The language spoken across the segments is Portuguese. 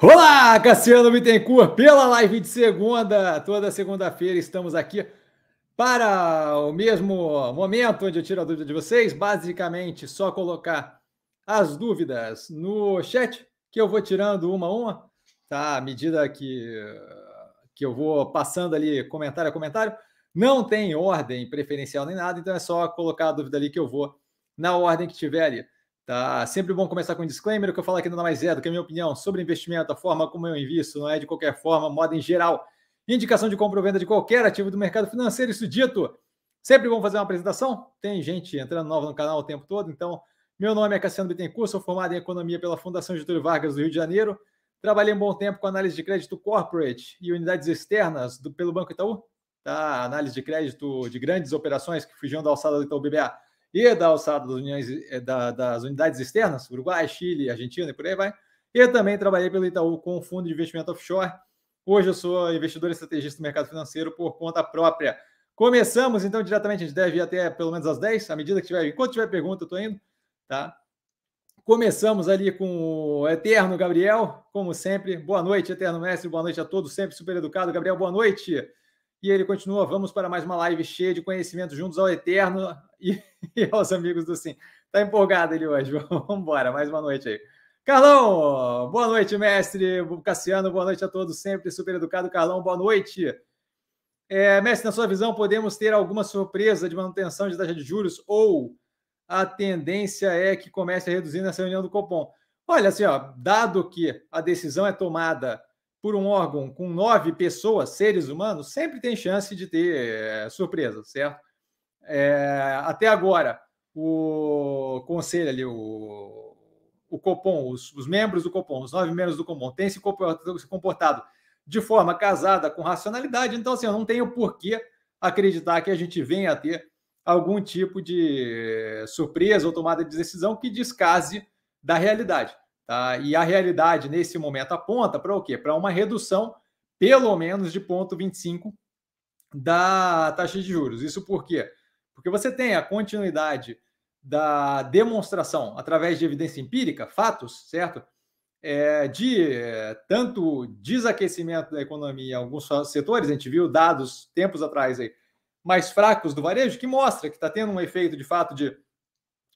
Olá, Cassiano Bittencourt, pela live de segunda. Toda segunda-feira estamos aqui para o mesmo momento onde eu tiro a dúvida de vocês. Basicamente, só colocar as dúvidas no chat, que eu vou tirando uma a uma, tá? À medida que, que eu vou passando ali comentário a comentário. Não tem ordem preferencial nem nada, então é só colocar a dúvida ali que eu vou na ordem que tiver ali. Tá? Sempre bom começar com um disclaimer, o que eu falo aqui nada mais é do que a minha opinião sobre investimento, a forma como eu invisto, não é de qualquer forma, moda em geral. Indicação de compra ou venda de qualquer ativo do mercado financeiro, isso dito. Sempre bom fazer uma apresentação. Tem gente entrando nova no canal o tempo todo, então meu nome é Cassiano Bittencourt, sou formado em Economia pela Fundação Getúlio Vargas do Rio de Janeiro. Trabalhei um bom tempo com análise de crédito corporate e unidades externas do, pelo Banco Itaú. Tá? Análise de crédito de grandes operações que fugiam da alçada do Itaú BBA e da alçada das, uniões, eh, da, das unidades externas, Uruguai, Chile, Argentina e por aí vai. E também trabalhei pelo Itaú com o fundo de investimento offshore. Hoje eu sou investidor e estrategista do mercado financeiro por conta própria. Começamos então diretamente, a gente deve ir até pelo menos às 10, à medida que tiver, enquanto tiver pergunta, eu estou indo, tá? Começamos ali com o Eterno Gabriel, como sempre. Boa noite, Eterno Mestre, boa noite a todos, sempre super educado. Gabriel, boa noite. E ele continua: vamos para mais uma live cheia de conhecimento juntos ao Eterno e, e aos amigos do Sim. Tá empolgado ele hoje. Vamos embora, mais uma noite aí. Carlão, boa noite, mestre. Cassiano, boa noite a todos, sempre super educado. Carlão, boa noite. É, mestre, na sua visão, podemos ter alguma surpresa de manutenção de taxa de juros ou a tendência é que comece a reduzir nessa reunião do Copom? Olha, assim, ó, dado que a decisão é tomada por um órgão com nove pessoas, seres humanos, sempre tem chance de ter é, surpresa, certo? É, até agora, o conselho ali, o, o Copom, os, os, membros do Copom, os nove membros do Copom, têm se comportado de forma casada com racionalidade, então, assim, eu não tenho por que acreditar que a gente venha a ter algum tipo de surpresa ou tomada de decisão que descase da realidade. Tá? E a realidade, nesse momento, aponta para o quê? Para uma redução, pelo menos, de 0,25 da taxa de juros. Isso por quê? Porque você tem a continuidade da demonstração através de evidência empírica, fatos, certo? É, de é, tanto desaquecimento da economia em alguns setores, a gente viu dados tempos atrás aí, mais fracos do varejo, que mostra que está tendo um efeito de fato de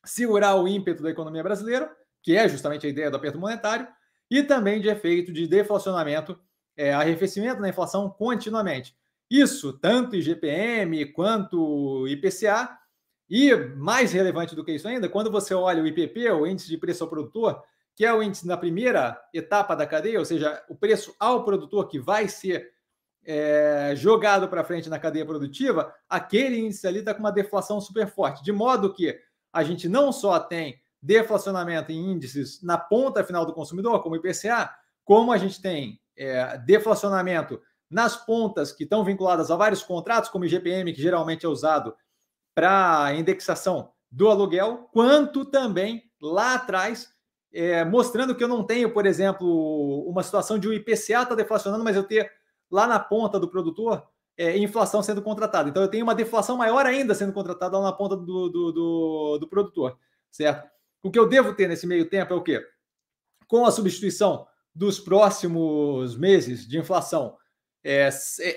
segurar o ímpeto da economia brasileira, que é justamente a ideia do aperto monetário, e também de efeito de deflacionamento, é, arrefecimento da inflação continuamente. Isso, tanto IGPM quanto IPCA, e mais relevante do que isso ainda, quando você olha o IPP, o índice de preço ao produtor, que é o índice na primeira etapa da cadeia, ou seja, o preço ao produtor que vai ser é, jogado para frente na cadeia produtiva, aquele índice ali está com uma deflação super forte, de modo que a gente não só tem deflacionamento em índices na ponta final do consumidor, como o IPCA, como a gente tem é, deflacionamento nas pontas que estão vinculadas a vários contratos, como IGPM, que geralmente é usado para indexação do aluguel, quanto também lá atrás, é, mostrando que eu não tenho, por exemplo, uma situação de o IPCA estar tá deflacionando, mas eu ter lá na ponta do produtor é, inflação sendo contratada. Então eu tenho uma deflação maior ainda sendo contratada lá na ponta do, do, do, do produtor, certo? O que eu devo ter nesse meio tempo é o quê? Com a substituição dos próximos meses de inflação é,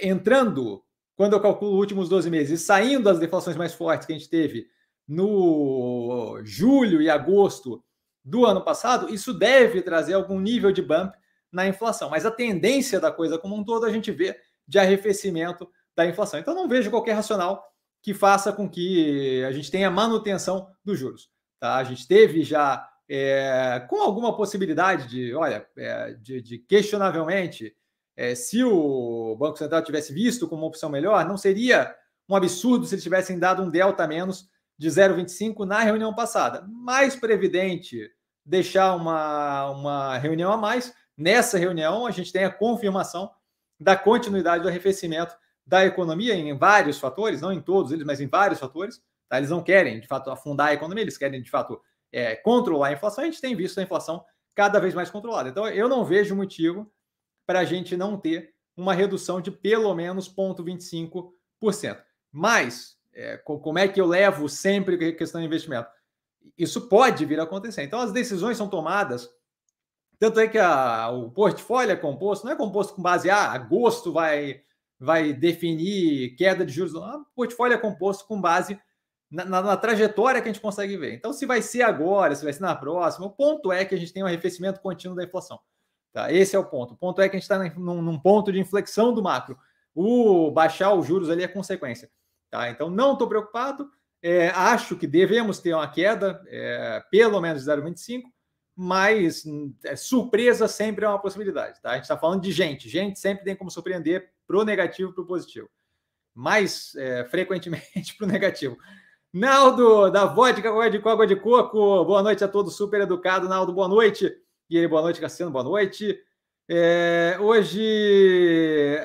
entrando, quando eu calculo os últimos 12 meses, e saindo das deflações mais fortes que a gente teve no julho e agosto do ano passado, isso deve trazer algum nível de bump na inflação. Mas a tendência da coisa como um todo a gente vê de arrefecimento da inflação. Então não vejo qualquer racional que faça com que a gente tenha manutenção dos juros. Tá? A gente teve já é, com alguma possibilidade de, olha, é, de, de, questionavelmente, é, se o Banco Central tivesse visto como uma opção melhor, não seria um absurdo se eles tivessem dado um delta menos de 0,25 na reunião passada. Mais previdente deixar uma, uma reunião a mais. Nessa reunião, a gente tem a confirmação da continuidade do arrefecimento da economia em vários fatores, não em todos eles, mas em vários fatores. Tá? Eles não querem, de fato, afundar a economia, eles querem, de fato, é, controlar a inflação. A gente tem visto a inflação cada vez mais controlada. Então, eu não vejo motivo para a gente não ter uma redução de pelo menos 0,25%. Mas, é, como é que eu levo sempre a questão de investimento? Isso pode vir a acontecer. Então, as decisões são tomadas Tanto é que a, o portfólio é composto, não é composto com base, ah, agosto vai, vai definir queda de juros. Não, o portfólio é composto com base na, na, na, trajetória que a gente consegue ver. Então, se vai ser agora, se vai ser na próxima, o ponto é que a gente tem um arrefecimento contínuo da inflação. Tá? Esse é o ponto. O ponto é que a gente está num, num, ponto de inflexão do macro. O baixar os juros ali é consequência. Tá? Então, não estou preocupado. É, acho que devemos ter uma queda, é, pelo menos 0,25, mas é, surpresa sempre é uma possibilidade. Tá? A gente está falando de gente. Gente sempre tem como surpreender para o negativo para o positivo. Mais é, frequentemente para o negativo. Naldo, da vodka, de, água de coco. Boa noite a todos, super educado. Naldo, boa noite. E ele, boa noite, Cassiano, boa noite. É, hoje,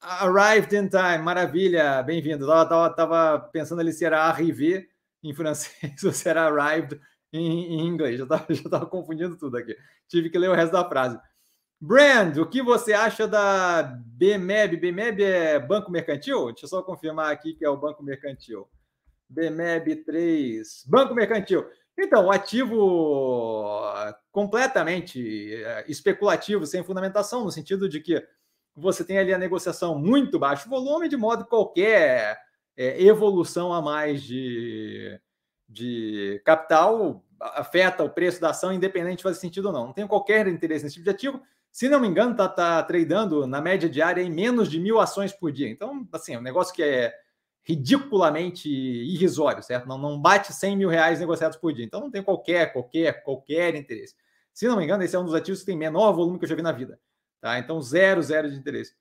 arrived in time, maravilha, bem-vindo. Estava tava pensando ali se era arrivé em francês ou se era arrived em, em inglês. Já estava já tava confundindo tudo aqui. Tive que ler o resto da frase. Brand, o que você acha da BMEB? BMEB é Banco Mercantil? Deixa eu só confirmar aqui que é o Banco Mercantil. BMEB 3, Banco Mercantil. Então, ativo completamente eh, especulativo, sem fundamentação, no sentido de que você tem ali a negociação muito baixo volume, de modo que qualquer é, evolução a mais de, de capital afeta o preço da ação, independente de fazer sentido ou não. Não tenho qualquer interesse nesse tipo de ativo. Se não me engano, está tá tradando na média diária em menos de mil ações por dia. Então, assim, é um negócio que é ridiculamente irrisório, certo? Não, não bate 100 mil reais negociados por dia. Então não tem qualquer, qualquer, qualquer interesse. Se não me engano, esse é um dos ativos que tem menor volume que eu já vi na vida. Tá? Então, zero, zero de interesse.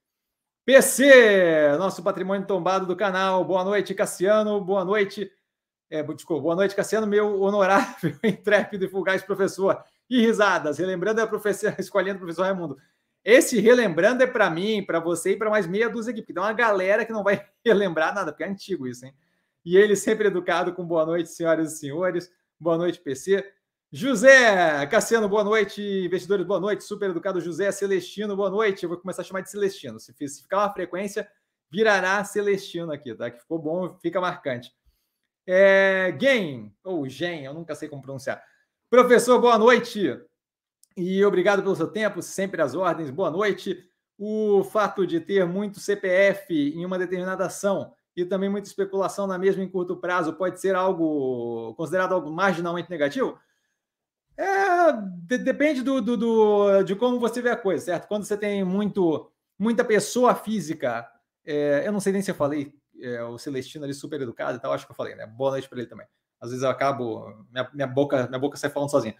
PC, nosso patrimônio tombado do canal. Boa noite, Cassiano. Boa noite. É, desculpa, boa noite, Cassiano, meu honorável, intrépido e fugaz professor. E risadas, relembrando a professora, escolhendo professor Raimundo. Esse relembrando é para mim, para você e para mais meia dúzia aqui, porque tem uma galera que não vai relembrar nada, porque é antigo isso, hein? E ele sempre educado com boa noite, senhoras e senhores. Boa noite, PC. José Cassiano, boa noite. Investidores, boa noite. Super educado José Celestino, boa noite. Eu vou começar a chamar de Celestino. Se ficar uma frequência, virará Celestino aqui, tá? Que ficou bom, fica marcante. É, Gen, ou Gen, eu nunca sei como pronunciar. Professor, boa noite. E obrigado pelo seu tempo, sempre às ordens. Boa noite. O fato de ter muito CPF em uma determinada ação e também muita especulação na mesma em curto prazo pode ser algo considerado algo marginalmente negativo? É, de, depende do, do, do, de como você vê a coisa, certo? Quando você tem muito, muita pessoa física, é, eu não sei nem se eu falei, é, o Celestino ali super educado e tal, acho que eu falei, né? Boa noite para ele também. Às vezes eu acabo, minha, minha, boca, minha boca sai falando sozinha.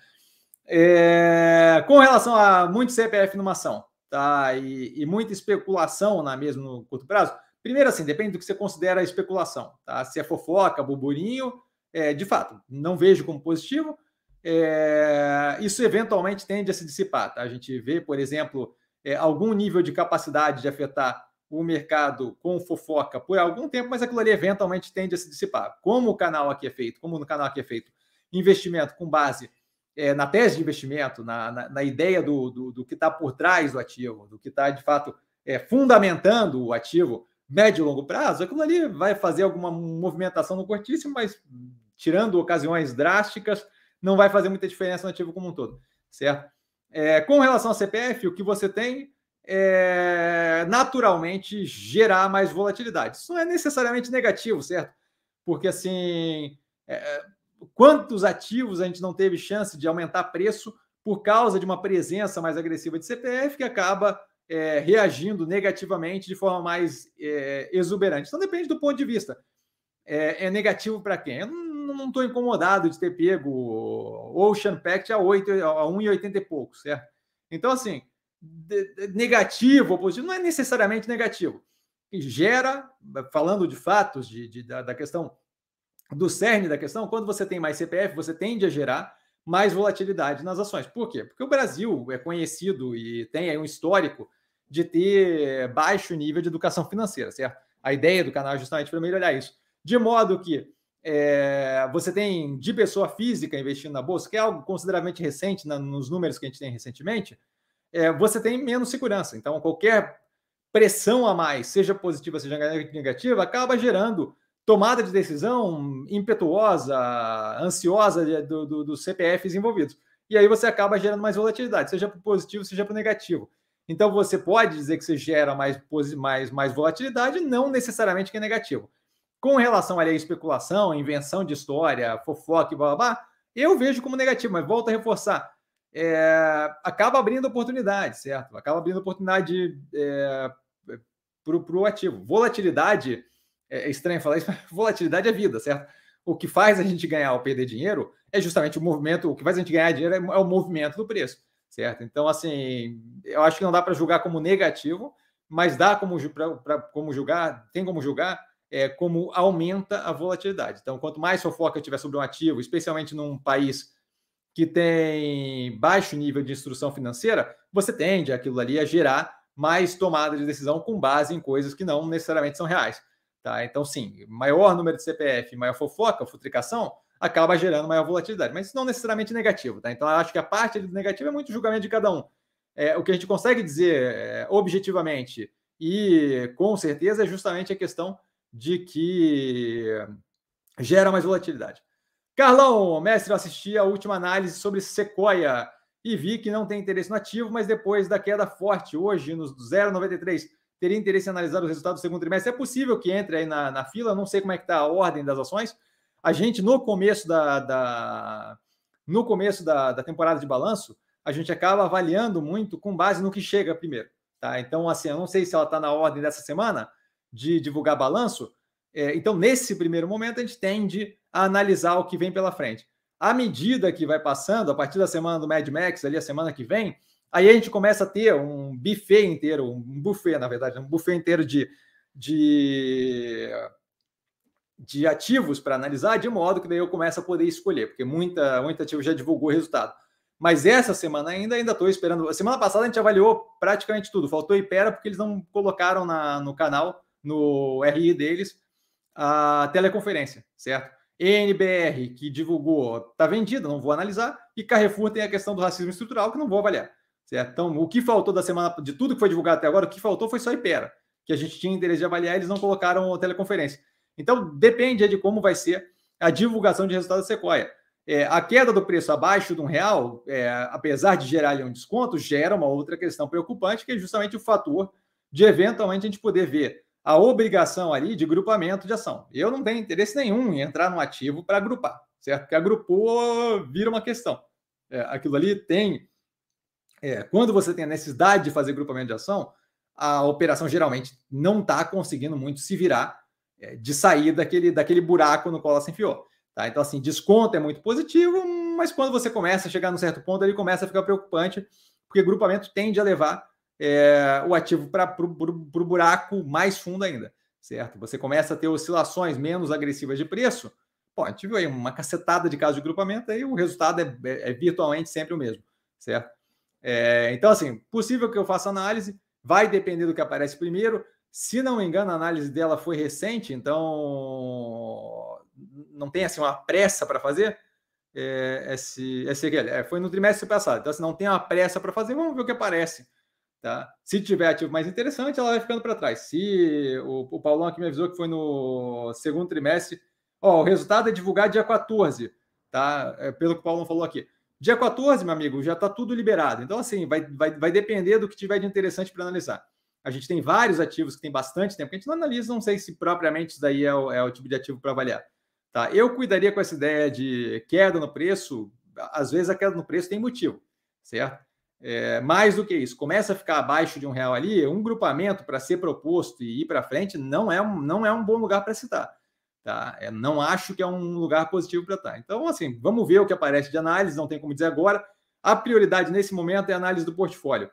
É, com relação a muito CPF numa ação, tá? E, e, muita especulação na mesmo no curto prazo. Primeiro, assim, depende do que você considera especulação, tá? Se é fofoca, burburinho, é, de fato, não vejo como positivo. É, isso eventualmente tende a se dissipar, tá? A gente vê, por exemplo, é, algum nível de capacidade de afetar o mercado com fofoca por algum tempo, mas aquilo ali eventualmente tende a se dissipar. Como o canal aqui é feito, como no canal aqui é feito, investimento com base é, na tese de investimento, na, na, na ideia do, do, do que está por trás do ativo, do que está, de fato, é, fundamentando o ativo médio e longo prazo, aquilo ali vai fazer alguma movimentação no curtíssimo, mas tirando ocasiões drásticas, não vai fazer muita diferença no ativo como um todo, certo? É, com relação ao CPF, o que você tem é naturalmente gerar mais volatilidade. Isso não é necessariamente negativo, certo? Porque assim, é, quantos ativos a gente não teve chance de aumentar preço por causa de uma presença mais agressiva de CPF que acaba é, reagindo negativamente de forma mais é, exuberante. Então depende do ponto de vista. É, é negativo para quem? Eu não estou incomodado de ter pego Ocean Pact a, 8, a 1,80 e pouco, certo? Então, assim, negativo ou positivo não é necessariamente negativo. Gera, falando de fatos, de, de da, da questão do cerne da questão, quando você tem mais CPF, você tende a gerar mais volatilidade nas ações. Por quê? Porque o Brasil é conhecido e tem um histórico de ter baixo nível de educação financeira, certo? A ideia do canal é justamente para melhorar isso. De modo que é, você tem de pessoa física investindo na bolsa, que é algo consideravelmente recente na, nos números que a gente tem recentemente, é, você tem menos segurança. Então, qualquer pressão a mais, seja positiva, seja negativa, acaba gerando tomada de decisão impetuosa, ansiosa do, do, dos CPFs envolvidos. e aí você acaba gerando mais volatilidade, seja para positivo, seja para negativo. Então você pode dizer que você gera mais, mais, mais volatilidade, não necessariamente que é negativo. Com relação à especulação, invenção de história, fofoca e blá, blá, blá eu vejo como negativo, mas volto a reforçar. É, acaba abrindo oportunidade, certo? Acaba abrindo oportunidade é, para o ativo. Volatilidade, é, é estranho falar isso, mas volatilidade é vida, certo? O que faz a gente ganhar ou perder dinheiro é justamente o movimento, o que faz a gente ganhar dinheiro é, é o movimento do preço, certo? Então, assim, eu acho que não dá para julgar como negativo, mas dá como, pra, pra, como julgar, tem como julgar é, como aumenta a volatilidade. Então, quanto mais fofoca eu tiver sobre um ativo, especialmente num país que tem baixo nível de instrução financeira, você tende aquilo ali a gerar mais tomada de decisão com base em coisas que não necessariamente são reais. Tá? Então, sim, maior número de CPF, maior fofoca, futricação, acaba gerando maior volatilidade, mas isso não necessariamente negativo. Tá? Então, eu acho que a parte negativa é muito julgamento de cada um. É, o que a gente consegue dizer é, objetivamente e com certeza é justamente a questão de que gera mais volatilidade. Carlão, mestre, eu assisti a última análise sobre Sequoia e vi que não tem interesse no ativo, mas depois da queda forte hoje, nos 0,93, teria interesse em analisar os resultados do segundo trimestre. É possível que entre aí na, na fila, não sei como é que está a ordem das ações. A gente, no começo da, da no começo da, da temporada de balanço, a gente acaba avaliando muito com base no que chega primeiro. Tá? Então, assim, eu não sei se ela está na ordem dessa semana de divulgar balanço. É, então, nesse primeiro momento, a gente tende a analisar o que vem pela frente. À medida que vai passando, a partir da semana do Mad Max, ali a semana que vem, aí a gente começa a ter um buffet inteiro, um buffet, na verdade, um buffet inteiro de, de, de ativos para analisar, de modo que daí eu começo a poder escolher, porque muita, muita ativo já divulgou o resultado. Mas essa semana ainda, ainda estou esperando. A semana passada a gente avaliou praticamente tudo. Faltou Ipera porque eles não colocaram na, no canal, no RI deles, a teleconferência, certo? NBR, que divulgou, está vendida, não vou analisar. E Carrefour tem a questão do racismo estrutural, que não vou avaliar. Certo? Então, o que faltou da semana, de tudo que foi divulgado até agora, o que faltou foi só Ipera, que a gente tinha interesse de avaliar, eles não colocaram a teleconferência. Então, depende de como vai ser a divulgação de resultados da Sequoia. É, a queda do preço abaixo de um real, é, apesar de gerar ali um desconto, gera uma outra questão preocupante, que é justamente o fator de eventualmente a gente poder ver a obrigação ali de grupamento de ação. Eu não tenho interesse nenhum em entrar no ativo para agrupar, certo? Porque agrupou vira uma questão. É, aquilo ali tem. É, quando você tem a necessidade de fazer grupamento de ação, a operação geralmente não está conseguindo muito se virar é, de sair daquele, daquele buraco no qual ela se enfiou. Tá? Então, assim, desconto é muito positivo, mas quando você começa a chegar num certo ponto, ele começa a ficar preocupante, porque grupamento tende a levar é, o ativo para o buraco mais fundo ainda, certo? Você começa a ter oscilações menos agressivas de preço, pô, a gente viu aí uma cacetada de casos de grupamento, aí o resultado é, é, é virtualmente sempre o mesmo, certo? É, então, assim, possível que eu faça análise, vai depender do que aparece primeiro. Se não me engano, a análise dela foi recente, então não tem assim uma pressa para fazer. É, esse, esse é, foi no trimestre passado, então se não tem uma pressa para fazer, vamos ver o que aparece Tá? Se tiver ativo mais interessante, ela vai ficando para trás. Se o, o Paulão aqui me avisou que foi no segundo trimestre, ó, o resultado é divulgado dia 14, tá? É, pelo que o Paulão falou aqui. Dia 14, meu amigo, já está tudo liberado. Então, assim, vai, vai, vai depender do que tiver de interessante para analisar. A gente tem vários ativos que tem bastante tempo que a gente não analisa, não sei se propriamente isso daí é o, é o tipo de ativo para avaliar. Tá? Eu cuidaria com essa ideia de queda no preço, às vezes a queda no preço tem motivo, certo? É, mais do que isso, começa a ficar abaixo de um real ali, um grupamento para ser proposto e ir para frente não é um, não é um bom lugar para citar. Tá? É, não acho que é um lugar positivo para estar. Então, assim, vamos ver o que aparece de análise, não tem como dizer agora. A prioridade nesse momento é a análise do portfólio.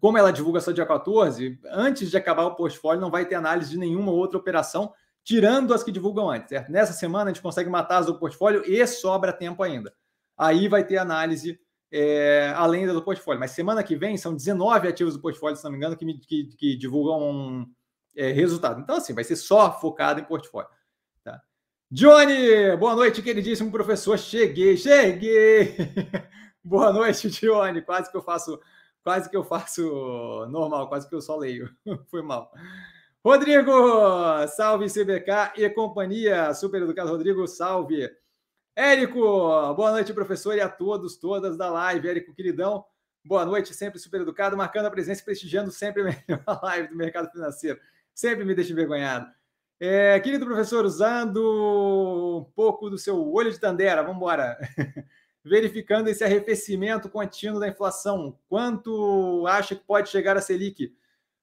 Como ela divulga só dia 14, antes de acabar o portfólio, não vai ter análise de nenhuma outra operação, tirando as que divulgam antes, certo? Nessa semana a gente consegue matar as do portfólio e sobra tempo ainda. Aí vai ter análise é, além do portfólio. Mas semana que vem são 19 ativos do portfólio, se não me engano, que, que, que divulgam é, resultado. Então, assim, vai ser só focado em portfólio. Johnny, boa noite, queridíssimo professor. Cheguei, cheguei. boa noite, Johnny. Quase que eu faço, quase que eu faço normal, quase que eu só leio. Foi mal. Rodrigo, salve CBK e companhia. Super educado, Rodrigo, salve. Érico, boa noite, professor, e a todos, todas da live. Érico, queridão, boa noite, sempre super educado, marcando a presença e prestigiando sempre a live do mercado financeiro. Sempre me deixa envergonhado. É, querido professor, usando um pouco do seu olho de Tandera, vamos embora. Verificando esse arrefecimento contínuo da inflação, quanto acha que pode chegar a Selic?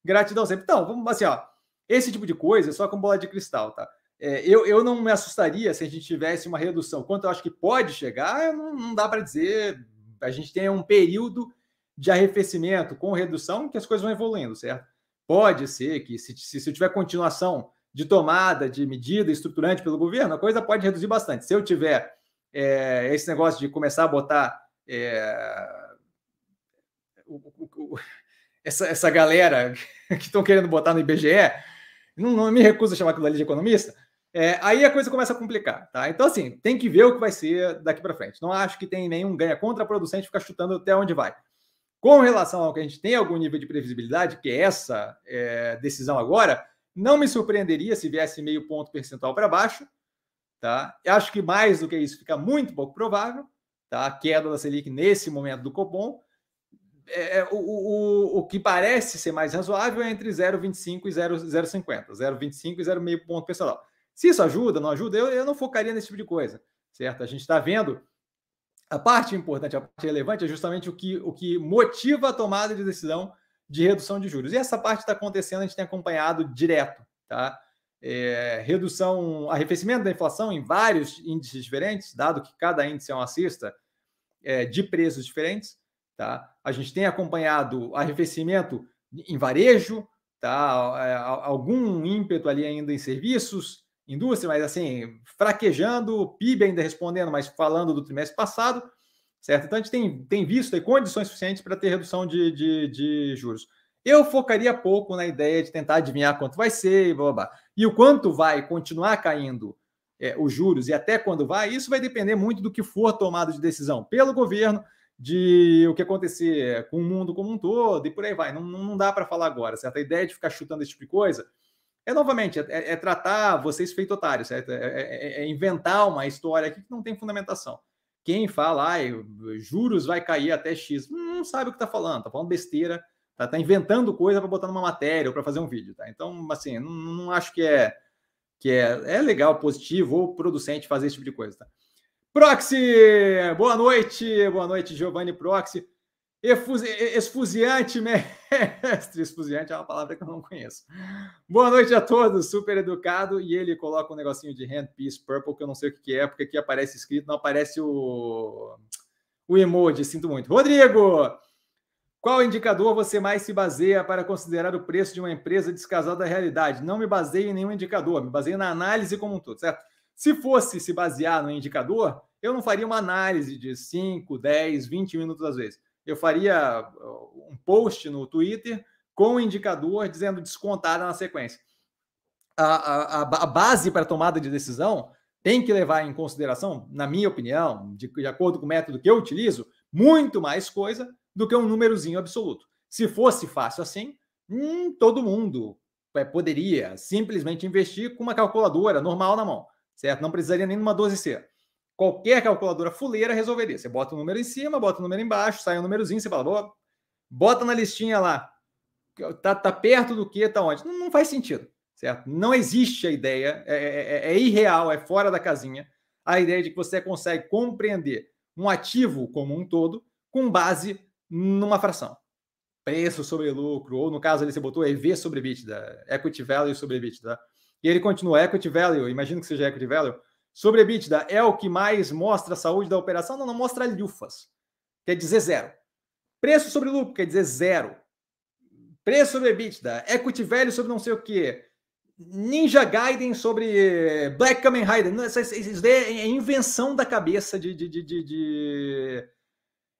Gratidão sempre. Então, vamos assim, ó. Esse tipo de coisa é só com bola de cristal, tá? É, eu, eu não me assustaria se a gente tivesse uma redução. Quanto eu acho que pode chegar, não, não dá para dizer. A gente tem um período de arrefecimento com redução que as coisas vão evoluindo, certo? Pode ser que, se, se, se tiver continuação de tomada de medida estruturante pelo governo, a coisa pode reduzir bastante. Se eu tiver é, esse negócio de começar a botar é, o, o, o, essa, essa galera que estão querendo botar no IBGE, não, não, me recuso a chamar aquilo ali de economista, é, aí a coisa começa a complicar, tá? Então, assim, tem que ver o que vai ser daqui para frente. Não acho que tem nenhum ganha contraproducente ficar chutando até onde vai. Com relação ao que a gente tem algum nível de previsibilidade, que é essa é, decisão agora, não me surpreenderia se viesse meio ponto percentual para baixo. Tá? Eu acho que mais do que isso fica muito pouco provável. Tá? A queda da Selic nesse momento do Copom. É, é o, o, o que parece ser mais razoável é entre 0,25 e 0,50. 0,25 e 0,5 ponto percentual. Se isso ajuda, não ajuda, eu, eu não focaria nesse tipo de coisa. Certo? A gente está vendo. A parte importante, a parte relevante é justamente o que, o que motiva a tomada de decisão de redução de juros. E essa parte está acontecendo, a gente tem acompanhado direto, tá? É, redução, arrefecimento da inflação em vários índices diferentes, dado que cada índice é uma cesta é, de preços diferentes, tá? A gente tem acompanhado arrefecimento em varejo, tá? É, algum ímpeto ali ainda em serviços, indústria, mas assim, fraquejando, PIB ainda respondendo, mas falando do trimestre passado, certo? Então a gente tem, tem visto aí condições suficientes para ter redução de, de, de, juros. Eu focaria pouco na ideia de tentar adivinhar quanto vai ser e blá, blá, blá. E o quanto vai continuar caindo é, os juros e até quando vai, isso vai depender muito do que for tomado de decisão pelo governo, de o que acontecer com o mundo como um todo e por aí vai. Não, não dá para falar agora, certo? A ideia de ficar chutando esse tipo de coisa é novamente é, é tratar vocês feito otários, certo? É, é, é, inventar uma história aqui que não tem fundamentação. Quem fala, ah, juros vai cair até X, não sabe o que está falando, está falando besteira, está tá inventando coisa para botar numa matéria ou para fazer um vídeo, tá? Então, assim, não, não acho que é que é, é legal, positivo ou producente fazer esse tipo de coisa, tá? Proxy, boa noite, boa noite, Giovanni Proxy. Esfuziante, mestre. Esfuziante é uma palavra que eu não conheço. Boa noite a todos, super educado. E ele coloca um negocinho de Handpiece Purple, que eu não sei o que é, porque aqui aparece escrito, não aparece o, o emoji. Sinto muito. Rodrigo, qual indicador você mais se baseia para considerar o preço de uma empresa descasada da realidade? Não me baseio em nenhum indicador, me baseio na análise como um todo, certo? Se fosse se basear no indicador, eu não faria uma análise de 5, 10, 20 minutos às vezes eu faria uh, um post no Twitter com o indicador dizendo descontada na sequência. A, a, a base para tomada de decisão tem que levar em consideração, na minha opinião, de, de acordo com o método que eu utilizo, muito mais coisa do que um númerozinho absoluto. Se fosse fácil assim, hum, todo mundo é, poderia simplesmente investir com uma calculadora normal na mão, certo? Não precisaria nem de uma 12C. Qualquer calculadora fuleira resolveria. Você bota o número em cima, bota o número embaixo, sai um númerozinho, você fala, bota na listinha lá. Tá, tá perto do que, tá onde? Não, não, faz sentido, certo? Não existe a ideia, é, é, é, é irreal, é fora da casinha, a ideia de que você consegue compreender um ativo como um todo com base numa fração. Preço sobre lucro, ou no caso ali você botou EV sobre EBITDA, Equity Value sobre EBITDA. E ele continua, Equity Value, imagino que seja Equity Value, Sobre EBITDA, é o que mais mostra a saúde da operação? Não, não mostra lufas. Quer dizer zero. Preço sobre lucro quer dizer zero. Preço sobre EBITDA, equity value sobre não sei o quê. Ninja Gaiden sobre Black Kamen Rider. Isso é invenção da cabeça de. de, de, de, de...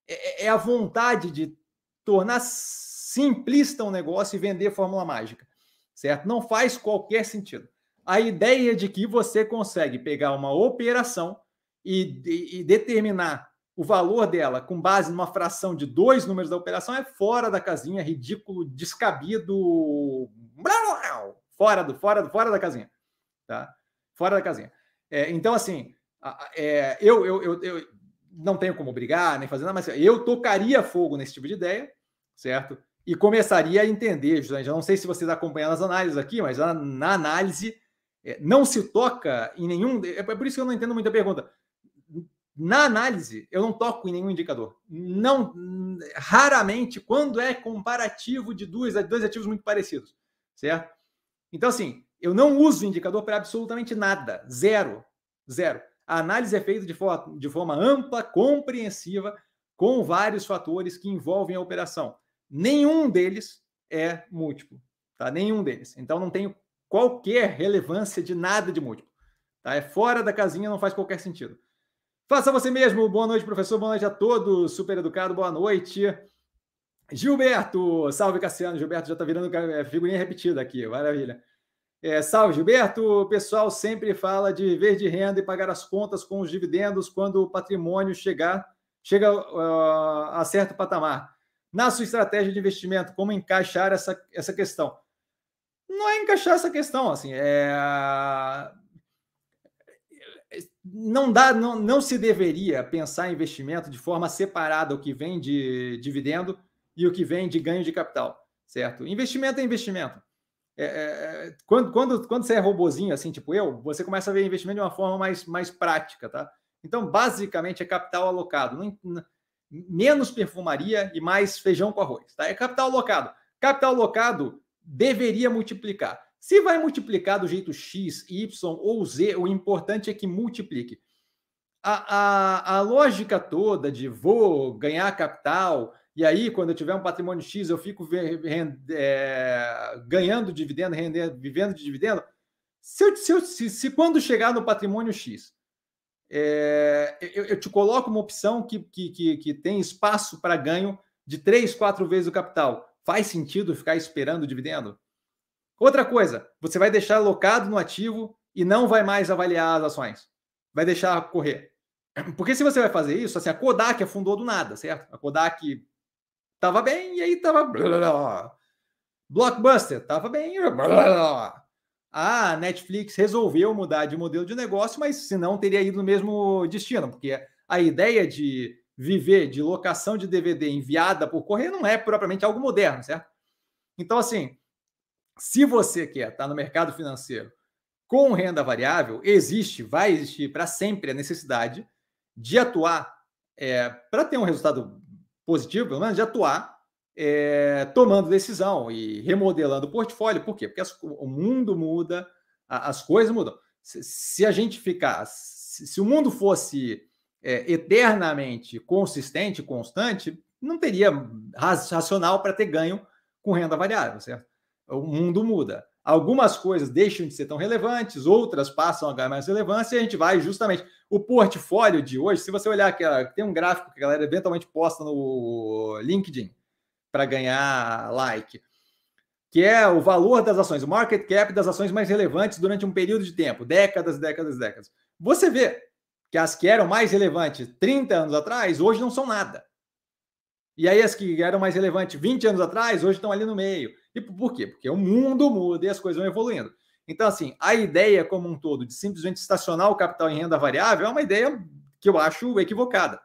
É, é, a vontade de tornar simplista um negócio e vender fórmula mágica. Certo? Não faz qualquer sentido a ideia de que você consegue pegar uma operação e, e, e, determinar o valor dela com base numa fração de dois números da operação é fora da casinha, ridículo, descabido, fora do fora do fora da casinha, tá? Fora da casinha. É, então assim, é, eu, eu, eu, eu, não tenho como brigar, nem fazer nada, mas eu tocaria fogo nesse tipo de ideia, certo? E começaria a entender, eu não sei se vocês acompanham as análises aqui, mas na, na análise não se toca em nenhum. É por isso que eu não entendo muita pergunta. Na análise, eu não toco em nenhum indicador. Não, raramente, quando é comparativo de dois, dois ativos muito parecidos, certo? Então, assim, eu não uso indicador para absolutamente nada. Zero. Zero. A análise é feita de forma, de forma ampla, compreensiva, com vários fatores que envolvem a operação. Nenhum deles é múltiplo, tá? Nenhum deles. Então não tenho qualquer relevância de nada de múltiplo. Tá? É fora da casinha, não faz qualquer sentido. Faça você mesmo. Boa noite, professor. Boa noite a todos. Super educado. Boa noite. Gilberto. Salve, Cassiano. Gilberto já está virando é, figurinha repetida aqui. Maravilha. É, salve, Gilberto. O pessoal sempre fala de ver de renda e pagar as contas com os dividendos quando o patrimônio chegar, chega uh, a certo patamar. Na sua estratégia de investimento, como encaixar essa, essa questão? Não é encaixar essa questão, assim, é... Não dá, não, não se deveria pensar em investimento de forma separada o que vem de dividendo e o que vem de ganho de capital, certo? Investimento é investimento. É, é, é, quando, quando, quando você é robozinho, assim, tipo eu, você começa a ver investimento de uma forma mais, mais prática, tá? Então, basicamente, é capital alocado. Não, menos perfumaria e mais feijão com arroz, tá? É capital alocado. Capital alocado deveria multiplicar. Se vai multiplicar do jeito X, Y ou Z, o importante é que multiplique. A, a, a lógica toda de vou ganhar capital, e aí, quando eu tiver um patrimônio X, eu fico é, ganhando dividendo, rendendo, vivendo de dividendo. Se, eu, se, eu, se, se quando chegar no patrimônio X, é, eu, eu, te coloco uma opção que, que, que, que tem espaço para ganho de três, quatro vezes o capital. Faz sentido ficar esperando o dividendo? Outra coisa, você vai deixar alocado no ativo e não vai mais avaliar as ações. Vai deixar correr. Porque se você vai fazer isso, assim, a Kodak afundou do nada, certo? A Kodak Tava bem e aí tava. Blockbuster, tava bem. A Netflix resolveu mudar de modelo de negócio, mas senão teria ido no mesmo destino, porque a ideia de viver de locação de DVD enviada por correio não é propriamente algo moderno, certo? Então, assim, se você quer estar no mercado financeiro com renda variável, existe, vai existir para sempre a necessidade de atuar é, para ter um resultado positivo, pelo menos, de atuar é, tomando decisão e remodelando o portfólio. Por quê? Porque as, o mundo muda, a, as coisas mudam. Se, se, a gente ficar, se, se o mundo fosse é, eternamente consistente, constante, não teria racional para ter ganho com renda variável, certo? O mundo muda. Algumas coisas deixam de ser tão relevantes, outras passam a ganhar mais relevância, e a gente vai justamente. O portfólio de hoje, se você olhar aqui, tem um gráfico que a galera eventualmente posta no LinkedIn para ganhar like, que é o valor das ações, o market cap das ações mais relevantes durante um período de tempo, décadas, décadas, décadas. Você vê que as que eram mais relevantes 30 anos atrás, hoje não são nada. E aí as que eram mais relevantes 20 anos atrás, hoje estão ali no meio. E por quê? Porque o mundo muda e as coisas vão evoluindo. Então, assim, a ideia como um todo de simplesmente estacionar o capital em renda variável é uma ideia que eu acho equivocada,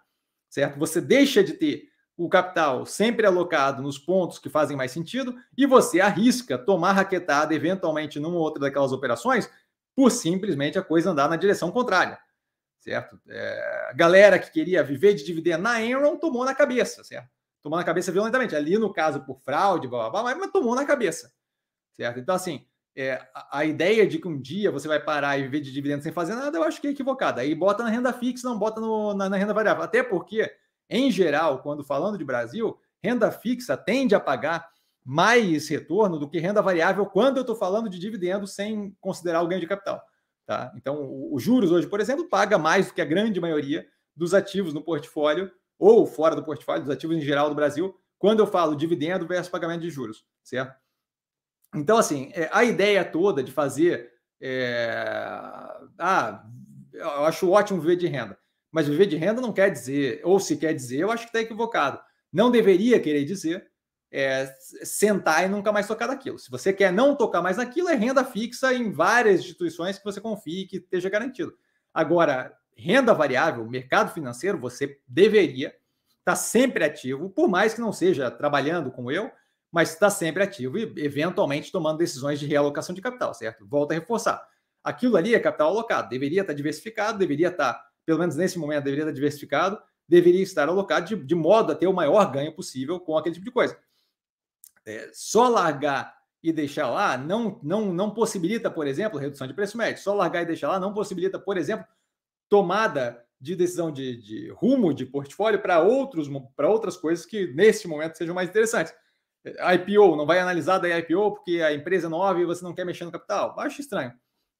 certo? Você deixa de ter o capital sempre alocado nos pontos que fazem mais sentido e você arrisca tomar raquetada eventualmente numa ou outra daquelas operações por simplesmente a coisa andar na direção contrária, certo? É, galera que queria viver de dividendo na Enron tomou na cabeça, certo? tomou na cabeça violentamente. Ali, no caso, por fraude, blá, blá, blá, mas tomou na cabeça. Certo? Então, assim, é, a, a, ideia de que um dia você vai parar e viver de dividendos sem fazer nada, eu acho que é equivocada. Aí bota na renda fixa, não bota no, na, na renda variável. Até porque, em geral, quando falando de Brasil, renda fixa tende a pagar mais retorno do que renda variável quando eu estou falando de dividendos sem considerar o ganho de capital. Tá? Então, os juros hoje, por exemplo, paga mais do que a grande maioria dos ativos no portfólio ou fora do portfólio, dos ativos em geral do Brasil, quando eu falo dividendo versus pagamento de juros, certo? Então, assim, é, a ideia toda de fazer. É, ah, eu acho ótimo viver de renda, mas viver de renda não quer dizer, ou se quer dizer, eu acho que está equivocado. Não deveria querer dizer é, sentar e nunca mais tocar daquilo. Se você quer não tocar mais naquilo, é renda fixa em várias instituições que você confie que esteja garantido. Agora, renda variável, mercado financeiro, você deveria estar tá sempre ativo, por mais que não seja trabalhando como eu, mas está sempre ativo e eventualmente tomando decisões de realocação de capital, certo? Volta a reforçar. Aquilo ali é capital alocado, deveria estar tá diversificado, deveria estar, tá, pelo menos nesse momento, deveria estar diversificado, deveria estar alocado de, de modo a ter o maior ganho possível com aquele tipo de coisa. É, só largar e deixar lá não, não, não possibilita, por exemplo, redução de preço médio. Só largar e deixar lá não possibilita, por exemplo, tomada de decisão de, de rumo de portfólio para outros para outras coisas que neste momento sejam mais interessantes. IPO, não vai analisar da IPO porque a empresa é nova e você não quer mexer no capital. Acho estranho.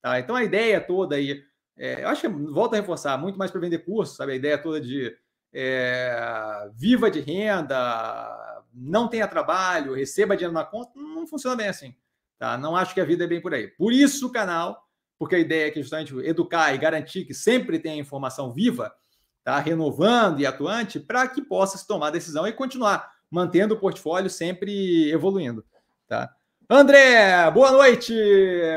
Tá? Então a ideia toda aí, é, eu acho que volta a reforçar, muito mais para vender curso, sabe? A ideia toda de é, viva de renda, não tenha trabalho, receba dinheiro na conta, não funciona bem assim. Tá? Não acho que a vida é bem por aí. Por isso o canal, porque a ideia é que justamente educar e garantir que sempre tenha informação viva, tá? renovando e atuante, para que possa se tomar decisão e continuar mantendo o portfólio sempre evoluindo. Tá? André, boa noite!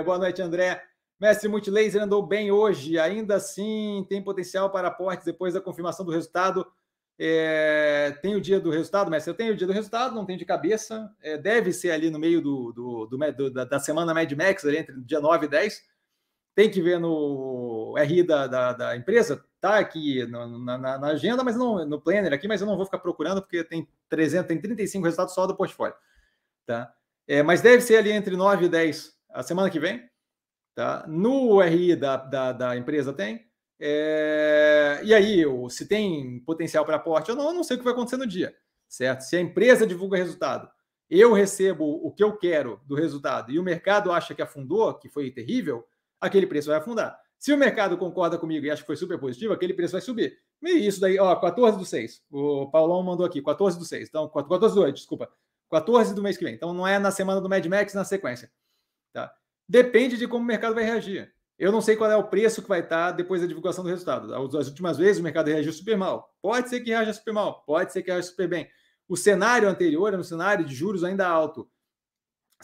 Boa noite, André. Mestre Multilaser andou bem hoje, ainda assim tem potencial para aportes depois da confirmação do resultado. É, tem o dia do resultado, mestre? Eu tenho o dia do resultado, não tenho de cabeça. É, deve ser ali no meio do, do, do, do da, da, semana Mad Max, ali entre dia 9 e 10. Tem que ver no RI da, da, da empresa, tá aqui no, na, na, agenda, mas não no planner aqui, mas eu não vou ficar procurando porque tem 300, tem 35 resultados só do portfólio, tá? É, mas deve ser ali entre 9 e 10 a semana que vem. Tá? No RI da, da, da empresa tem. É... E aí, se tem potencial para aporte ou não, eu não sei o que vai acontecer no dia, certo? Se a empresa divulga resultado, eu recebo o que eu quero do resultado e o mercado acha que afundou, que foi terrível, aquele preço vai afundar. Se o mercado concorda comigo e acha que foi super positivo, aquele preço vai subir. E isso daí, ó, 14 do 6. O Paulão mandou aqui, 14 do 6. Então, 14 do 8, desculpa. 14 do mês que vem. Então, não é na semana do Mad Max, na sequência. Tá? Depende de como o mercado vai reagir. Eu não sei qual é o preço que vai estar depois da divulgação do resultado. As últimas vezes o mercado reagiu super mal. Pode ser que reaja super mal, pode ser que reaja super bem. O cenário anterior era um cenário de juros ainda alto,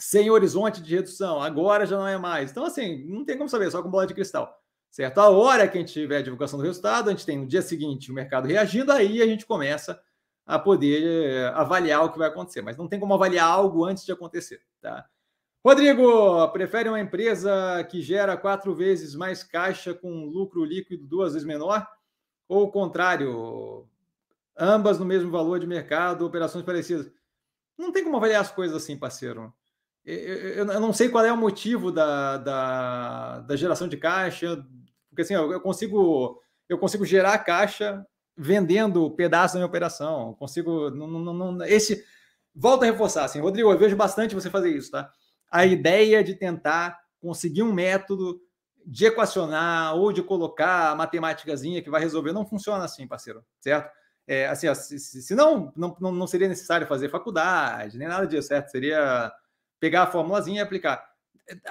sem horizonte de redução. Agora já não é mais. Então, assim, não tem como saber, só com bola de cristal. Certo? A hora que a gente tiver a divulgação do resultado, a gente tem no dia seguinte o mercado reagindo, aí a gente começa a poder eh, avaliar o que vai acontecer. Mas não tem como avaliar algo antes de acontecer. Tá? Rodrigo, prefere uma empresa que gera quatro vezes mais caixa com lucro líquido duas vezes menor? Ou o contrário, ambas no mesmo valor de mercado, operações parecidas? Não tem como avaliar as coisas assim, parceiro. Eu, não sei qual é o motivo da, da, da geração de caixa, porque assim, eu consigo, eu consigo gerar caixa vendendo pedaços da minha operação. Eu consigo. Não, não, não, esse. Volta a reforçar, assim, Rodrigo, eu vejo bastante você fazer isso, tá? A ideia de tentar conseguir um método de equacionar ou de colocar a matemáticazinha que vai resolver não funciona assim, parceiro, certo? É, assim, se, não, não, não seria necessário fazer faculdade, nem nada disso, certo? Seria pegar a formulazinha e aplicar.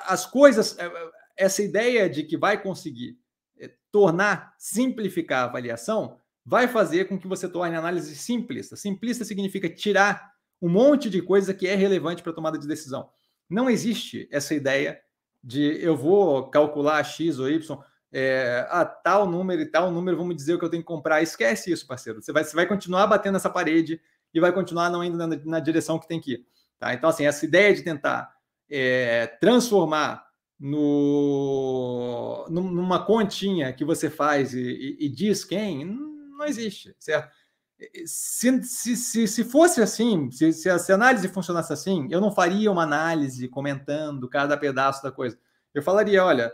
As coisas, é, essa ideia de que vai conseguir é, tornar, simplificar a avaliação, vai fazer com que você torne a análise simplista. Simplista significa tirar um monte de coisa que é relevante para a tomada de decisão. Não existe essa ideia de eu vou calcular X ou Y, é, a tal número e tal número, vamos dizer o que eu tenho que comprar. Esquece isso, parceiro. Você vai, você vai continuar batendo essa parede e vai continuar não indo na, na direção que tem que ir. Tá? Então, assim, essa ideia de tentar é, transformar no, numa continha que você faz e, e, e diz quem, não existe, certo? Se, se, se, se fosse assim, se, se, a, análise funcionasse assim, eu não faria uma análise comentando cada pedaço da coisa. Eu falaria: olha,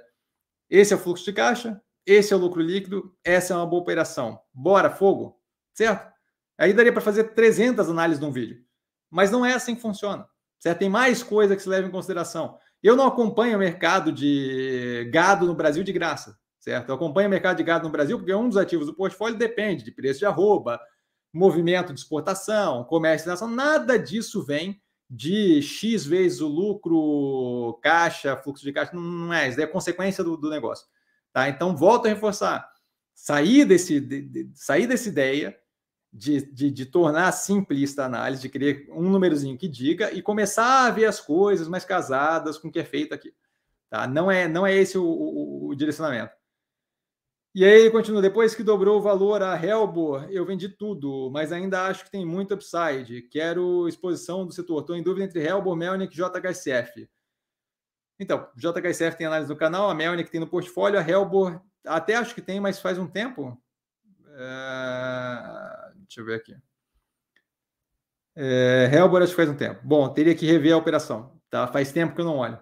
esse é o fluxo de caixa, esse é o lucro líquido, essa é uma boa operação. Bora, fogo, certo? Aí daria para fazer 300 análises num vídeo. Mas não é assim que funciona. Certo? Tem mais coisa que se leva em consideração. Eu não acompanho o mercado de gado no Brasil de graça, certo? Eu acompanho o mercado de gado no Brasil porque um dos ativos do portfólio depende de preço de arroba, movimento de exportação, comércio internacional, nada disso vem de X vezes o lucro, caixa, fluxo de caixa, não é, isso é consequência do, do negócio. Tá? Então, volto a reforçar, sair, desse, de, de, sair dessa ideia de, de, de, tornar simplista a análise, de criar um númerozinho que diga e começar a ver as coisas mais casadas com o que é feito aqui. Tá? Não, é, não é esse o, o, o direcionamento. E aí continua, depois que dobrou o valor a Helbor, eu vendi tudo, mas ainda acho que tem muito upside. Quero exposição do setor. Estou em dúvida entre Helbor, Melnick e JHSF. Então, JHSF tem análise no canal, a Melnick tem no portfólio, a Helbor até acho que tem, mas faz um tempo. É... Deixa eu ver aqui. É... Acho que faz um tempo. Bom, teria que rever a operação. Tá? Faz tempo que eu não olho.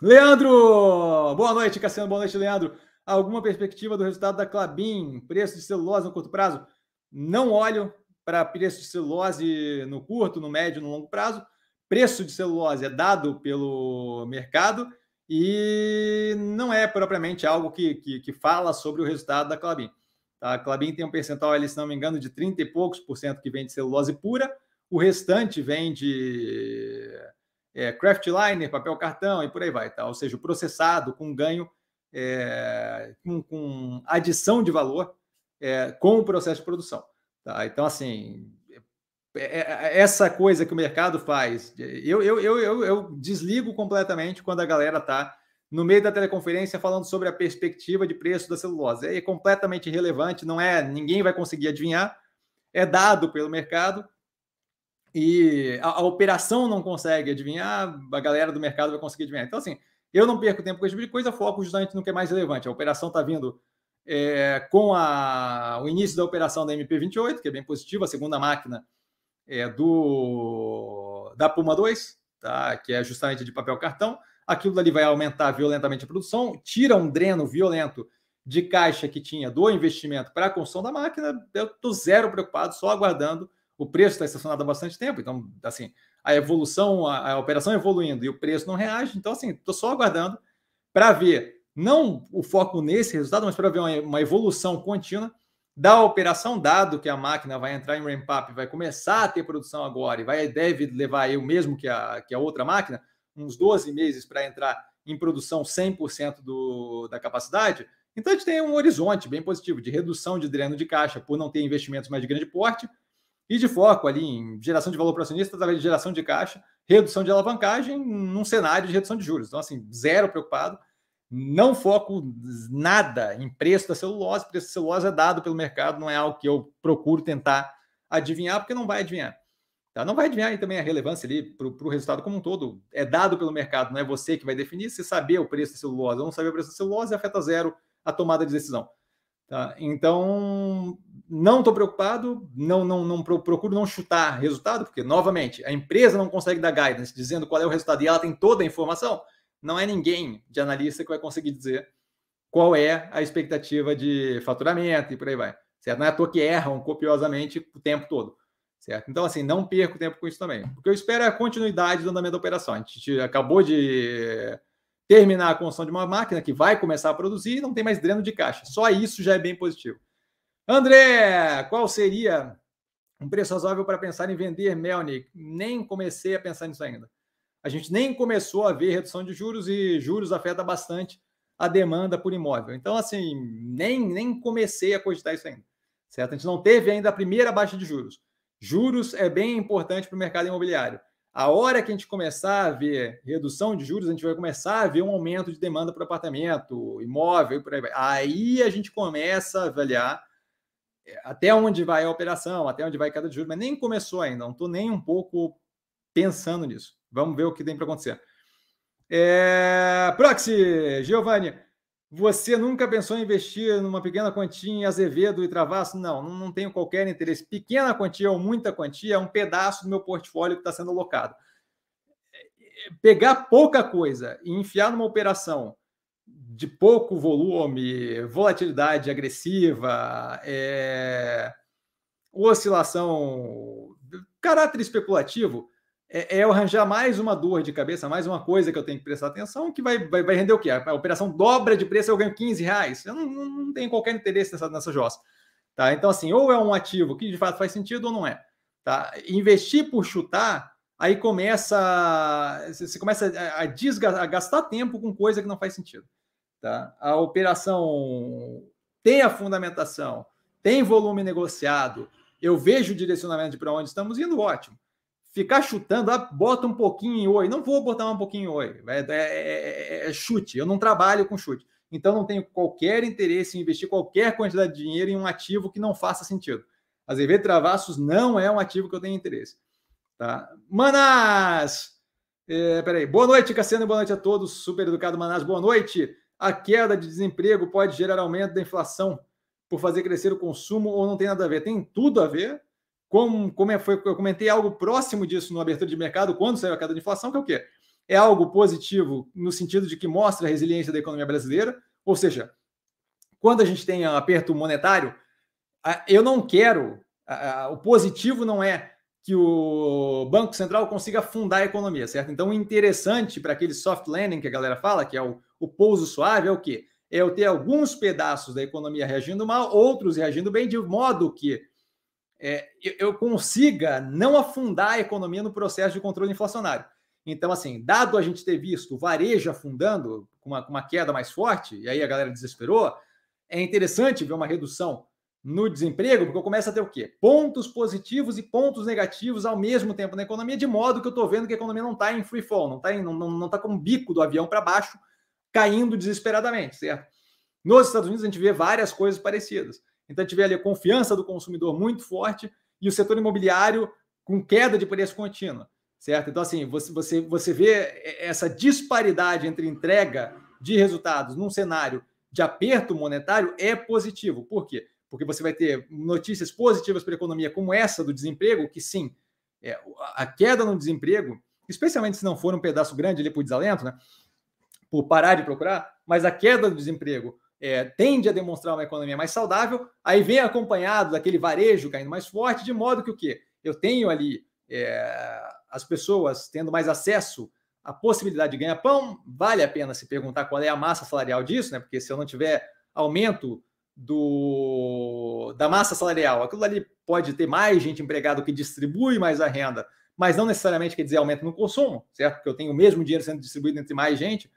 Leandro! Boa noite, Cassiano. Boa noite, Leandro. Alguma perspectiva do resultado da Clabin? Preço de celulose no curto prazo? Não olho para preço de celulose no curto, no médio, no longo prazo. Preço de celulose é dado pelo mercado e não é propriamente algo que, que, que fala sobre o resultado da Clabin. Tá? A Clabin tem um percentual, ali, se não me engano, de 30 e poucos por cento que vem de celulose pura, o restante vem de é, craft liner, papel cartão e por aí vai. Tá? Ou seja, processado com ganho é, com, com, adição de valor é, com o processo de produção. Tá? Então, assim, é, é, essa coisa que o mercado faz, eu, eu, eu, eu, eu desligo completamente quando a galera está no meio da teleconferência falando sobre a perspectiva de preço da celulose. É completamente irrelevante, não é, ninguém vai conseguir adivinhar, é dado pelo mercado e a, a operação não consegue adivinhar, a galera do mercado vai conseguir adivinhar. Então, assim, eu não perco tempo com esse tipo de coisa, foco justamente no que é mais relevante. A operação está vindo é, com a, o início da operação da MP28, que é bem positiva, a segunda máquina é, do da Puma 2, tá? que é justamente de papel cartão. Aquilo ali vai aumentar violentamente a produção, tira um dreno violento de caixa que tinha do investimento para a construção da máquina. Eu estou zero preocupado, só aguardando. O preço está estacionado há bastante tempo, então, assim, a evolução, a, a operação evoluindo e o preço não reage. Então, assim, estou só aguardando para ver, não o foco nesse resultado, mas para ver uma, uma, evolução contínua da operação, dado que a máquina vai entrar em ramp-up, vai começar a ter produção agora e vai, deve levar eu mesmo que a, que a outra máquina, uns 12 meses para entrar em produção 100% do, da capacidade. Então, a gente tem um horizonte bem positivo de redução de dreno de caixa por não ter investimentos mais de grande porte e de foco ali em geração de valor para acionista geração de caixa, redução de alavancagem num cenário de redução de juros. Então, assim, zero preocupado, não foco nada em preço da celulose, preço da celulose é dado pelo mercado, não é algo que eu procuro tentar adivinhar, porque não vai adivinhar. Tá? Não vai adivinhar e também a relevância ali para o resultado como um todo. É dado pelo mercado, não é você que vai definir. Se saber o preço da celulose ou não saber o preço da celulose, afeta zero a tomada de decisão. Tá? Então, não estou preocupado, não, não, não procuro não chutar resultado, porque, novamente, a empresa não consegue dar guidance dizendo qual é o resultado e ela tem toda a informação. Não é ninguém de analista que vai conseguir dizer qual é a expectativa de faturamento e por aí vai. Certo? Não é à toa que erram copiosamente o tempo todo. Certo? Então, assim, não perco tempo com isso também. Porque eu espero é a continuidade do andamento da operação. A gente acabou de terminar a construção de uma máquina que vai começar a produzir e não tem mais dreno de caixa. Só isso já é bem positivo. André, qual seria um preço razoável para pensar em vender Melnick? Nem comecei a pensar nisso ainda. A gente nem começou a ver redução de juros e juros afeta bastante a demanda por imóvel. Então, assim, nem, nem comecei a cogitar isso ainda. Certo? A gente não teve ainda a primeira baixa de juros. Juros é bem importante para o mercado imobiliário. A hora que a gente começar a ver redução de juros, a gente vai começar a ver um aumento de demanda por apartamento, imóvel e por aí vai. Aí a gente começa a avaliar até onde vai a operação, até onde vai cada juros, mas nem começou ainda, não estou nem um pouco pensando nisso. Vamos ver o que tem para acontecer. É... Proxy, Giovanni, você nunca pensou em investir numa pequena quantia em Azevedo e Travasso? Não, não tenho qualquer interesse. Pequena quantia ou muita quantia é um pedaço do meu portfólio que está sendo alocado. Pegar pouca coisa e enfiar numa operação de pouco volume, volatilidade agressiva, é... oscilação, caráter especulativo, é, é arranjar mais uma dor de cabeça, mais uma coisa que eu tenho que prestar atenção, que vai, vai, vai render o quê? A operação dobra de preço eu ganho 15 reais. Eu não, não tenho qualquer interesse nessa, nessa jossa. Tá? Então, assim, ou é um ativo que de fato faz sentido ou não é. Tá? Investir por chutar, aí começa. Você começa a, desgastar, a gastar tempo com coisa que não faz sentido. Tá? A operação tem a fundamentação, tem volume negociado, eu vejo o direcionamento de para onde estamos indo, ótimo ficar chutando, ah, bota um pouquinho em oi. Não vou botar um pouquinho em oi. É, é, é, é, chute. Eu não trabalho com chute. então não tenho qualquer interesse em investir qualquer quantidade de dinheiro em um ativo que não faça sentido. Azevedo Travassos não é um ativo que eu tenho interesse. Tá? Manas! É, peraí. Boa noite, Cassiano. Boa noite a todos. Super educado, Manas. Boa noite. A queda de desemprego pode gerar aumento da inflação por fazer crescer o consumo ou não tem nada a ver? Tem tudo a ver. Como, como é, foi, eu comentei algo próximo disso no abertura de mercado, quando saiu a queda de inflação, que é o quê? É algo positivo no sentido de que mostra a resiliência da economia brasileira, ou seja, quando a gente tem aperto monetário, eu não quero, o positivo não é que o Banco Central consiga afundar a economia, certo? Então, interessante para aquele soft landing que a galera fala, que é o, o pouso suave, é o quê? É eu ter alguns pedaços da economia reagindo mal, outros reagindo bem, de modo que é, eu consiga não afundar a economia no processo de controle inflacionário. Então, assim, dado a gente ter visto o varejo afundando com uma, com uma queda mais forte, e aí a galera desesperou, é interessante ver uma redução no desemprego, porque eu começo a ter o quê? Pontos positivos e pontos negativos ao mesmo tempo na economia, de modo que eu estou vendo que a economia não está em free fall, não está não, não, não tá com o bico do avião para baixo, caindo desesperadamente, certo? Nos Estados Unidos a gente vê várias coisas parecidas. Então a gente vê ali a confiança do consumidor muito forte e o setor imobiliário com queda de preço contínua, certo? Então assim, você, você, você vê essa disparidade entre entrega de resultados num cenário de aperto monetário é positivo. Por quê? porque você vai ter notícias positivas para a economia, como essa do desemprego, que sim, é, a queda no desemprego, especialmente se não for um pedaço grande ali por desalento, né? Por parar de procurar, mas a queda do desemprego é, tende a demonstrar uma economia mais saudável, aí vem acompanhado daquele varejo caindo mais forte, de modo que o quê? Eu tenho ali é, as pessoas tendo mais acesso à possibilidade de ganhar pão, vale a pena se perguntar qual é a massa salarial disso, né? Porque se eu não tiver aumento do, da massa salarial. Aquilo ali pode ter mais gente empregada que distribui mais a renda, mas não necessariamente quer dizer aumento no consumo, certo? Porque eu tenho o mesmo dinheiro sendo distribuído entre mais gente.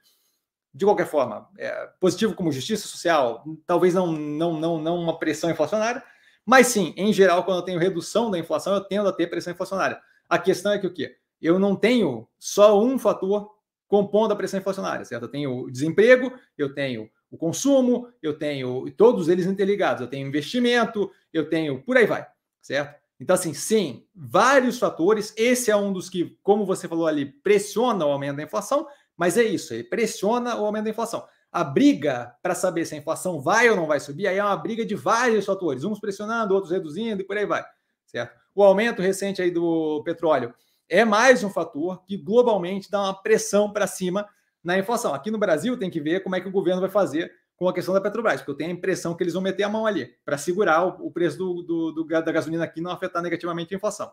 De qualquer forma, é positivo como justiça social, talvez não, não, não, não uma pressão inflacionária, mas sim, em geral, quando eu tenho redução da inflação, eu tendo a ter pressão inflacionária. A questão é que o quê? Eu não tenho só um fator compondo a pressão inflacionária, certo? Eu tenho o desemprego, eu tenho o consumo, eu tenho todos eles interligados, eu tenho investimento, eu tenho por aí vai, certo? Então, assim, sim, vários fatores. Esse é um dos que, como você falou ali, pressiona o aumento da inflação, mas é isso, ele pressiona o aumento da inflação. A briga para saber se a inflação vai ou não vai subir, aí é uma briga de vários fatores, uns pressionando, outros reduzindo e por aí vai, certo? O aumento recente aí do petróleo é mais um fator que globalmente dá uma pressão para cima na inflação. Aqui no Brasil tem que ver como é que o governo vai fazer com a questão da Petrobras, porque eu tenho a impressão que eles vão meter a mão ali para segurar o, preço do, do, do, da gasolina aqui não afetar negativamente a inflação.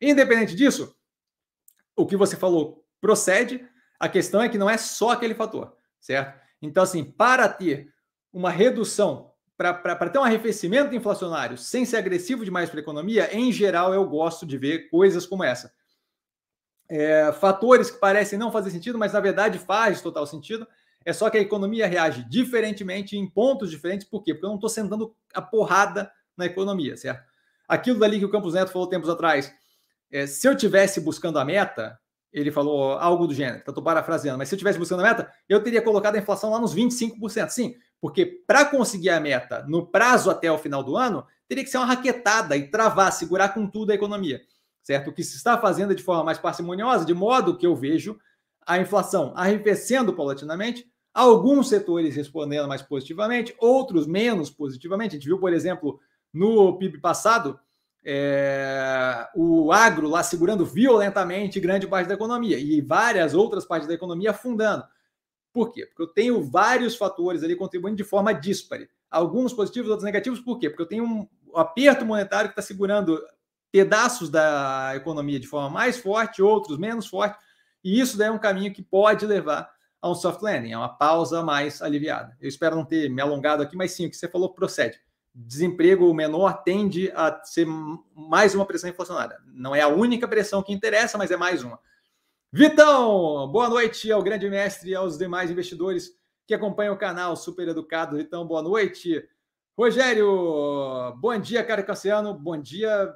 Independente disso, o que você falou procede, a questão é que não é só aquele fator, certo? Então, assim, para ter uma redução, para ter um arrefecimento inflacionário sem ser agressivo demais para a economia, em geral eu gosto de ver coisas como essa é, fatores que parecem não fazer sentido, mas na verdade faz total sentido. É só que a economia reage diferentemente em pontos diferentes. Por quê? Porque eu não estou sentando a porrada na economia, certo? Aquilo dali que o Campos Neto falou tempos atrás, é, se eu tivesse buscando a meta, ele falou algo do gênero, estou parafraseando, mas se eu tivesse buscando a meta, eu teria colocado a inflação lá nos 25%. Sim, porque para conseguir a meta no prazo até o final do ano, teria que ser uma raquetada e travar, segurar com tudo a economia certo? O que se está fazendo é de forma mais parcimoniosa, de modo que eu vejo a inflação arrefecendo paulatinamente, alguns setores respondendo mais positivamente, outros menos positivamente. A gente viu, por exemplo, no PIB passado, é, o agro lá segurando violentamente grande parte da economia e várias outras partes da economia afundando. Por quê? Porque eu tenho vários fatores ali contribuindo de forma díspare. Alguns positivos, outros negativos. Por quê? Porque eu tenho um aperto monetário que está segurando pedaços da economia de forma mais forte, outros menos forte, e isso daí é um caminho que pode levar a um soft landing, a uma pausa mais aliviada. Eu espero não ter me alongado aqui, mas sim, o que você falou procede. Desemprego menor tende a ser mais uma pressão inflacionária. Não é a única pressão que interessa, mas é mais uma. Vitão, boa noite ao grande mestre e aos demais investidores que acompanham o canal Super Educado. Vitão, boa noite. Rogério, bom dia, cara Cassiano. Bom dia,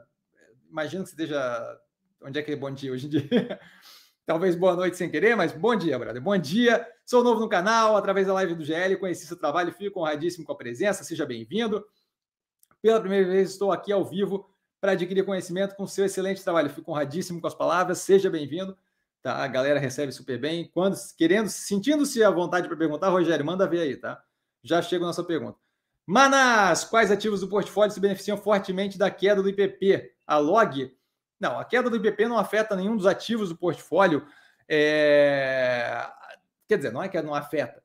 imagino que você esteja. Onde é que é bom dia hoje em dia? Talvez boa noite sem querer, mas bom dia, brother. Bom dia. Sou novo no canal, através da live do GL, conheci seu trabalho, fico honradíssimo com a presença, seja bem-vindo. Pela primeira vez estou aqui ao vivo para adquirir conhecimento com seu excelente trabalho. Fico honradíssimo com as palavras, seja bem-vindo. Tá? A galera recebe super bem. Quando querendo, sentindo-se à vontade para perguntar, Rogério, manda ver aí, tá? Já chego na sua pergunta. Manas, quais ativos do portfólio se beneficiam fortemente da queda do IPP? A log não, a queda do IBP não afeta nenhum dos ativos do portfólio. É... Quer dizer, não é que não afeta.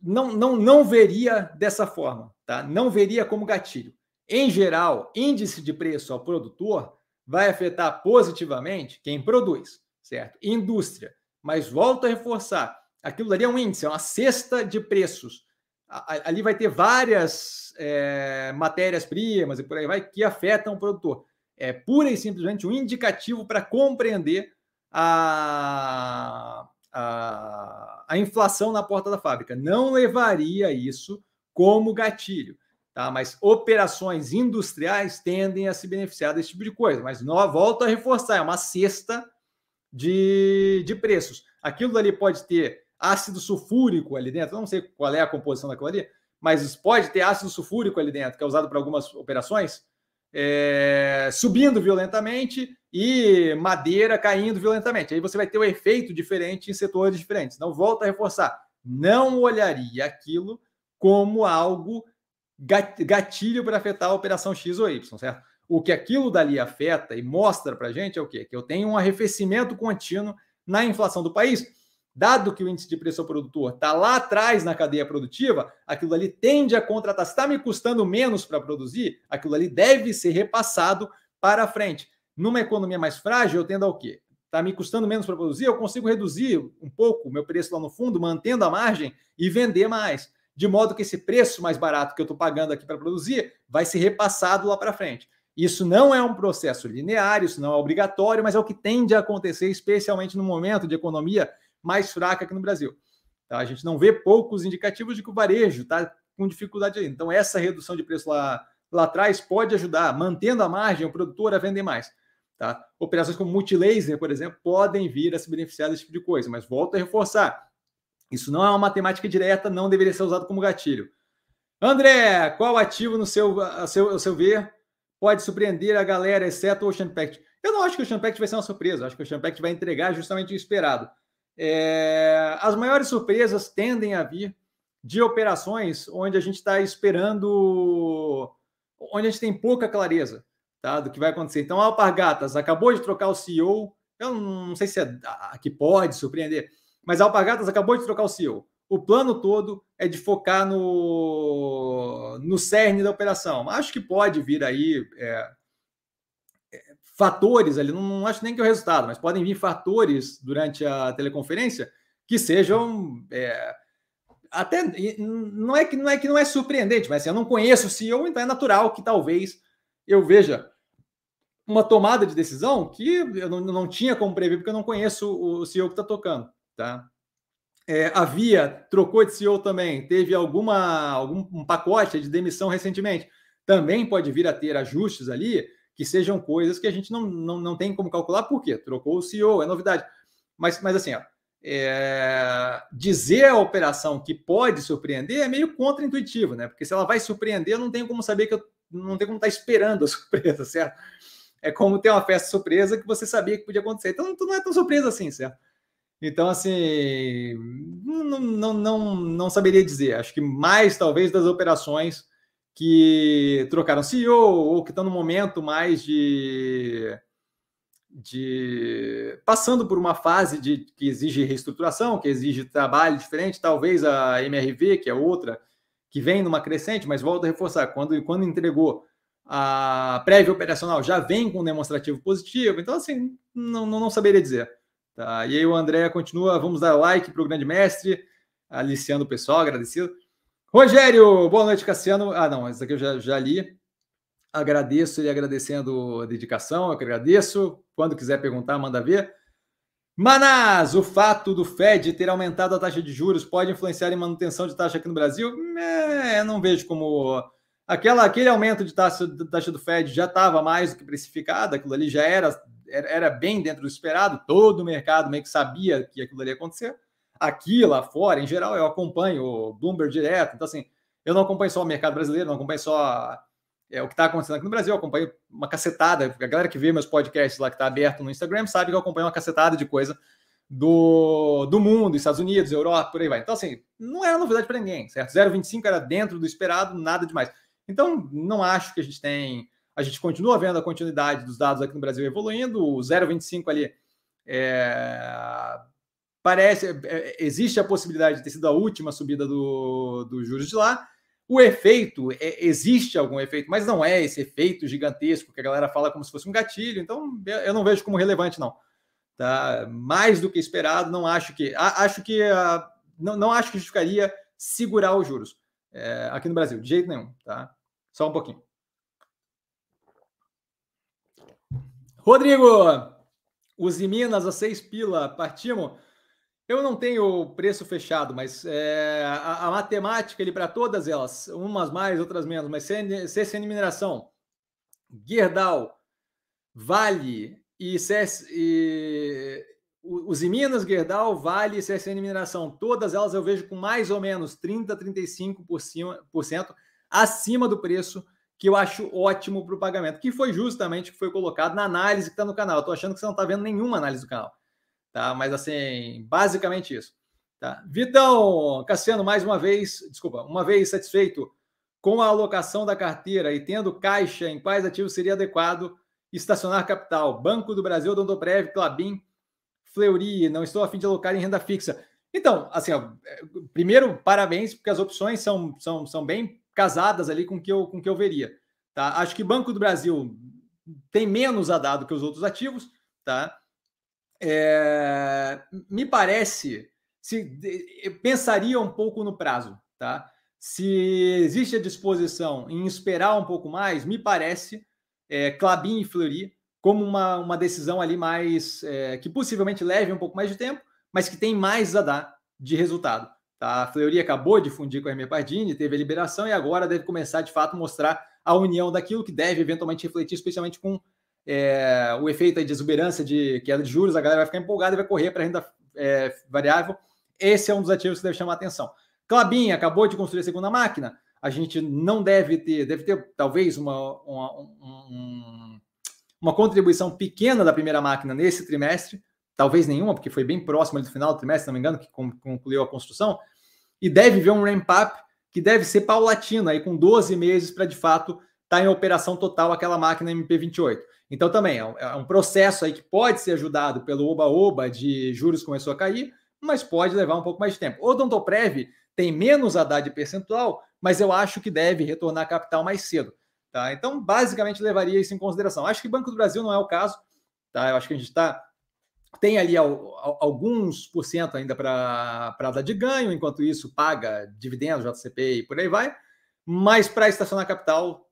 Não, não, não veria dessa forma, tá? Não veria como gatilho. Em geral, índice de preço ao produtor vai afetar positivamente quem produz, certo? Indústria. Mas volto a reforçar, aquilo ali é um índice, é uma cesta de preços. Ali vai ter várias é, matérias-primas e por aí vai que afetam o produtor é pura e simplesmente um indicativo para compreender a, a, a, inflação na porta da fábrica. Não levaria isso como gatilho, tá? Mas operações industriais tendem a se beneficiar desse tipo de coisa. Mas nós volto a reforçar, é uma cesta de, de preços. Aquilo ali pode ter ácido sulfúrico ali dentro, não sei qual é a composição daquilo ali, mas pode ter ácido sulfúrico ali dentro, que é usado para algumas operações é, subindo violentamente e madeira caindo violentamente. Aí você vai ter um efeito diferente em setores diferentes. Não volta a reforçar. Não olharia aquilo como algo gatilho para afetar a operação X ou Y, certo? O que aquilo dali afeta e mostra para a gente é o quê? Que eu tenho um arrefecimento contínuo na inflação do país dado que o índice de preço ao produtor está lá atrás na cadeia produtiva, aquilo ali tende a contratar. Se está me custando menos para produzir, aquilo ali deve ser repassado para frente. Numa economia mais frágil, eu tendo ao quê? Está me custando menos para produzir, eu consigo reduzir um pouco o meu preço lá no fundo, mantendo a margem e vender mais. De modo que esse preço mais barato que eu estou pagando aqui para produzir vai ser repassado lá para frente. Isso não é um processo linear, isso não é obrigatório, mas é o que tende a acontecer, especialmente no momento de economia mais fraca aqui no Brasil. Tá? A gente não vê poucos indicativos de que o varejo está com dificuldade aí. Então, essa redução de preço lá, lá atrás pode ajudar, mantendo a margem, o produtor a vender mais. Tá? Operações como multilaser, por exemplo, podem vir a se beneficiar desse tipo de coisa, mas volto a reforçar: isso não é uma matemática direta, não deveria ser usado como gatilho. André, qual ativo, no seu, a seu, a seu ver, pode surpreender a galera, exceto o Ocean Pact? Eu não acho que o Ocean Pact vai ser uma surpresa, acho que o Ocean Pact vai entregar justamente o esperado. É, as maiores surpresas tendem a vir de operações onde a gente está esperando, onde a gente tem pouca clareza tá, do que vai acontecer. Então, a Alpargatas acabou de trocar o CEO, eu não sei se é que pode surpreender, mas a Alpargatas acabou de trocar o CEO. O plano todo é de focar no, no cerne da operação. Acho que pode vir aí é, fatores ali, não, não, acho nem que é o resultado, mas podem vir fatores durante a teleconferência que sejam é, até não é que não é que não é surpreendente, mas assim, eu não conheço o CEO, então é natural que talvez eu veja uma tomada de decisão que eu não, não tinha como prever, porque eu não conheço o CEO que está tocando, tá? É, a Via trocou de CEO também, teve alguma algum um pacote de demissão recentemente, também pode vir a ter ajustes ali que sejam coisas que a gente não, não, não tem como calcular, por quê? Trocou o CEO, é novidade. Mas, mas assim, ó, é, dizer a operação que pode surpreender é meio contra-intuitivo, né? Porque se ela vai surpreender, eu não tenho como saber que eu não tenho como estar esperando a surpresa, certo? É como ter uma festa surpresa que você sabia que podia acontecer. Então não é tão surpresa assim, certo? Então, assim, não, não, não, não saberia dizer. Acho que mais, talvez, das operações que trocaram CEO ou que estão no momento mais de, de passando por uma fase de que exige reestruturação, que exige trabalho diferente, talvez a MRV, que é outra, que vem numa crescente, mas volta a reforçar, quando, quando entregou a prévia operacional já vem com demonstrativo positivo, então assim, não, não, não saberia dizer. Tá? E aí o André continua, vamos dar like para o grande mestre, aliciando o pessoal, agradecido. Rogério, boa noite, Cassiano. Ah, não, isso aqui eu já, já li. Agradeço ele agradecendo a dedicação, eu agradeço. Quando quiser perguntar, manda ver. Manás, o fato do Fed ter aumentado a taxa de juros pode influenciar em manutenção de taxa aqui no Brasil? É, não vejo como. Aquela, aquele aumento de taxa, taxa do Fed já estava mais do que precificado, aquilo ali já era era, era bem dentro do esperado, todo o mercado meio que sabia que aquilo ia acontecer. Aqui, lá fora, em geral, eu acompanho o Bloomberg direto, então assim, eu não acompanho só o mercado brasileiro, não acompanho só é, o que está acontecendo aqui no Brasil, eu acompanho uma cacetada, a galera que vê meus podcasts lá que está aberto no Instagram sabe que eu acompanho uma cacetada de coisa do, do mundo, Estados Unidos, Europa, por aí vai. Então, assim, não era novidade para ninguém, certo? 0,25 era dentro do esperado, nada demais. Então, não acho que a gente tem. A gente continua vendo a continuidade dos dados aqui no Brasil evoluindo, o 0,25 ali é, parece. É, existe a possibilidade de ter sido a última subida do, do juros de lá. O efeito, é, existe algum efeito, mas não é esse efeito gigantesco que a galera fala como se fosse um gatilho, então eu não vejo como relevante, não. Tá? Mais do que esperado, não acho que. Acho que. Não, não acho que justificaria segurar os juros é, aqui no Brasil, de jeito nenhum. Tá? Só um pouquinho. Rodrigo, os Minas a seis pila, partimos. Eu não tenho preço fechado, mas é, a, a, matemática ali para todas elas, umas mais, outras menos, mas CSN Mineração, Gerdau, Vale e, CS, e os Minas, Gerdau, Vale e CSN Mineração, todas elas eu vejo com mais ou menos 30, 35% acima do preço que eu acho ótimo para o pagamento, que foi justamente que foi colocado na análise que está no canal. Estou achando que você não está vendo nenhuma análise do canal tá? Mas assim, basicamente isso. Tá? Vitão, Cassiano, mais uma vez, desculpa, uma vez satisfeito com a alocação da carteira e tendo caixa em quais ativos seria adequado estacionar capital? Banco do Brasil, Dondobrev, Clabin, Fleury, não estou a fim de alocar em renda fixa. Então, assim, ó, primeiro, parabéns, porque as opções são, são, são bem casadas ali com que eu, com que eu veria. Tá? Acho que Banco do Brasil tem menos a dado que os outros ativos, tá? É, me parece, se pensaria um pouco no prazo, tá? Se existe a disposição em esperar um pouco mais, me parece é, Clabin e Fleury como uma, uma decisão ali mais é, que possivelmente leve um pouco mais de tempo, mas que tem mais a dar de resultado. Tá? A Fleury acabou de fundir com a Hermia Pardini, teve a liberação e agora deve começar de fato mostrar a união daquilo que deve eventualmente refletir, especialmente com é, o efeito de exuberância de queda de juros, a galera vai ficar empolgada e vai correr para a renda é, variável. Esse é um dos ativos que deve chamar atenção. Clabin acabou de construir a segunda máquina. A gente não deve ter, deve ter talvez uma, uma, um, uma contribuição pequena da primeira máquina nesse trimestre, talvez nenhuma, porque foi bem próximo do final do trimestre, se não me engano, que concluiu a construção, e deve ver um ramp-up que deve ser paulatino, aí com 12 meses para de fato estar tá em operação total aquela máquina MP28. Então, também é, é um processo aí que pode ser ajudado pelo oba-oba de juros começou a cair, mas pode levar um pouco mais de tempo. O Odontoprev tem menos a percentual, mas eu acho que deve retornar capital mais cedo. Tá? Então, basicamente, levaria isso em consideração. Acho que Banco do Brasil não é o caso. Tá? Eu acho que a gente está tem ali alguns por cento ainda para dar de ganho, enquanto isso paga dividendos, JCP e por aí vai. Mas para estacionar capital,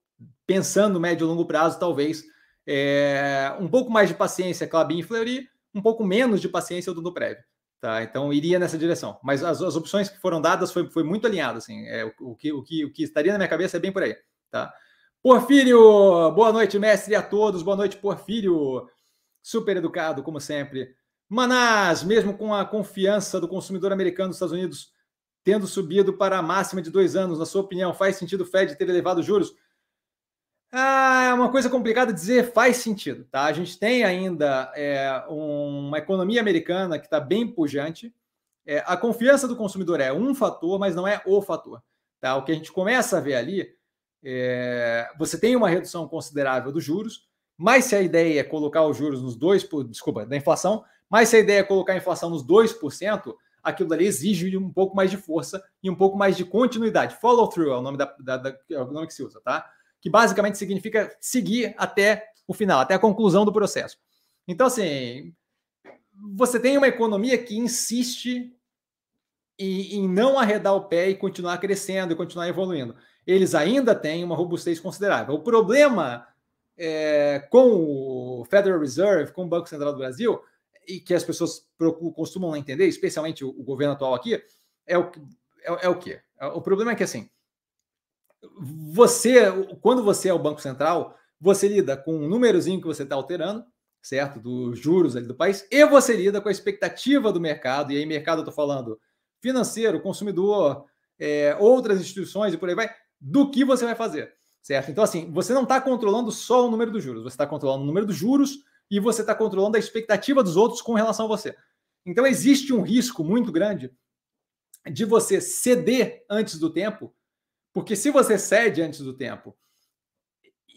pensando médio e longo prazo, talvez é, um pouco mais de paciência, Clabin e Fleury, um pouco menos de paciência o Dudu Prévio. Tá? Então iria nessa direção. Mas as, as opções que foram dadas foi, foi muito alinhado. Assim, é, o, o, que, o, que, o que estaria na minha cabeça é bem por aí. Tá? Porfírio, boa noite, mestre, a todos. Boa noite, Porfírio. Super educado, como sempre. Manás, mesmo com a confiança do consumidor americano dos Estados Unidos tendo subido para a máxima de dois anos, na sua opinião, faz sentido o Fed ter elevado juros? Ah, é uma coisa complicada dizer, faz sentido, tá? A gente tem ainda é, uma economia americana que está bem pujante. É, a confiança do consumidor é um fator, mas não é o fator. Tá? O que a gente começa a ver ali, é, você tem uma redução considerável dos juros, mas se a ideia é colocar os juros nos 2%, desculpa, da inflação, mas se a ideia é colocar a inflação nos 2%, aquilo dali exige um pouco mais de força e um pouco mais de continuidade. Follow through é o nome, da, da, da é o nome que se usa, tá? Que basicamente significa seguir até o final, até a conclusão do processo. Então, assim, você tem uma economia que insiste em, em não arredar o pé e continuar crescendo e continuar evoluindo. Eles ainda têm uma robustez considerável. O problema é, com o Federal Reserve, com o Banco Central do Brasil, e que as pessoas costumam não entender, especialmente o, o governo atual aqui, é o, é, é o quê? O problema é que, assim, você, quando você é o Banco Central, você lida com um númerozinho que você está alterando, certo? Dos juros ali do país, e você lida com a expectativa do mercado, e aí mercado eu estou falando financeiro, consumidor, é, outras instituições e por aí vai, do que você vai fazer, certo? Então, assim, você não está controlando só o número dos juros, você está controlando o número dos juros e você está controlando a expectativa dos outros com relação a você. Então, existe um risco muito grande de você ceder antes do tempo, porque se você cede antes do tempo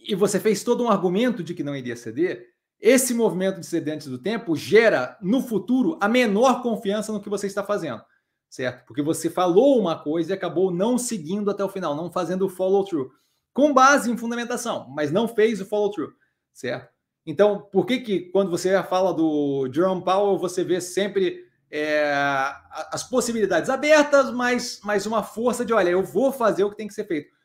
e você fez todo um argumento de que não iria ceder, esse movimento de ceder antes do tempo gera no futuro a menor confiança no que você está fazendo, certo? Porque você falou uma coisa e acabou não seguindo até o final, não fazendo o follow-through, com base em fundamentação, mas não fez o follow-through, certo? Então, por que que quando você fala do Jerome Powell, você vê sempre é, as possibilidades abertas, mas, mas uma força de, olha, eu vou fazer o que tem que ser feito.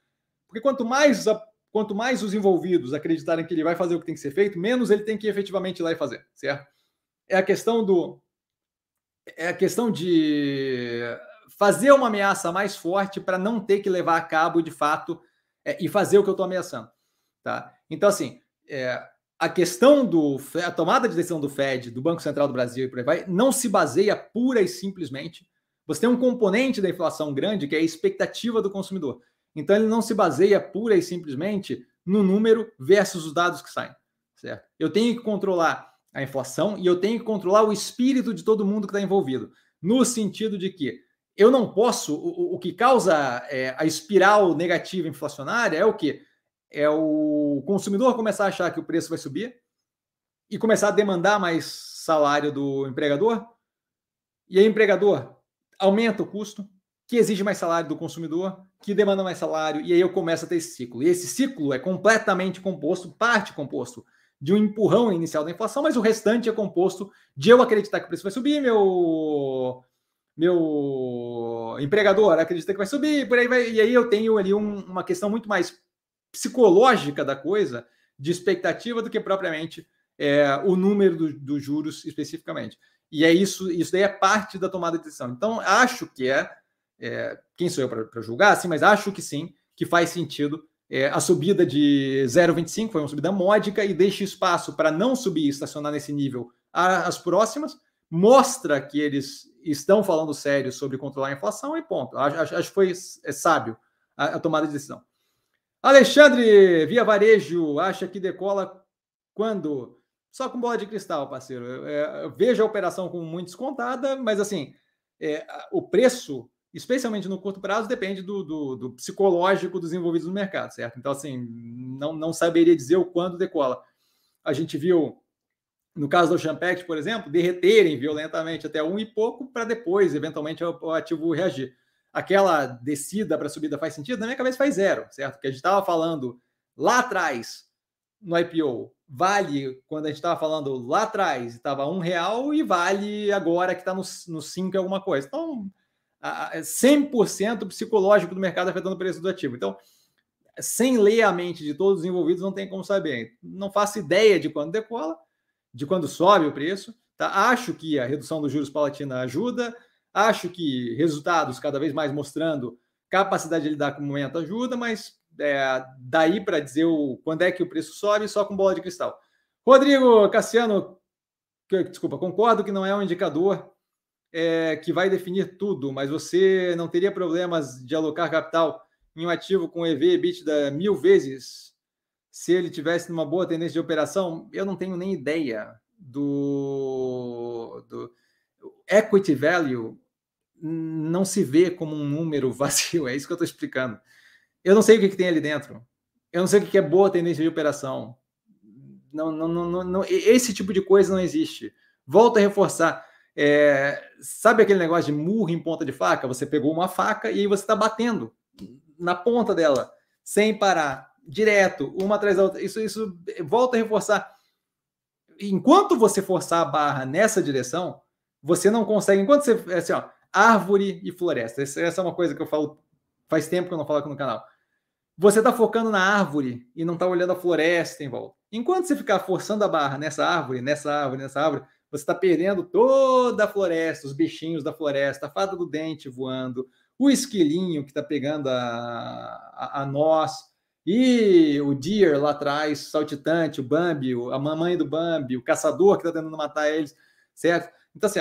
Porque quanto mais quanto mais os envolvidos acreditarem que ele vai fazer o que tem que ser feito, menos ele tem que efetivamente ir lá e fazer, certo? É a questão do é a questão de fazer uma ameaça mais forte para não ter que levar a cabo de fato é, e fazer o que eu estou ameaçando, tá? Então assim, é, a questão do a tomada de decisão do Fed, do Banco Central do Brasil e por aí vai, não se baseia pura e simplesmente. Você tem um componente da inflação grande que é a expectativa do consumidor. Então ele não se baseia pura e simplesmente no número versus os dados que saem, certo? Eu tenho que controlar a inflação e eu tenho que controlar o espírito de todo mundo que está envolvido, no sentido de que eu não posso, o, o que causa é, a espiral negativa inflacionária é o que? É o consumidor começar a achar que o preço vai subir e começar a demandar mais salário do empregador, e aí o empregador aumenta o custo, que exige mais salário do consumidor, que demanda mais salário, e aí eu começo a ter esse ciclo. E esse ciclo é completamente composto, parte composto, de um empurrão inicial da inflação, mas o restante é composto de eu acreditar que o preço vai subir, meu meu empregador acredita que vai subir, por aí vai, e aí eu tenho ali um, uma questão muito mais psicológica da coisa, de expectativa, do que propriamente é, o número dos do juros especificamente. E é isso, isso daí é parte da tomada de decisão. Então, acho que é é, quem sou eu para julgar, sim, mas acho que sim, que faz sentido. É, a subida de 0,25 foi uma subida módica e deixa espaço para não subir e estacionar nesse nível as próximas, mostra que eles estão falando sério sobre controlar a inflação e ponto. Acho, acho que foi é, sábio a, a, tomada de decisão. Alexandre, via varejo, acha que decola quando? Só com bola de cristal, parceiro. Eu, é, eu vejo a operação como muito descontada, mas assim, é, o preço especialmente no curto prazo, depende do, do, do, psicológico dos envolvidos no mercado, certo? Então, assim, não, não saberia dizer o quando decola. A gente viu, no caso do Champex, por exemplo, derreterem violentamente até um e pouco para depois, eventualmente, o, o ativo reagir. Aquela descida para subida faz sentido? Na minha cabeça faz zero, certo? Porque a gente estava falando lá atrás, no IPO, vale quando a gente estava falando lá atrás, estava um real e vale agora que está no, no cinco alguma coisa. Então, 100% psicológico do mercado afetando o preço do ativo. Então, sem ler a mente de todos os envolvidos, não tem como saber. Não faço ideia de quando decola, de quando sobe o preço. Tá? Acho que a redução dos juros palatina ajuda, acho que resultados cada vez mais mostrando capacidade de lidar com o momento ajuda, mas é, daí para dizer o, quando é que o preço sobe, só com bola de cristal. Rodrigo Cassiano, que, desculpa, concordo que não é um indicador é, que vai definir tudo, mas você não teria problemas de alocar capital em um ativo com EV EBITDA mil vezes se ele tivesse uma boa tendência de operação? Eu não tenho nem ideia do, do equity value não se vê como um número vazio, é isso que eu estou explicando. Eu não sei o que, que, tem ali dentro. Eu não sei o que, que é boa tendência de operação. Não, não, não, não, esse tipo de coisa não existe. Volto a reforçar. É, sabe aquele negócio de murro em ponta de faca? Você pegou uma faca e você está batendo na ponta dela, sem parar, direto, uma atrás da outra. Isso, isso volta a reforçar. Enquanto você forçar a barra nessa direção, você não consegue. Enquanto você. É assim, ó, árvore e floresta. Essa é uma coisa que eu falo faz tempo que eu não falo aqui no canal. Você está focando na árvore e não está olhando a floresta em volta. Enquanto você ficar forçando a barra nessa árvore, nessa árvore, nessa árvore, você está perdendo toda a floresta, os bichinhos da floresta, a fada do dente voando, o esquilinho que está pegando a, a, a, nós. E o Deer lá atrás, saltitante, o Bambi, a mamãe do Bambi, o caçador que está tentando matar eles, certo? Então, assim,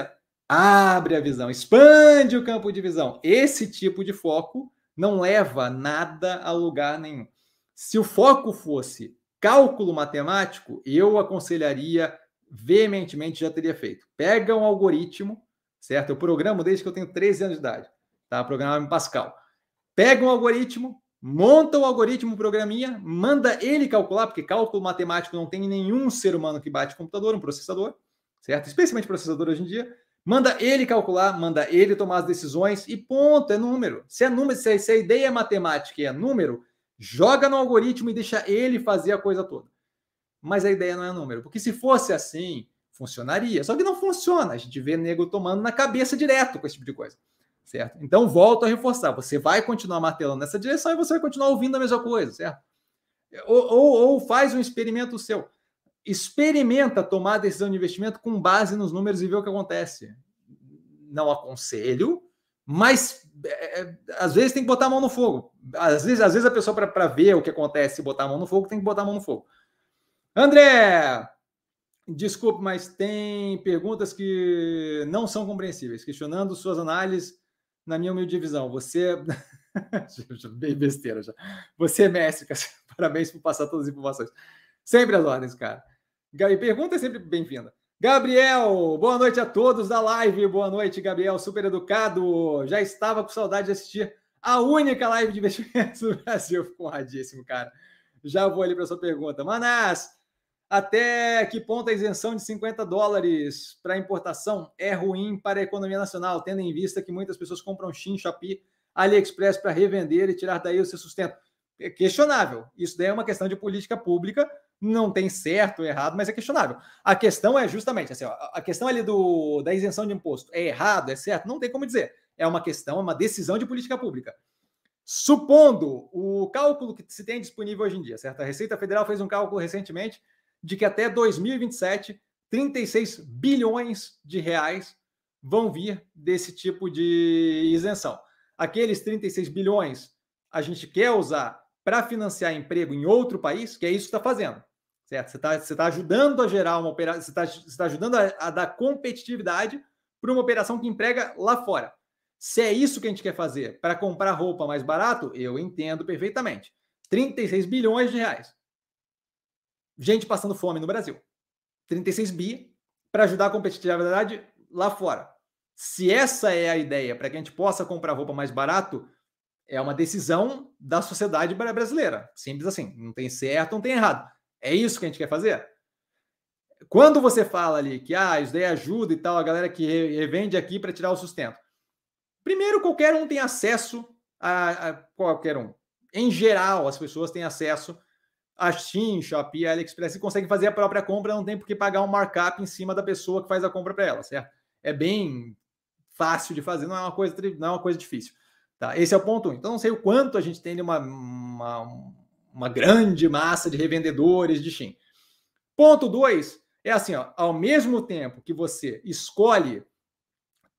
abre a visão, expande o campo de visão. Esse tipo de foco não leva nada a lugar nenhum. Se o foco fosse cálculo matemático, eu aconselharia veementemente, já teria feito. Pega um algoritmo, certo? Eu programo desde que eu tenho 13 anos de idade, tá? Programava em Pascal. Pega um algoritmo, monta o algoritmo, programinha, manda ele calcular, porque cálculo matemático não tem nenhum ser humano que bate computador, um processador, certo? Especialmente processador hoje em dia. Manda ele calcular, manda ele tomar as decisões e ponto, é número. Se é número, se a ideia é matemática e é número, joga no algoritmo e deixa ele fazer a coisa toda. Mas a ideia não é número, porque se fosse assim, funcionaria. Só que não funciona. A gente vê nego tomando na cabeça direto com esse tipo de coisa certo? Então, volto a reforçar, você vai continuar martelando nessa direção e você vai continuar ouvindo a mesma coisa, certo? Ou, ou, ou faz um experimento seu. Experimenta tomar decisão de investimento com base nos números e ver o que acontece. Não aconselho, mas é, é às vezes tem que botar a mão no fogo. Às vezes, às vezes a pessoa, para ver o que acontece e botar a mão no fogo, tem que botar a mão no fogo. André, desculpe, mas tem perguntas que não são compreensíveis, questionando suas análises na minha humilde visão, você. Bem besteira já. Você é mestre, cara. Parabéns por passar todas as informações. Sempre as ordens, cara. Pergunta é sempre bem-vinda. Gabriel, boa noite a todos da live. Boa noite, Gabriel, super educado. Já estava com saudade de assistir a única live de investimentos do Brasil. Fico honradíssimo, cara. Já vou ali para sua pergunta. Manás, até que ponto a isenção de 50 dólares para importação é ruim para a economia nacional, tendo em vista que muitas pessoas compram Shin, Shopee, AliExpress para revender e tirar daí o seu sustento? É questionável. Isso daí é uma questão de política pública, não tem certo ou errado, mas é questionável. A questão é justamente assim, ó, a questão ali do, da isenção de imposto é errado, é certo? Não tem como dizer. É uma questão, é uma decisão de política pública. Supondo o cálculo que se tem disponível hoje em dia, certo? A Receita Federal fez um cálculo recentemente de que até 2027, 36 bilhões de reais vão vir desse tipo de isenção. Aqueles 36 bilhões a gente quer usar para financiar emprego em outro país, que é isso que está fazendo. Certo? Você está você tá ajudando a gerar uma operação, você está tá ajudando a, a dar competitividade para uma operação que emprega lá fora. Se é isso que a gente quer fazer para comprar roupa mais barato, eu entendo perfeitamente. 36 bilhões de reais gente passando fome no Brasil. 36 bi para ajudar a competitividade lá fora. Se essa é a ideia para que a gente possa comprar roupa mais barato, é uma decisão da sociedade brasileira. Simples assim. Não tem certo, não tem errado. É isso que a gente quer fazer? Quando você fala ali que ah, isso daí ajuda e tal, a galera que revende aqui para tirar o sustento. Primeiro, qualquer um tem acesso a, a qualquer um. Em geral, as pessoas têm acesso a Shein, Shopee, AliExpress conseguem fazer a própria compra, não tem por que pagar um markup em cima da pessoa que faz a compra para ela, certo? É bem fácil de fazer, não é uma coisa, não é uma coisa difícil. Tá? Esse é o ponto 1. Então, não sei o quanto a gente tem uma, uma, uma grande massa de revendedores de Shein. Ponto 2 é assim, ó, ao mesmo tempo que você escolhe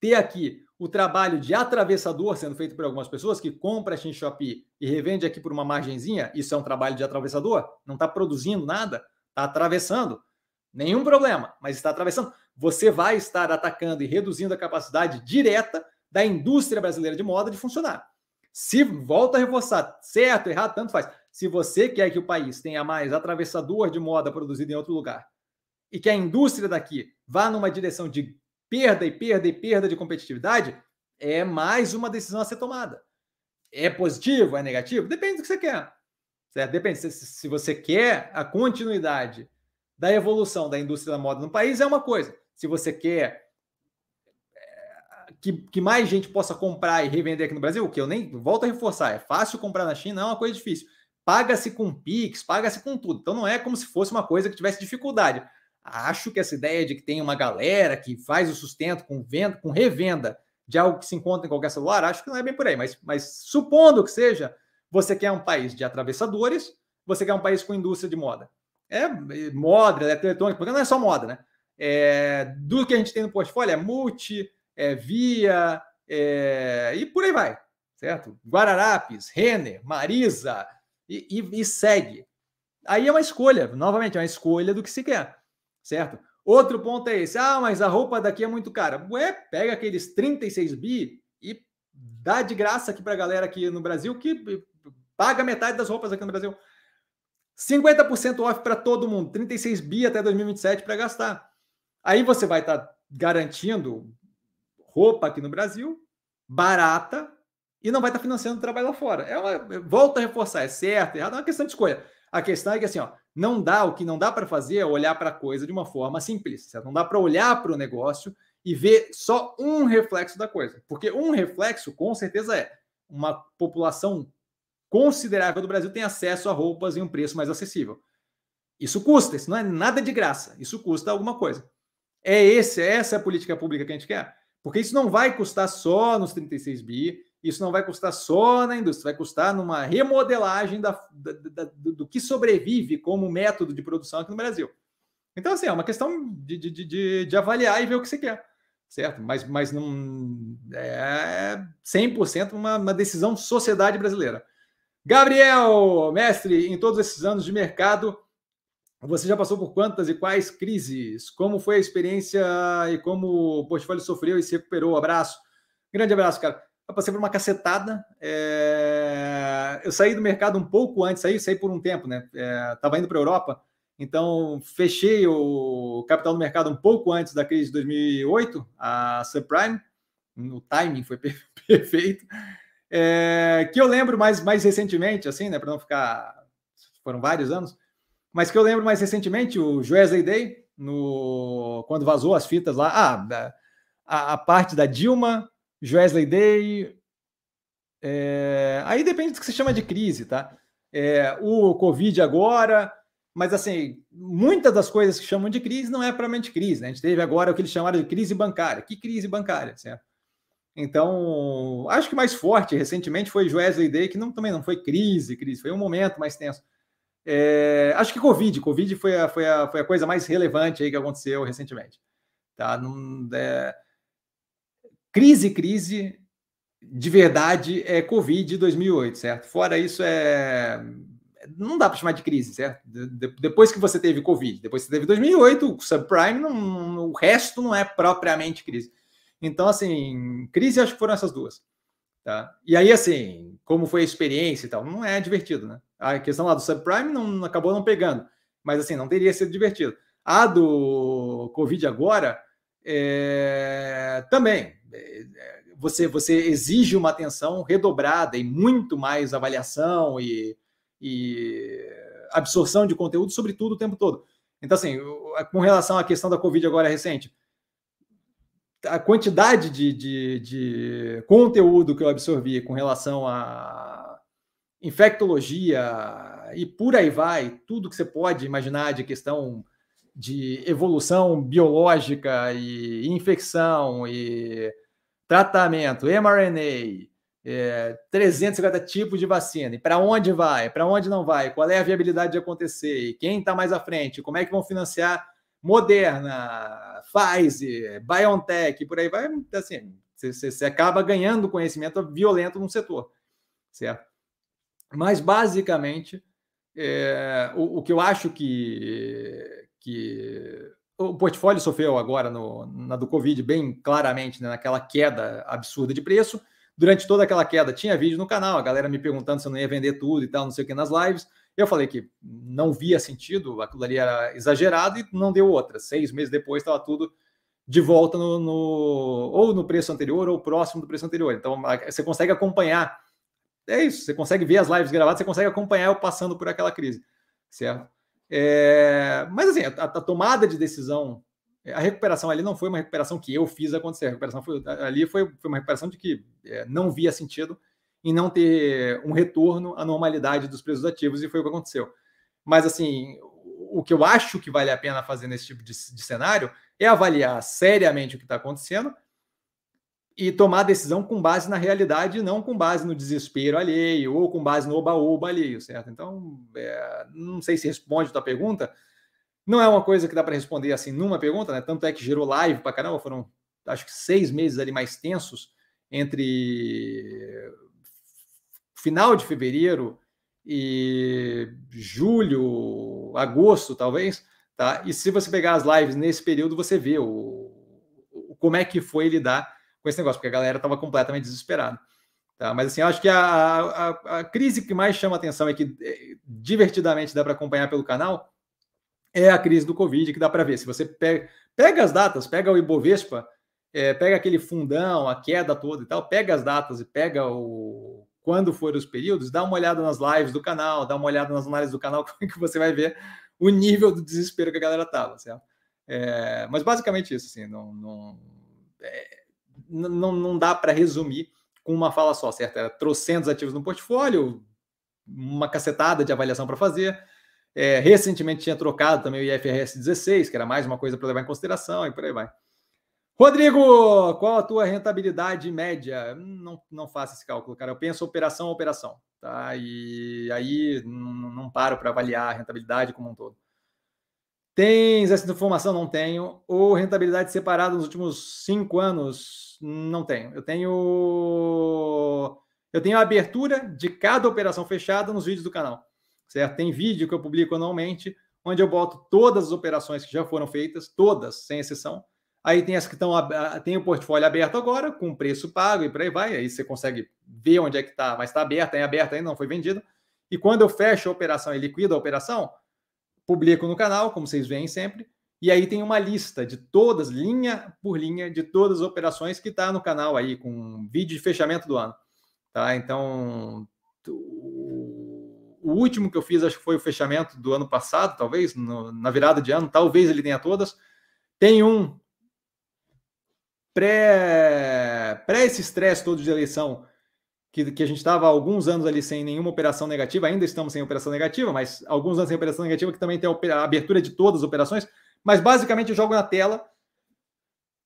ter aqui o trabalho de atravessador sendo feito por algumas pessoas que compra a Shopee e revende aqui por uma margenzinha, isso é um trabalho de atravessador, não está produzindo nada, está atravessando. Nenhum problema, mas está atravessando. Você vai estar atacando e reduzindo a capacidade direta da indústria brasileira de moda de funcionar. Se volta a reforçar, certo, errado, tanto faz. Se você quer que o país tenha mais atravessador de moda produzido em outro lugar e que a indústria daqui vá numa direção de perda e perda e perda de competitividade, é mais uma decisão a ser tomada. É positivo? É negativo? Depende do que você quer. Certo? Depende. Se, se você quer a continuidade da evolução da indústria da moda no país, é uma coisa. Se você quer é, que, que, mais gente possa comprar e revender aqui no Brasil, que eu nem volto a reforçar, é fácil comprar na China, não é uma coisa difícil. Paga-se com Pix, paga-se com tudo. Então não é como se fosse uma coisa que tivesse dificuldade. Acho que essa ideia de que tem uma galera que faz o sustento com venda, com revenda de algo que se encontra em qualquer celular, acho que não é bem por aí, mas, mas supondo que seja, você quer um país de atravessadores, você quer um país com indústria de moda. É moda, eletrônica, porque não é só moda, né? É, do que a gente tem no portfólio é multi, é via, é, e por aí vai, certo? Guararapes, Renner, Marisa, e, e, e segue. Aí é uma escolha, novamente, é uma escolha do que se quer, certo? Outro ponto é esse: ah, mas a roupa daqui é muito cara. Ué, pega aqueles 36 bi e dá de graça aqui para a galera aqui no Brasil que paga metade das roupas aqui no Brasil. 50% off para todo mundo, 36 bi até 2027 para gastar. Aí você vai estar tá garantindo roupa aqui no Brasil, barata, e não vai estar tá financiando o trabalho lá fora. É uma, volta a reforçar, é certo, errado, é uma questão de escolha. A questão é que assim, ó, não dá, o que não dá para fazer é olhar para a coisa de uma forma simples. Certo? Não dá para olhar para o negócio e ver só um reflexo da coisa. Porque um reflexo, com certeza, é uma população considerável do Brasil tem acesso a roupas em um preço mais acessível. Isso custa, isso não é nada de graça, isso custa alguma coisa. É esse, é essa a política pública que a gente quer? Porque isso não vai custar só nos 36 bi, isso não vai custar só na indústria, vai custar numa remodelagem da, da, da, do que sobrevive como método de produção aqui no Brasil. Então, assim, é uma questão de, de, de, de avaliar e ver o que você quer, certo? Mas, mas não é 100% uma, uma decisão sociedade brasileira. Gabriel, mestre, em todos esses anos de mercado, você já passou por quantas e quais crises? Como foi a experiência e como o portfólio sofreu e se recuperou? Abraço. Grande abraço, cara. Eu passei por uma cacetada. É... Eu saí do mercado um pouco antes, saí, saí por um tempo, né? É... indo para a Europa, então fechei o capital do mercado um pouco antes da crise de 2008, a subprime. O timing foi perfeito. É... Que eu lembro mais, mais recentemente, assim, né? Para não ficar. Foram vários anos, mas que eu lembro mais recentemente, o Wesley Day, no... quando vazou as fitas lá. Ah, a, a parte da Dilma Wesley Day. É, aí depende do que você chama de crise, tá? É, o Covid agora, mas assim, muitas das coisas que chamam de crise não é propriamente crise, né? A gente teve agora o que eles chamaram de crise bancária. Que crise bancária, certo? Então, acho que mais forte recentemente foi Wesley Day, que não, também não foi crise, crise, foi um momento mais tenso. É, acho que Covid, Covid foi a, foi, a, foi a coisa mais relevante aí que aconteceu recentemente. Tá? Não, é, Crise, crise de verdade é Covid 2008, certo? Fora isso, é não dá para chamar de crise, certo? De, depois que você teve Covid, depois que você teve 2008, o subprime, não, o resto não é propriamente crise. Então, assim, crise acho que foram essas duas. Tá? E aí, assim, como foi a experiência e tal, não é divertido, né? A questão lá do subprime não acabou não pegando, mas assim, não teria sido divertido. A do Covid agora é, também você, você exige uma atenção redobrada e muito mais avaliação e, e absorção de conteúdo, sobretudo o tempo todo. Então, assim, com relação à questão da Covid agora recente, a quantidade de, de, de conteúdo que eu absorvi com relação a infectologia e por aí vai, tudo que você pode imaginar de questão de evolução biológica e infecção e tratamento, mRNA, é, 350 tipos de vacina, e para onde vai, para onde não vai, qual é a viabilidade de acontecer, e quem está mais à frente, como é que vão financiar Moderna, Pfizer, BioNTech, por aí vai, assim, você, você acaba ganhando conhecimento violento no setor, certo? Mas, basicamente, é, o, o, que eu acho que, que o portfólio sofreu agora no, na do Covid bem claramente, né, naquela queda absurda de preço. Durante toda aquela queda tinha vídeo no canal, a galera me perguntando se eu não ia vender tudo e tal, não sei o que nas lives. Eu falei que não via sentido, aquilo ali era exagerado e não deu outra. Seis meses depois estava tudo de volta no, no, ou no preço anterior ou próximo do preço anterior. Então você consegue acompanhar. É isso, você consegue ver as lives gravadas, você consegue acompanhar eu passando por aquela crise, certo? É, mas assim, a, a, tomada de decisão, a recuperação ali não foi uma recuperação que eu fiz acontecer. A recuperação foi, ali foi, foi uma recuperação de que é, não via sentido em não ter um retorno à normalidade dos preços ativos, e foi o que aconteceu. Mas assim, o que eu acho que vale a pena fazer nesse tipo de, de cenário é avaliar seriamente o que está acontecendo e tomar decisão com base na realidade, não com base no desespero alheio ou com base no oba-oba alheio, certo? Então, é, não sei se responde a tua pergunta. Não é uma coisa que dá para responder assim numa pergunta, né? Tanto é que gerou live para caramba, foram acho que seis meses ali mais tensos entre final de fevereiro e julho, agosto, talvez, tá? E se você pegar as lives nesse período, você vê o, o como é que foi lidar com esse negócio, porque a galera estava completamente desesperada. Tá? Mas assim, acho que a, a, a, crise que mais chama atenção e que é, divertidamente dá para acompanhar pelo canal é a crise do Covid, que dá para ver. Se você pega, pega as datas, pega o Ibovespa, é, pega aquele fundão, a queda toda e tal, pega as datas e pega o quando foram os períodos, dá uma olhada nas lives do canal, dá uma olhada nas análises do canal, que você vai ver o nível do desespero que a galera tava, certo? É, mas basicamente isso, assim, não, não, é, não, não dá para resumir com uma fala só, certo? Era trocentos ativos no portfólio, uma cacetada de avaliação para fazer. É, recentemente tinha trocado também o IFRS 16, que era mais uma coisa para levar em consideração, e por aí vai. Rodrigo, qual a tua rentabilidade média? Não, não faço esse cálculo, cara. Eu penso operação a operação, tá? E aí não, não paro para avaliar a rentabilidade como um todo. Tens essa informação? Não tenho. Ou rentabilidade separada nos últimos cinco anos? Não tenho. Eu tenho. Eu tenho a abertura de cada operação fechada nos vídeos do canal. Certo? Tem vídeo que eu publico anualmente, onde eu boto todas as operações que já foram feitas, todas, sem exceção Aí tem as que estão tem o portfólio aberto agora, com preço pago e por aí vai. Aí você consegue ver onde é que está, mas está aberto, é aberto ainda, não foi vendido. E quando eu fecho a operação e liquido a operação, publico no canal, como vocês veem sempre. E aí tem uma lista de todas, linha por linha, de todas as operações que está no canal aí, com vídeo de fechamento do ano. Tá? Então, o último que eu fiz, acho que foi o fechamento do ano passado, talvez, no, na virada de ano, talvez ele tenha todas. Tem um pré, pré esse estresse todo de eleição, que, que a gente estava alguns anos ali sem nenhuma operação negativa, ainda estamos sem operação negativa, mas alguns anos sem operação negativa, que também tem a abertura de todas as operações, mas basicamente eu jogo na tela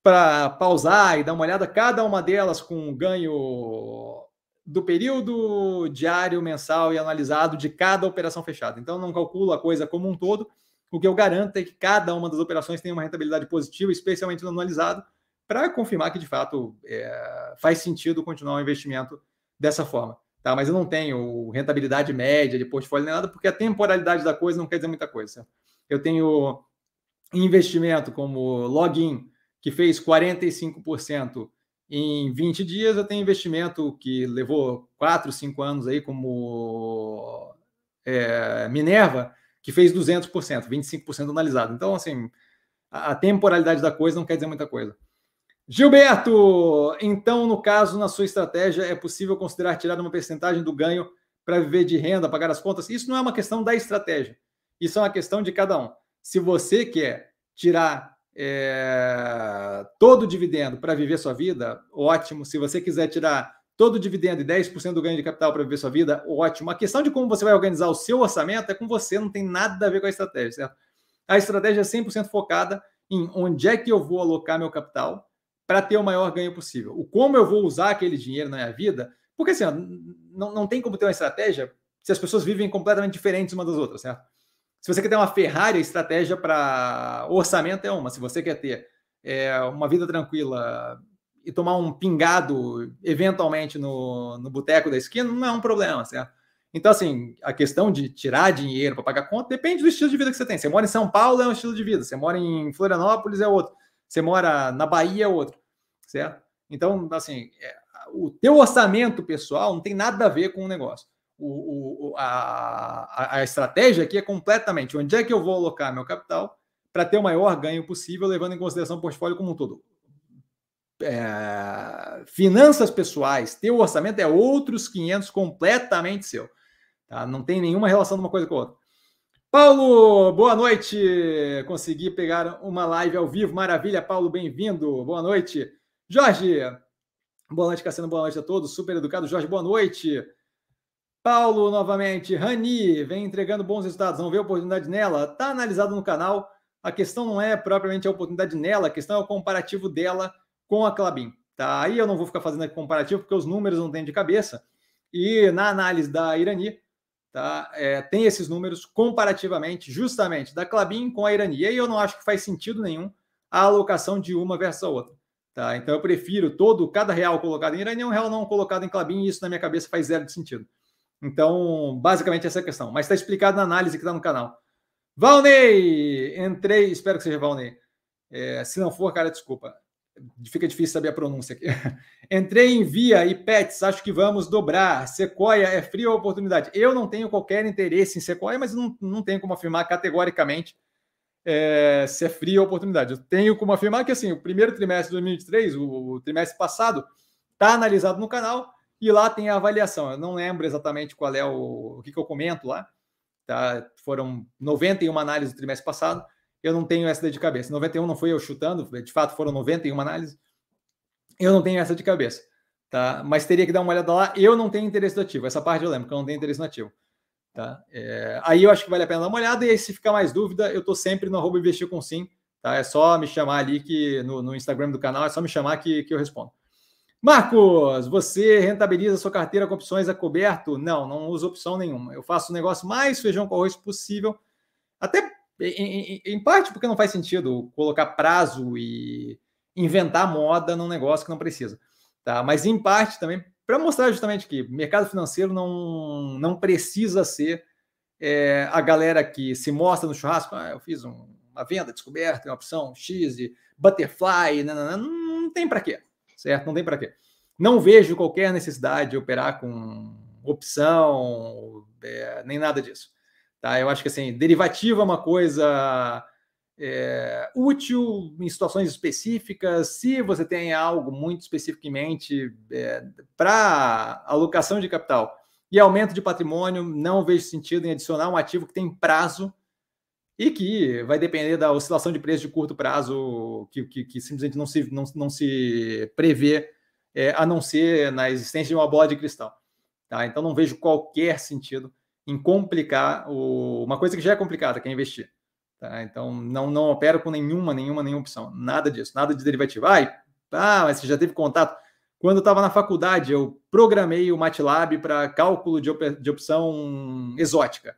para pausar e dar uma olhada, cada uma delas com ganho do período diário, mensal e analisado de cada operação fechada. Então, não calculo a coisa como um todo. O que eu garanto é que cada uma das operações tem uma rentabilidade positiva, especialmente no anualizado, para confirmar que de fato é, faz sentido continuar o investimento dessa forma. Tá? Mas eu não tenho rentabilidade média de portfólio nem nada, porque a temporalidade da coisa não quer dizer muita coisa. Eu tenho investimento como login, que fez 45% em 20 dias, eu tenho investimento que levou 4, 5 anos aí, como é, Minerva, que fez 200%, 25% analisado. Então, assim, a temporalidade da coisa não quer dizer muita coisa. Gilberto, então, no caso, na sua estratégia, é possível considerar tirar uma percentagem do ganho para viver de renda, pagar as contas? Isso não é uma questão da estratégia, isso é uma questão de cada um. Se você quer tirar é, todo o dividendo para viver sua vida, ótimo. Se você quiser tirar todo o dividendo e 10% do ganho de capital para viver sua vida, ótimo. A questão de como você vai organizar o seu orçamento é com você, não tem nada a ver com a estratégia, certo? A estratégia é 100% focada em onde é que eu vou alocar meu capital para ter o maior ganho possível. O como eu vou usar aquele dinheiro na minha vida, porque assim, ó, não, não tem como ter uma estratégia se as pessoas vivem completamente diferentes uma das outras, certo? Se você quer ter uma Ferrari, a estratégia para orçamento é uma. Se você quer ter é, uma vida tranquila e tomar um pingado eventualmente no, no boteco da esquina, não é um problema, certo? Então, assim, a questão de tirar dinheiro para pagar conta depende do estilo de vida que você tem. Você mora em São Paulo, é um estilo de vida. Você mora em Florianópolis, é outro. Você mora na Bahia, é outro, certo? Então, assim, é, o teu orçamento pessoal não tem nada a ver com o negócio. O, o, a, a estratégia aqui é completamente onde é que eu vou alocar meu capital para ter o maior ganho possível, levando em consideração o portfólio como um todo. É, finanças pessoais, teu orçamento é outros 500 completamente seu. Tá? Não tem nenhuma relação de uma coisa com a outra. Paulo, boa noite. Consegui pegar uma live ao vivo. Maravilha, Paulo, bem-vindo. Boa noite. Jorge, boa noite, Cassiano. Boa noite a todos. Super educado. Jorge, boa noite. Paulo, novamente. Rani, vem entregando bons resultados. Não vê oportunidade nela? Está analisado no canal. A questão não é propriamente a oportunidade nela, a questão é o comparativo dela com a Clabin. Tá? Aí eu não vou ficar fazendo comparativo porque os números não têm de cabeça. E na análise da Irani, tá? É, tem esses números comparativamente, justamente, da Clabin com a Irani. E eu não acho que faz sentido nenhum a alocação de uma versus a outra. Tá? Então eu prefiro todo, cada real colocado em Irani é um real não colocado em Clabin, e isso na minha cabeça faz zero de sentido. Então, basicamente essa é a questão. Mas está explicado na análise que está no canal. Valnei! Entrei, espero que seja Valnei. É, se não for, cara, desculpa. Fica difícil saber a pronúncia aqui. Entrei em Via e Pets, acho que vamos dobrar. Sequoia é frio ou oportunidade? Eu não tenho qualquer interesse em Sequoia, mas não, não tenho como afirmar categoricamente é, se é frio ou oportunidade. Eu tenho como afirmar que assim, o primeiro trimestre de 2023, o, o trimestre passado, está analisado no canal e lá tem a avaliação. Eu não lembro exatamente qual é o, o que, que eu comento lá. Tá? Foram 91 análises do trimestre passado. Eu não tenho essa de cabeça. 91 não foi eu chutando, de fato foram 91 análises. Eu não tenho essa de cabeça. Tá? Mas teria que dar uma olhada lá. Eu não tenho interesse no ativo. Essa parte eu lembro que eu não tenho interesse no ativo. Tá? É, aí eu acho que vale a pena dar uma olhada. E aí, se ficar mais dúvida, eu estou sempre no arroba investir com sim. Tá? É só me chamar ali que no, no Instagram do canal, é só me chamar que, que eu respondo. Marcos, você rentabiliza sua carteira com opções a coberto? Não, não uso opção nenhuma. Eu faço o negócio mais feijão com arroz possível. Até em, em, parte porque não faz sentido colocar prazo e inventar moda num negócio que não precisa. Tá? Mas em parte também para mostrar justamente que mercado financeiro não, não precisa ser é, a galera que se mostra no churrasco. Ah, eu fiz um, uma venda descoberta, uma opção X de butterfly, não tem para quê certo? Não tem para quê. Não vejo qualquer necessidade de operar com opção, é, nem nada disso. Tá? Eu acho que assim, derivativo é uma coisa é, útil em situações específicas, se você tem algo muito especificamente é, para alocação de capital e aumento de patrimônio, não vejo sentido em adicionar um ativo que tem prazo e que vai depender da oscilação de preço de curto prazo, que, que, que simplesmente não se, não, não se prevê, é, a não ser na existência de uma bola de cristal. Tá? Então, não vejo qualquer sentido em complicar o, uma coisa que já é complicada, que é investir. Tá? Então, não, não opero com nenhuma, nenhuma, nenhuma opção. Nada disso, nada de derivativo. Ai, ah, mas você já teve contato. Quando eu estava na faculdade, eu programei o MATLAB para cálculo de, op de opção exótica.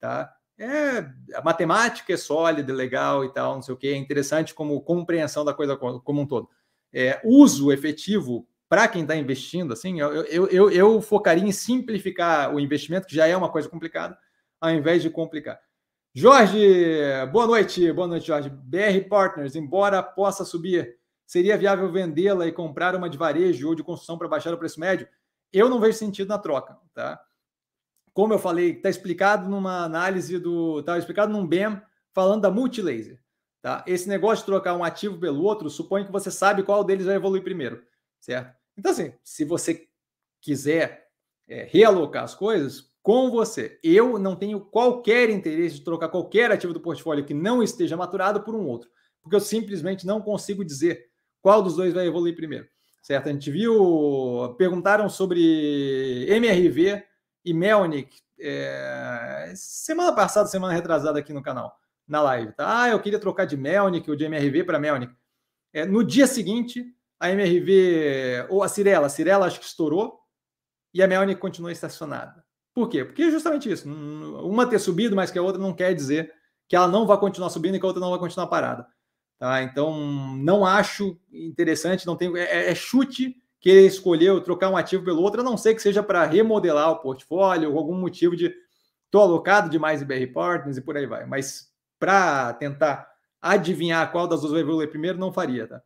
Tá? é, a matemática é sólida, legal e tal, não sei o que, é interessante como compreensão da coisa como um todo. É, uso efetivo para quem está investindo, assim, eu, eu, eu, eu, focaria em simplificar o investimento, que já é uma coisa complicada, ao invés de complicar. Jorge, boa noite, boa noite, Jorge. BR Partners, embora possa subir, seria viável vendê-la e comprar uma de varejo ou de construção para baixar o preço médio? Eu não vejo sentido na troca, tá? como eu falei, está explicado numa análise do. Está explicado num BEM falando da multilaser. Tá? Esse negócio de trocar um ativo pelo outro supõe que você sabe qual deles vai evoluir primeiro, certo? Então, assim, se você quiser é, realocar as coisas, com você. Eu não tenho qualquer interesse de trocar qualquer ativo do portfólio que não esteja maturado por um outro, porque eu simplesmente não consigo dizer qual dos dois vai evoluir primeiro, certo? A gente viu, perguntaram sobre MRV e Melnick, é, semana passada, semana retrasada aqui no canal, na live, tá? Ah, eu queria trocar de Melnick ou de MRV para Melnick. É, no dia seguinte, a MRV, ou a Cirela, a Cirela acho que estourou e a Melnick continuou estacionada. Por quê? Porque é justamente isso. Uma ter subido mais que a outra não quer dizer que ela não vai continuar subindo e que a outra não vai continuar parada. Tá? Então, não acho interessante, não tem, é, é chute que ele escolheu trocar um ativo pelo outro, a não ser que seja para remodelar o portfólio ou algum motivo de estou alocado demais em BR Partners e por aí vai. Mas para tentar adivinhar qual das duas vai evoluir primeiro, não faria, tá?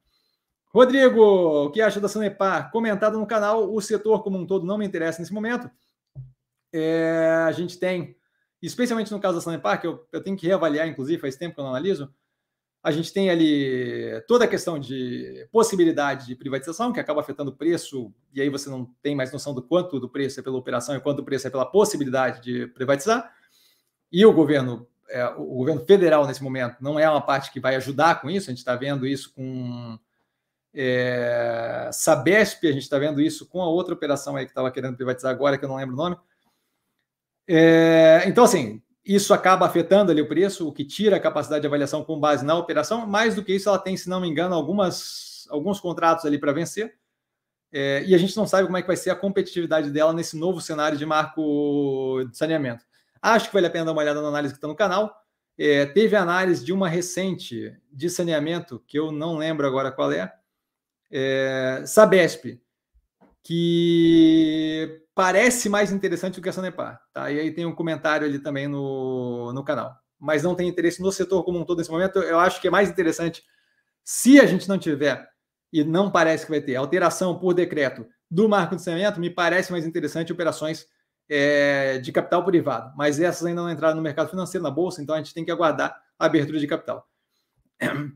Rodrigo, o que acha da Sanepar? Comentado no canal, o setor como um todo não me interessa nesse momento. É, a gente tem, especialmente no caso da Sanepar, que eu, eu tenho que reavaliar, inclusive, faz tempo que eu não analiso, a gente tem ali toda a questão de possibilidade de privatização, que acaba afetando o preço, e aí você não tem mais noção do quanto do preço é pela operação e quanto do preço é pela possibilidade de privatizar. E o governo, é, o governo federal, nesse momento, não é uma parte que vai ajudar com isso, a gente está vendo isso com é, Sabesp, a gente está vendo isso com a outra operação aí que estava querendo privatizar agora, que eu não lembro o nome. É, então, assim, isso acaba afetando ali o preço, o que tira a capacidade de avaliação com base na operação. Mais do que isso, ela tem, se não me engano, algumas, alguns contratos ali para vencer. É, e a gente não sabe como é que vai ser a competitividade dela nesse novo cenário de marco de saneamento. Acho que vale a pena dar uma olhada na análise que está no canal. É, teve análise de uma recente de saneamento, que eu não lembro agora qual é. É Sabesp. que parece mais interessante do que a Sanepar. Tá? E aí tem um comentário ali também no, no canal. Mas não tem interesse no setor como um todo nesse momento. Eu acho que é mais interessante se a gente não tiver, e não parece que vai ter, alteração por decreto do marco de saneamento, me parece mais interessante operações é, de capital privado. Mas essas ainda não entraram no mercado financeiro, na bolsa, então a gente tem que aguardar a abertura de capital.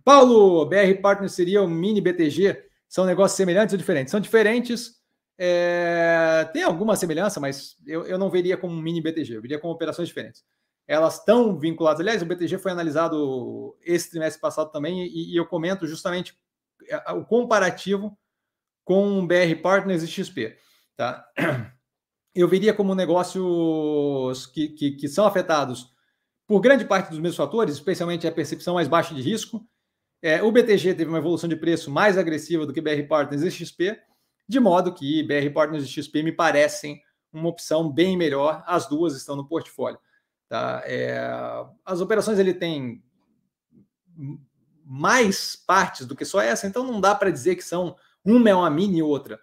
Paulo, BR Partners seria o mini BTG? São negócios semelhantes ou diferentes? São diferentes. É, tem alguma semelhança, mas eu, eu não veria como um mini BTG, eu veria como operações diferentes. Elas estão vinculadas. Aliás, o BTG foi analisado esse trimestre passado também, e, e eu comento justamente é, o comparativo com BR Partners e XP. Tá? Eu veria como negócios que, que, que são afetados por grande parte dos mesmos fatores, especialmente a percepção mais baixa de risco. É, o BTG teve uma evolução de preço mais agressiva do que BR Partners e XP, de modo que BR Partners e XP me parecem uma opção bem melhor. As duas estão no portfólio. Tá? É, as operações ele tem mais partes do que só essa, então não dá para dizer que são uma é uma mini e outra.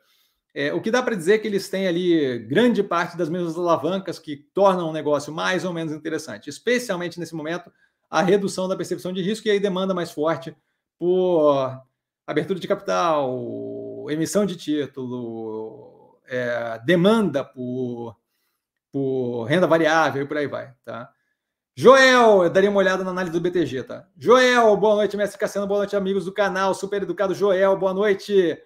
É, o que dá para dizer é que eles têm ali grande parte das mesmas alavancas que tornam o negócio mais ou menos interessante, especialmente nesse momento, a redução da percepção de risco e aí demanda mais forte por abertura de capital, emissão de título, é, demanda por, por renda variável e por aí vai, tá? Joel, eu daria uma olhada na análise do BTG, tá? Joel, boa noite, mestre Cassiano, boa noite, amigos do canal, super educado Joel, boa noite.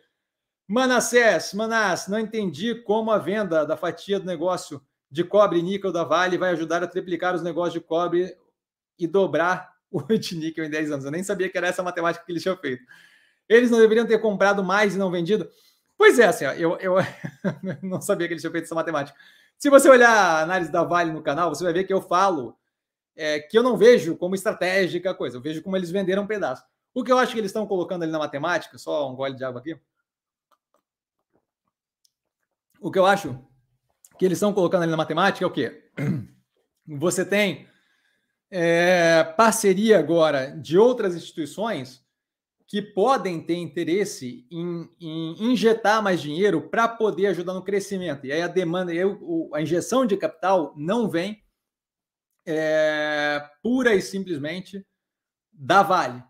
Manassés, Manas, não entendi como a venda da fatia do negócio de cobre e níquel da Vale vai ajudar a triplicar os negócios de cobre e dobrar o de níquel em 10 anos. Eu nem sabia que era essa matemática que eles tinham feito. Eles não deveriam ter comprado mais e não vendido? Pois é, assim, ó, eu, eu não sabia que eles tinham feito essa matemática. Se você olhar a análise da Vale no canal, você vai ver que eu falo é, que eu não vejo como estratégica a coisa, eu vejo como eles venderam um pedaço. O que eu acho que eles estão colocando ali na matemática, só um gole de água aqui, o que eu acho que eles estão colocando ali na matemática é o quê? Você tem é, parceria agora de outras instituições que podem ter interesse em, em injetar mais dinheiro para poder ajudar no crescimento. E aí a demanda, eu, a injeção de capital não vem é, pura e simplesmente da Vale.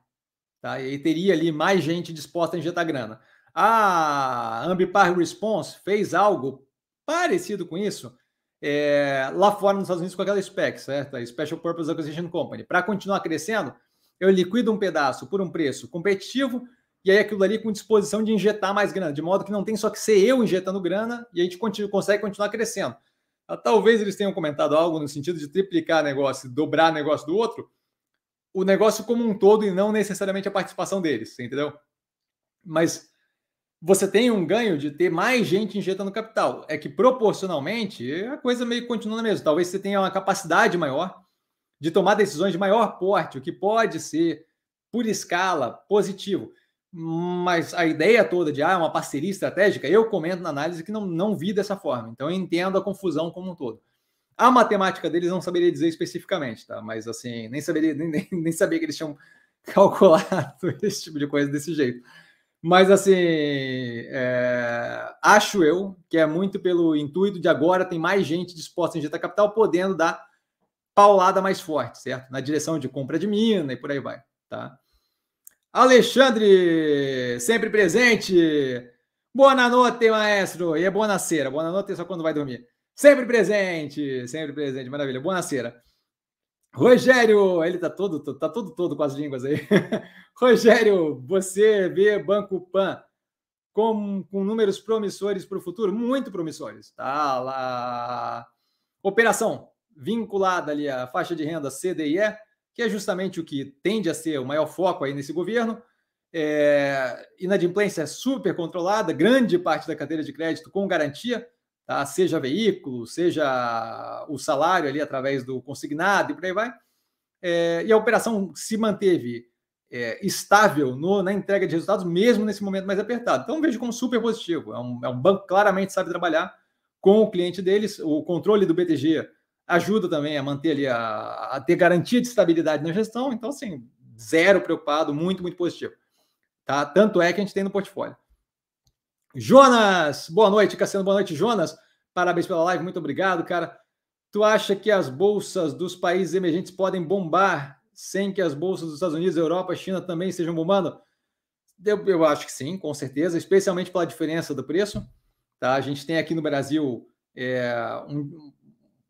Tá? E aí teria ali mais gente disposta a injetar grana. A Ambipar Response fez algo parecido com isso é, lá fora nos Estados Unidos com aquela SPAC, certo? A Special Purpose Acquisition Company. Para continuar crescendo, eu liquido um pedaço por um preço competitivo e aí aquilo ali com disposição de injetar mais grana, de modo que não tem só que ser eu injetando grana e a gente consegue continuar crescendo. Ah, talvez eles tenham comentado algo no sentido de triplicar negócio, dobrar negócio do outro, o negócio como um todo e não necessariamente a participação deles, entendeu? Mas você tem um ganho de ter mais gente injetando capital. É que proporcionalmente a coisa meio continua na mesma. Talvez você tenha uma capacidade maior de tomar decisões de maior porte, o que pode ser, por escala, positivo. Mas a ideia toda de ah, uma parceria estratégica, eu comento na análise que não, não vi dessa forma. Então eu entendo a confusão como um todo. A matemática deles não saberia dizer especificamente, tá? Mas assim, nem saberia, nem, nem, nem sabia que eles tinham calculado esse tipo de coisa desse jeito. Mas, assim, é, acho eu que é muito pelo intuito de agora tem mais gente disposta a injetar capital, podendo dar paulada mais forte, certo? Na direção de compra de mina e por aí vai, tá? Alexandre, sempre presente. Boa noite, maestro. E é boa nascera. Boa noite só quando vai dormir. Sempre presente, sempre presente. Maravilha. Boa nascera. Rogério, ele tá todo, tá todo todo com as línguas aí. Rogério, você vê Banco Pan com, com números promissores para o futuro? Muito promissores. Tá lá. Operação vinculada ali à faixa de renda CDIE, que é justamente o que tende a ser o maior foco aí nesse governo. É, inadimplência super controlada, grande parte da cadeira de crédito com garantia tá? seja veículo, seja o salário ali através do consignado e por aí vai. É, e a operação se manteve é, estável no, na entrega de resultados, mesmo nesse momento mais apertado. Então, vejo como super positivo. É um, é um banco que claramente sabe trabalhar com o cliente deles. O controle do BTG ajuda também a manter ali, a, a ter garantia de estabilidade na gestão. Então, assim, zero preocupado, muito, muito positivo. Tá? Tanto é que a gente tem no portfólio. Jonas, boa noite, Cassiano, boa noite, Jonas. Parabéns pela live, muito obrigado, cara. Tu acha que as bolsas dos países emergentes podem bombar sem que as bolsas dos Estados Unidos, Europa, China também estejam bombando? Eu, eu acho que sim, com certeza, especialmente pela diferença do preço. Tá? A gente tem aqui no Brasil é, um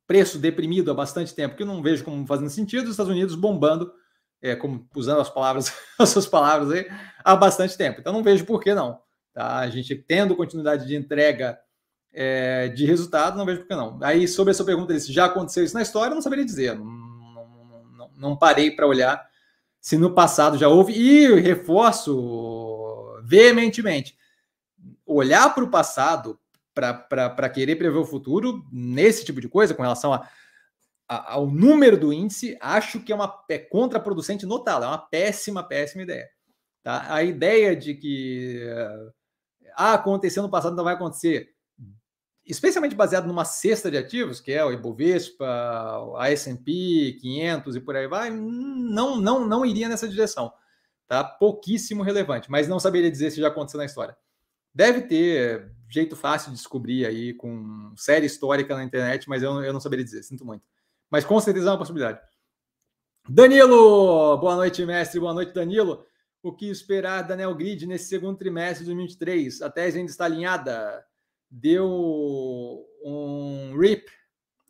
preço deprimido há bastante tempo, que eu não vejo como fazendo sentido, os Estados Unidos bombando, é, como usando as palavras, as suas palavras aí, há bastante tempo. Então não vejo por que não. Tá? A gente tendo continuidade de entrega é, de resultado, não vejo por que não. Aí, sobre a sua pergunta, se já aconteceu isso na história, não saberia dizer. Não, não, não, parei para olhar se no passado já houve. E reforço veementemente: olhar para o passado para querer prever o futuro nesse tipo de coisa, com relação a, a, ao número do índice, acho que é uma é contraproducente notá-lo. É uma péssima, péssima ideia. Tá? A ideia de que ah, aconteceu no passado, não vai acontecer, especialmente baseado numa cesta de ativos, que é o Ibovespa, a S&P 500 e por aí vai, não, não, não iria nessa direção. Tá? Pouquíssimo relevante, mas não saberia dizer se já aconteceu na história. Deve ter jeito fácil de descobrir aí com série histórica na internet, mas eu, eu não saberia dizer, sinto muito. Mas com certeza é uma possibilidade. Danilo, boa noite, mestre, boa noite, Danilo. O que esperar da Neogrid nesse segundo trimestre de 2023? A tese ainda está alinhada. Deu um RIP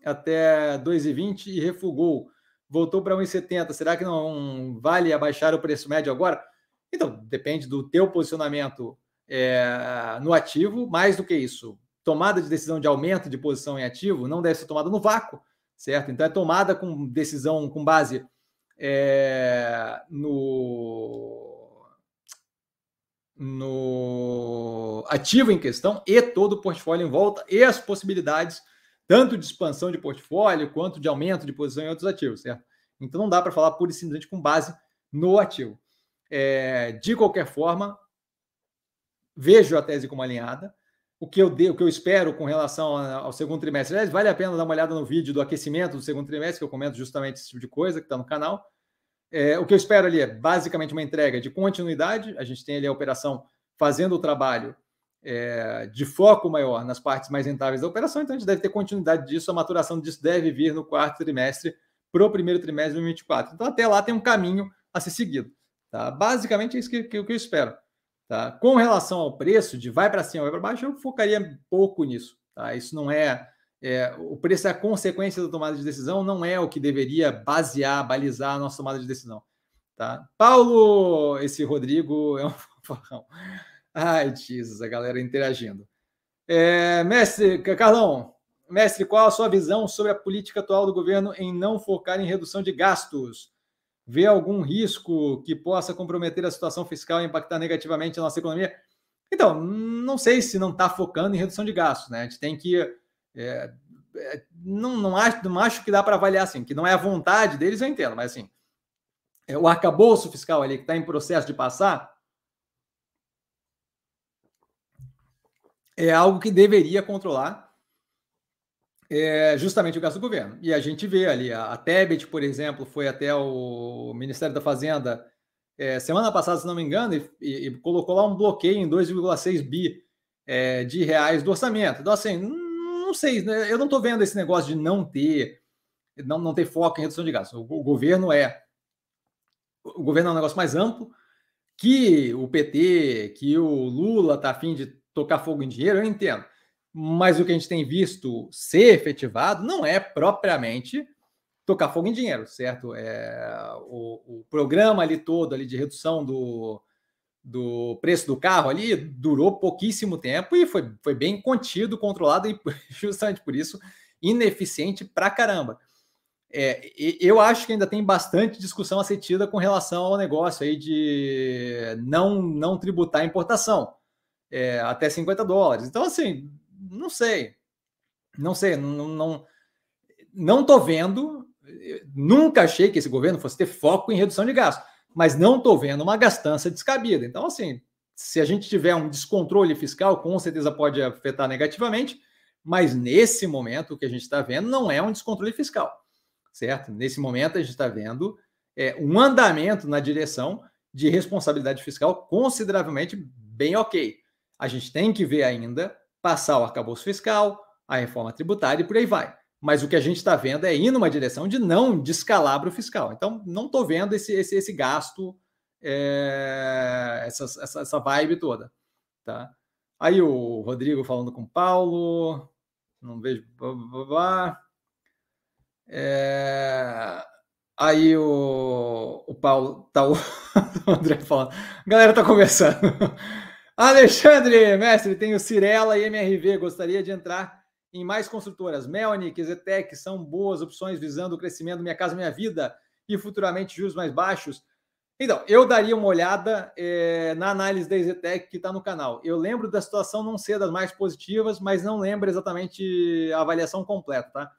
até 2,20 e refugou. Voltou para 1,70. Será que não vale abaixar o preço médio agora? Então, depende do teu posicionamento é, no ativo. Mais do que isso, tomada de decisão de aumento de posição em ativo não deve ser tomada no vácuo, certo? Então, é tomada com decisão com base é, no no ativo em questão e todo o portfólio em volta e as possibilidades tanto de expansão de portfólio quanto de aumento de posição em outros ativos, certo? Então não dá para falar pura e simplesmente com base no ativo. É, de qualquer forma, vejo a tese como alinhada. O que eu, de, o que eu espero com relação ao segundo trimestre, aliás, vale a pena dar uma olhada no vídeo do aquecimento do segundo trimestre, que eu comento justamente esse tipo de coisa que está no canal. É, o que eu espero ali é basicamente uma entrega de continuidade. A gente tem ali a operação fazendo o trabalho é, de foco maior nas partes mais rentáveis da operação, então a gente deve ter continuidade disso. A maturação disso deve vir no quarto trimestre para o primeiro trimestre de 2024. Então, até lá tem um caminho a ser seguido. Tá? Basicamente é isso que, que, que eu espero. Tá? Com relação ao preço, de vai para cima, vai para baixo, eu focaria pouco nisso. Tá? Isso não é é, o preço é a consequência da tomada de decisão, não é o que deveria basear, balizar a nossa tomada de decisão. Tá? Paulo, esse Rodrigo é um fofão. Ai, Jesus, a galera interagindo. É, mestre, Carlão, mestre, qual a sua visão sobre a política atual do governo em não focar em redução de gastos? Vê algum risco que possa comprometer a situação fiscal e impactar negativamente a nossa economia? Então, não sei se não está focando em redução de gastos, né? A gente tem que é, é, não, não, acho, não acho que dá para avaliar assim, que não é a vontade deles, eu entendo, mas assim, é, o arcabouço fiscal ali que está em processo de passar é algo que deveria controlar é, justamente o gasto do governo. E a gente vê ali, a, a Tebet, por exemplo, foi até o Ministério da Fazenda é, semana passada, se não me engano, e, e, e colocou lá um bloqueio em 2,6 bi é, de reais do orçamento. Então, assim, não sei, né? eu não estou vendo esse negócio de não ter, não, não ter foco em redução de gastos. O, o governo é o governo é um negócio mais amplo que o PT, que o Lula está afim de tocar fogo em dinheiro, eu entendo. Mas o que a gente tem visto ser efetivado não é propriamente tocar fogo em dinheiro, certo? É, o, o programa ali todo ali de redução do, do preço do carro ali durou pouquíssimo tempo e foi, foi bem contido, controlado e justamente por isso ineficiente pra caramba. É, eu acho que ainda tem bastante discussão a ser tida com relação ao negócio aí de não, não tributar a importação é, até 50 dólares. Então, assim, não sei. Não sei, não, não, não tô vendo. Nunca achei que esse governo fosse ter foco em redução de gastos mas não estou vendo uma gastança descabida. Então, assim, se a gente tiver um descontrole fiscal, com certeza pode afetar negativamente, mas nesse momento o que a gente está vendo não é um descontrole fiscal, certo? Nesse momento a gente está vendo é, um andamento na direção de responsabilidade fiscal consideravelmente bem ok. A gente tem que ver ainda passar o arcabouço fiscal, a reforma tributária e por aí vai. Mas o que a gente está vendo é ir numa direção de não descalabro fiscal. Então, não estou vendo esse, esse, esse gasto, é, essa, essa, essa vibe toda. Tá? Aí o Rodrigo falando com o Paulo. Não vejo. É, aí o, o Paulo tá o, o André falando. A galera tá conversando. Alexandre, mestre, tem o Cirela e MRV. Gostaria de entrar em mais construtoras. Melnick, Zetec são boas opções visando o crescimento Minha Casa Minha Vida e futuramente juros mais baixos. Então, eu daria uma olhada é, na análise da Zetec que está no canal. Eu lembro da situação não ser das mais positivas, mas não lembro exatamente a avaliação completa, tá?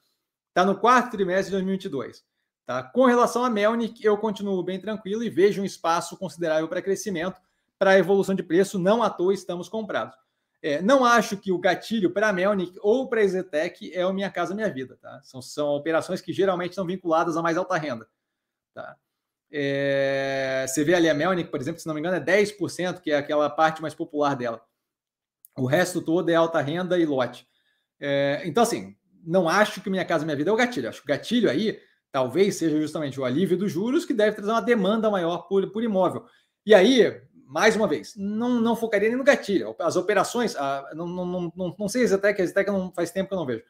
Está no quarto trimestre de 2022. Tá? Com relação a Melnick, eu continuo bem tranquilo e vejo um espaço considerável para crescimento, para evolução de preço. Não à toa estamos comprados. É, não acho que o gatilho para a Melnick ou para a Zetec é o Minha Casa Minha Vida. Tá? São, são operações que geralmente são vinculadas a mais alta renda. Tá? É, você vê ali a Melnick, por exemplo, se não me engano, é 10%, que é aquela parte mais popular dela. O resto todo é alta renda e lote. É, então, assim, não acho que Minha Casa Minha Vida é o gatilho. Acho que o gatilho aí talvez seja justamente o alívio dos juros, que deve trazer uma demanda maior por, por imóvel. E aí, mais uma vez, não, não focaria nem no gatilho. As operações, a, não, não, não, não sei até que até que não faz tempo que eu não vejo.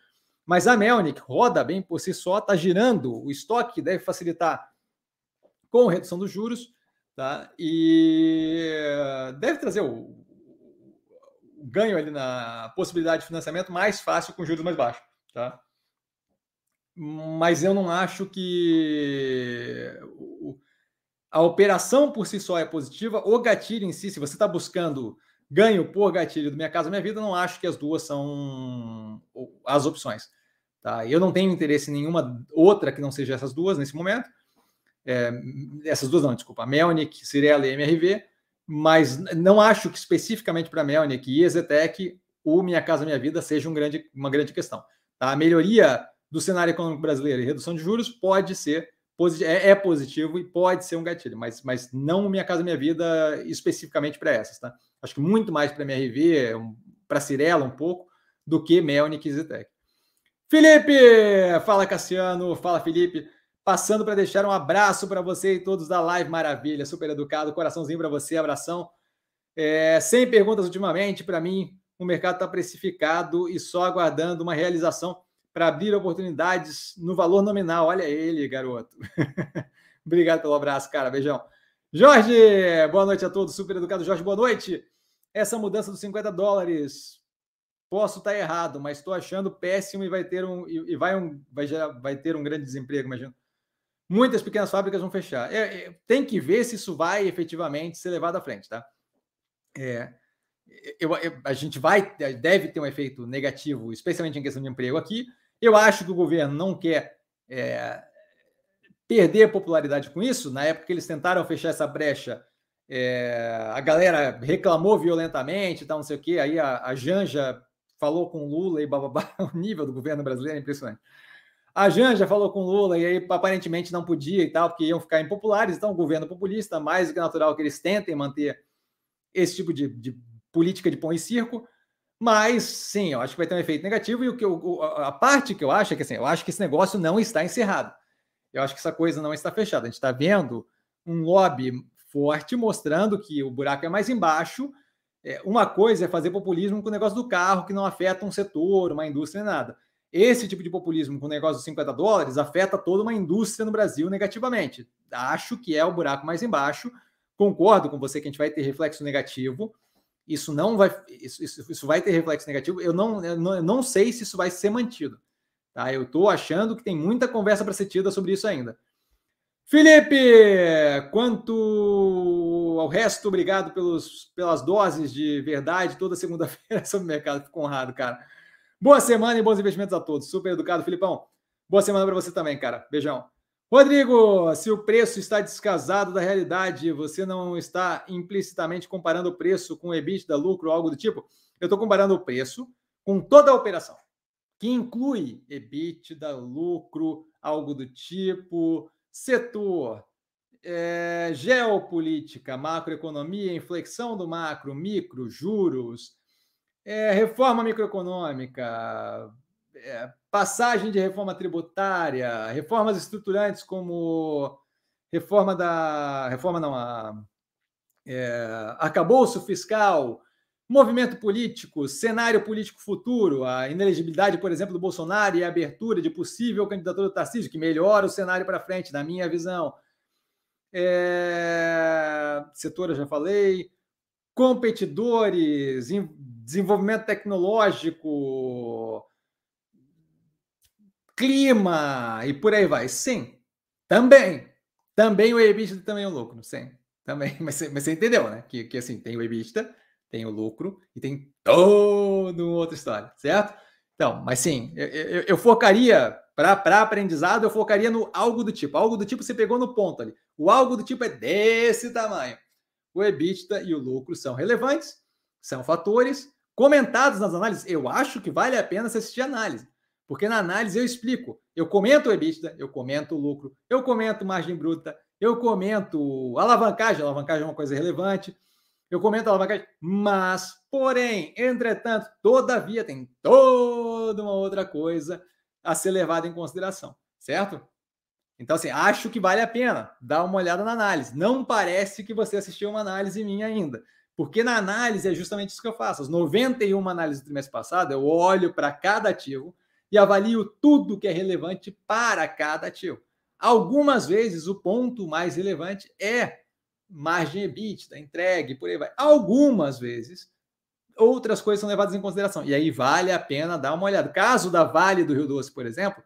Mas a Melnick roda bem por si só, está girando o estoque, deve facilitar com redução dos juros, tá? E deve trazer o, o ganho ali na possibilidade de financiamento mais fácil com juros mais baixos, tá? Mas eu não acho que a operação por si só é positiva. O gatilho em si, se você está buscando ganho por gatilho do Minha Casa Minha Vida, não acho que as duas são as opções. Tá? Eu não tenho interesse em nenhuma outra que não seja essas duas nesse momento é, essas duas não, desculpa, Melnick, Cirela e MRV, mas não acho que especificamente para Melnick e Ezetec o Minha Casa Minha Vida seja um grande, uma grande questão. Tá? A melhoria do cenário econômico brasileiro e redução de juros pode ser é, é positivo e pode ser um gatilho, mas, mas não Minha Casa Minha Vida especificamente para essas. Tá? Acho que muito mais para MRV, para Cirela um pouco, do que Melnick e Zetec. Felipe! Fala Cassiano, fala Felipe. Passando para deixar um abraço para você e todos da live maravilha, super educado, coraçãozinho para você, abração. É, sem perguntas ultimamente, para mim, o mercado está precificado e só aguardando uma realização para abrir oportunidades no valor nominal. Olha ele, garoto. Obrigado pelo abraço, cara. Beijão. Jorge, boa noite a todos. Super educado. Jorge, boa noite. Essa mudança dos 50 dólares, posso estar errado, mas estou achando péssimo e vai ter um e vai um vai, vai ter um grande desemprego, imagino muitas pequenas fábricas vão fechar. É, é, tem que ver se isso vai efetivamente ser levado à frente, tá? É, eu, eu, a gente vai, deve ter um efeito negativo, especialmente em questão de emprego aqui. Eu acho que o governo não quer é, perder popularidade com isso. Na época que eles tentaram fechar essa brecha, é, a galera reclamou violentamente, tal, não sei o quê. Aí a, a Janja falou com Lula e bababá. O nível do governo brasileiro é impressionante. A Janja falou com Lula e aí aparentemente não podia e tal, porque iam ficar impopulares. Então, o governo populista, mais do que natural que eles tentem manter esse tipo de, de política de pão e circo. Mas sim, eu acho que vai ter um efeito negativo. E o que eu, a parte que eu acho é que assim, eu acho que esse negócio não está encerrado. Eu acho que essa coisa não está fechada. A gente está vendo um lobby forte mostrando que o buraco é mais embaixo. É, uma coisa é fazer populismo com o negócio do carro que não afeta um setor, uma indústria, nada. Esse tipo de populismo com o negócio de 50 dólares afeta toda uma indústria no Brasil negativamente. Acho que é o buraco mais embaixo. Concordo com você que a gente vai ter reflexo negativo. Isso não vai, isso, isso, isso vai ter reflexo negativo. Eu não, eu não, eu não sei se isso vai ser mantido. Tá? Eu estou achando que tem muita conversa para ser tida sobre isso ainda. Felipe, quanto ao resto, obrigado pelos, pelas doses de verdade toda segunda-feira sobre o mercado. Fico honrado, cara. Boa semana e bons investimentos a todos. Super educado, Filipão. Boa semana para você também, cara. Beijão. Rodrigo, se o preço está descasado da realidade, você não está implicitamente comparando o preço com o EBITDA, lucro, algo do tipo? Eu estou comparando o preço com toda a operação, que inclui EBITDA, lucro, algo do tipo, setor, é, geopolítica, macroeconomia, inflexão do macro, micro, juros, é, reforma microeconômica, é, passagem de reforma tributária, reformas estruturantes como reforma da reforma não a é, arcabouço fiscal, movimento político, cenário político futuro, a inelegibilidade, por exemplo, do Bolsonaro e a abertura de possível candidatura do Tarcísio, que melhora o cenário para frente, na minha visão. É, setor, eu já falei. Competidores, desenvolvimento tecnológico, clima e por aí vai. Sim, também. Também o EBITDA também é um lucro, sim. Também, mas, mas você entendeu, né? Que, que assim, tem o EBITDA, tem o lucro e tem toda outra história, certo? Então, mas sim, eu, eu, eu focaria para aprendizado, eu focaria no algo do tipo. Algo do tipo você pegou no ponto ali. O algo do tipo é desse tamanho. O EBITDA e o lucro são relevantes, são fatores comentados nas análises. Eu acho que vale a pena você assistir a análise, porque na análise eu explico. Eu comento o EBITDA, eu comento o lucro, eu comento margem bruta, eu comento alavancagem. Alavancagem é uma coisa relevante. Eu comento alavancagem, mas, porém, entretanto, todavia, tem toda uma outra coisa a ser levada em consideração, certo? Então, assim, acho que vale a pena dar uma olhada na análise. Não parece que você assistiu uma análise minha ainda, porque na análise é justamente isso que eu faço. As 91 análises do trimestre passado, eu olho para cada ativo e avalio tudo que é relevante para cada ativo. Algumas vezes o ponto mais relevante é margem EBITDA, entregue, por aí vai. Algumas vezes outras coisas são levadas em consideração. E aí vale a pena dar uma olhada. Caso da Vale do Rio Doce, por exemplo,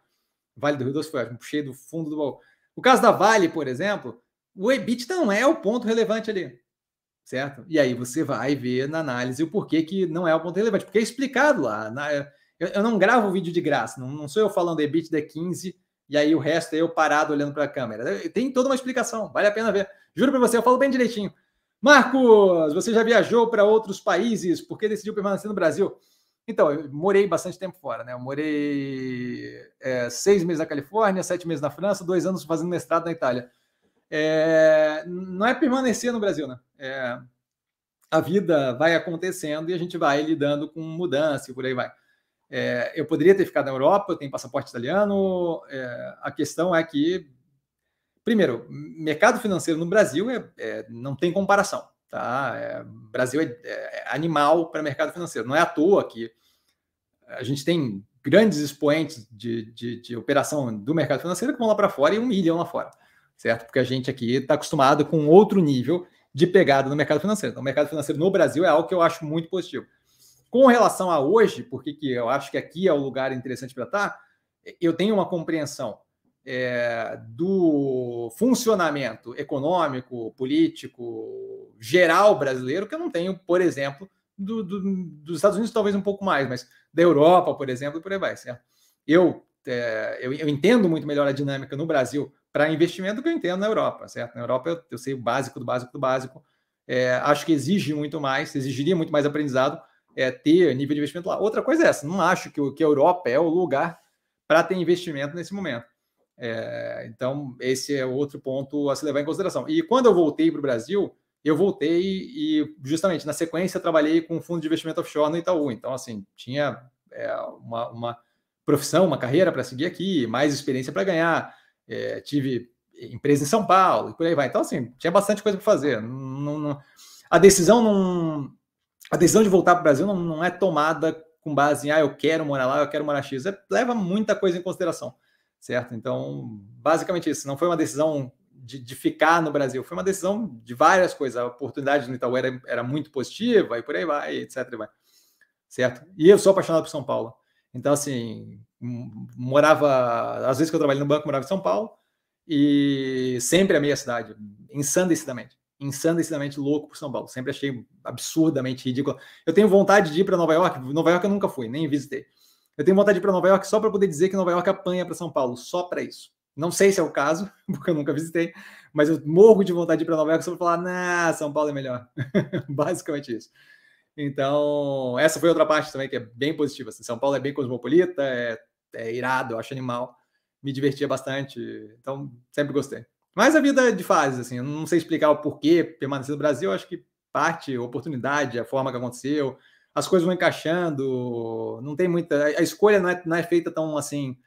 Vale do Rio Doce foi puxei do fundo do baú. O caso da Vale, por exemplo, o EBIT não é o ponto relevante ali, certo? E aí você vai ver na análise o porquê que não é o ponto relevante, porque é explicado lá. Na, eu, eu, não gravo vídeo de graça, não, não sou eu falando EBIT da 15 e aí o resto é eu parado olhando para a câmera. Tem toda uma explicação, vale a pena ver. Juro para você, eu falo bem direitinho. Marcos, você já viajou para outros países? Por que decidiu permanecer no Brasil? Então, eu morei bastante tempo fora, né? Eu morei é, seis meses na Califórnia, sete meses na França, dois anos fazendo mestrado na Itália. É, não é permanecer no Brasil, né? É, a vida vai acontecendo e a gente vai lidando com mudança e por aí vai. É, eu poderia ter ficado na Europa, eu tenho passaporte italiano. É, a questão é que Primeiro, mercado financeiro no Brasil é, é não tem comparação. Tá? É, Brasil é, é animal para mercado financeiro. Não é à toa que a gente tem grandes expoentes de, de, de operação do mercado financeiro que vão lá para fora e humilham lá fora, certo? Porque a gente aqui está acostumado com outro nível de pegada no mercado financeiro. Então, o mercado financeiro no Brasil é algo que eu acho muito positivo. Com relação a hoje, porque que eu acho que aqui é o lugar interessante para estar, eu tenho uma compreensão é, do funcionamento econômico, político, geral brasileiro, que eu não tenho, por exemplo, do, do, dos Estados Unidos, talvez um pouco mais, mas da Europa, por exemplo, por aí vai. Certo? Eu, é, eu, eu, entendo muito melhor a dinâmica no Brasil para investimento do que eu entendo na Europa, certo? Na Europa eu, eu sei o básico do básico do básico. É, acho que exige muito mais, exigiria muito mais aprendizado é, ter nível de investimento lá. Outra coisa é essa, não acho que, que a Europa é o lugar para ter investimento nesse momento. É, então, esse é outro ponto a se levar em consideração. E quando eu voltei para o Brasil, eu voltei e, justamente, na sequência, trabalhei com um fundo de investimento offshore no Itaú. Então, assim, tinha é, uma, uma, profissão, uma carreira para seguir aqui, mais experiência para ganhar. É, tive empresa em São Paulo e por aí vai. Então, assim, tinha bastante coisa para fazer. Não, não, a decisão não. A decisão de voltar para o Brasil não, não é tomada com base em, ah, eu quero morar lá, eu quero morar X. É, leva muita coisa em consideração certo? Então, basicamente isso. Não foi uma decisão de, de, ficar no Brasil, foi uma decisão de várias coisas. A oportunidade no Itaú era, era muito positiva e por aí vai, etc. E vai, certo? E eu sou apaixonado por São Paulo. Então, assim, morava, às vezes que eu trabalhei no banco, morava em São Paulo e sempre amei a cidade, ensandecidamente, ensandecidamente louco por São Paulo. Sempre achei absurdamente ridículo. Eu tenho vontade de ir para Nova York. Nova York eu nunca fui, nem visitei. Eu tenho vontade de ir para Nova York só para poder dizer que Nova York apanha para São Paulo, só para isso. Não sei se é o caso, porque eu nunca visitei, mas eu morro de vontade de ir para Nova York só para falar, nah, São Paulo é melhor. Basicamente isso. Então, essa foi outra parte também que é bem positiva. Assim. São Paulo é bem cosmopolita, é, é irado, eu acho animal. Me divertia bastante, então sempre gostei. Mas a vida é de fases, assim, eu não sei explicar o porquê permanecer no Brasil, acho que parte, oportunidade, a forma que aconteceu, as coisas vão encaixando, não tem muita. A escolha não é, não é feita tão assim.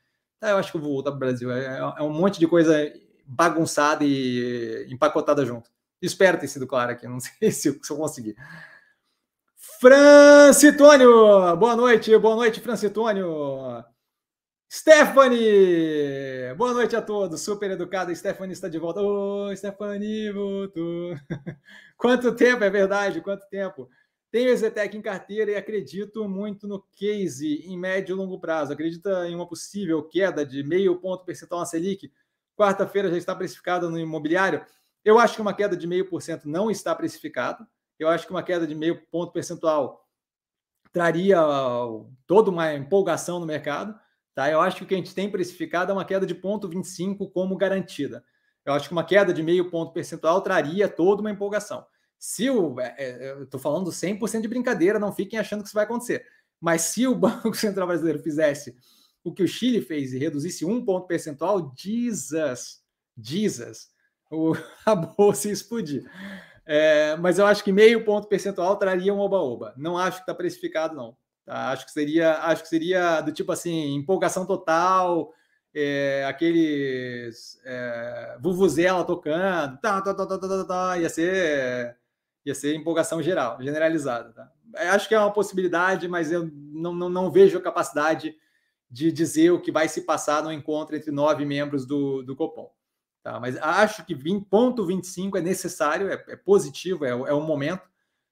Ah, eu acho que eu vou voltar para o Brasil. É, é, um monte de coisa bagunçada e empacotada junto. Espero ter sido claro aqui, não sei se eu, se eu conseguir. Francitônio, boa noite, boa noite, Francitônio. Stephanie, boa noite a todos, super educada. Stephanie está de volta. Oi, Stephanie, voltou. Quanto tempo, é verdade, quanto tempo. Tenho Zetec em carteira e acredito muito no case em médio e longo prazo. Acredita em uma possível queda de meio ponto percentual na Selic? Quarta-feira já está precificada no imobiliário. Eu acho que uma queda de meio por cento não está precificada. Eu acho que uma queda de meio ponto percentual traria toda uma empolgação no mercado. Tá? Eu acho que o que a gente tem precificado é uma queda de 0,25 como garantida. Eu acho que uma queda de meio ponto percentual traria toda uma empolgação. Se o. É, é estou falando 100% de brincadeira, não fiquem achando que isso vai acontecer. Mas se o Banco Central Brasileiro fizesse o que o Chile fez e reduzisse um ponto percentual, Jesus, Jesus, o, a bolsa ia explodir. É, mas eu acho que meio ponto percentual traria um oba-oba. Não acho que está precificado, não. Tá? Acho que seria, acho que seria do tipo assim, empolgação total, é, aqueles é, vuvuzela tocando, tá, tá, tá, tá, tá, tá, ia ser ia ser empolgação geral, generalizada. Tá? Acho que é uma possibilidade, mas eu não, não, não, vejo a capacidade de dizer o que vai se passar no encontro entre nove membros do, do Copom. Tá? Mas acho que 20, ponto 25 é necessário, é, é positivo, é, é um momento.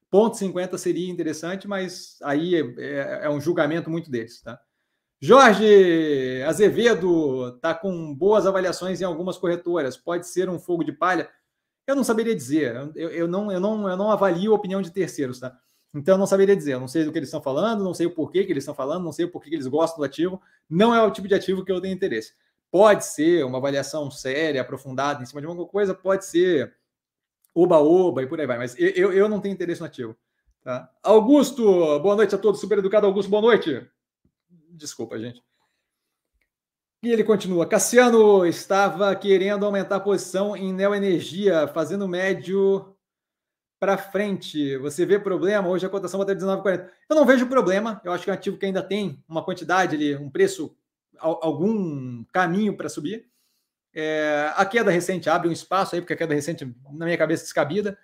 Ponto 50 seria interessante, mas aí é, é, é um julgamento muito deles. Tá? Jorge Azevedo está com boas avaliações em algumas corretoras. Pode ser um fogo de palha. Eu não saberia dizer. Eu, eu, não, eu, não, eu não avalio a opinião de terceiros, tá? Então eu não saberia dizer. Eu não sei do que eles estão falando, não sei o porquê que eles estão falando, não sei o porquê que eles gostam do ativo. Não é o tipo de ativo que eu tenho interesse. Pode ser uma avaliação séria, aprofundada em cima de alguma coisa, pode ser oba-oba e por aí vai, mas eu, eu não tenho interesse no ativo. Tá? Augusto, boa noite a todos. Super educado Augusto, boa noite. Desculpa, gente. E ele continua. Cassiano estava querendo aumentar a posição em neoenergia, fazendo médio para frente. Você vê problema? Hoje a cotação vai até 19,40. Eu não vejo problema. Eu acho que é um ativo que ainda tem uma quantidade ali, um preço, algum caminho para subir. É, a queda recente abre um espaço aí, porque a queda recente, na minha cabeça, descabida.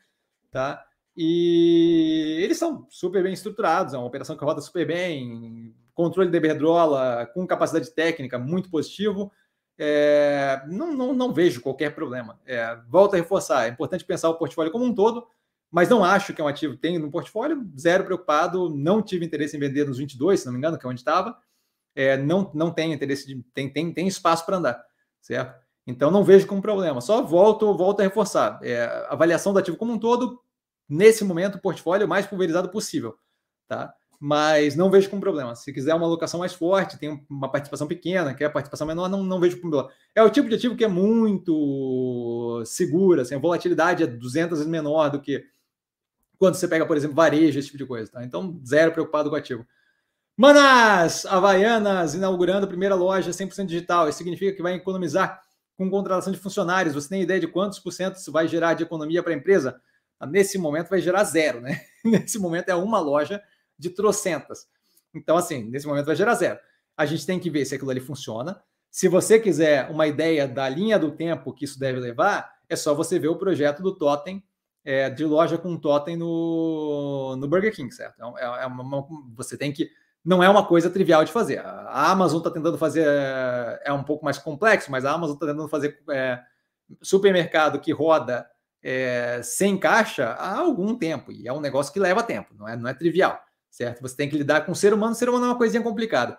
Tá? E eles são super bem estruturados, é uma operação que roda super bem, controle de Iberdrola com capacidade técnica muito positivo. É, não, não, não, vejo qualquer problema. É, volto a reforçar, é importante pensar o portfólio como um todo, mas não acho que é um ativo tem no portfólio, zero preocupado, não tive interesse em vender nos 22, se não me engano, que é onde estava. É, não, não tem interesse de. Tem, tem, tem espaço para andar, certo? Então não vejo como problema. Só volto, volto a reforçar. É, avaliação do ativo como um todo, nesse momento, o portfólio mais pulverizado possível. Tá? mas não vejo como problema. Se quiser uma alocação mais forte, tem uma participação pequena, quer participação menor, não, não vejo problema. É o tipo de ativo que é muito seguro, assim, a volatilidade é 200 vezes menor do que quando você pega, por exemplo, varejo, esse tipo de coisa. Tá? Então, zero preocupado com o ativo. Manas, Havaianas, inaugurando a primeira loja 100% digital. Isso significa que vai economizar com contratação de funcionários. Você tem ideia de quantos por cento isso vai gerar de economia para a empresa? Nesse momento vai gerar zero, né? Nesse momento é uma loja de trocentas. Então, assim, nesse momento vai gerar zero. A gente tem que ver se aquilo ali funciona. Se você quiser uma ideia da linha do tempo que isso deve levar, é só você ver o projeto do Totem, é, de loja com Totem no, no Burger King, certo? É, é, é uma, você tem que. Não é uma coisa trivial de fazer. A Amazon está tentando fazer. É, é um pouco mais complexo, mas a Amazon está tentando fazer é, supermercado que roda é, sem caixa há algum tempo. E é um negócio que leva tempo, não é, não é trivial certo? Você tem que lidar com o ser humano, o ser humano é uma coisinha complicada,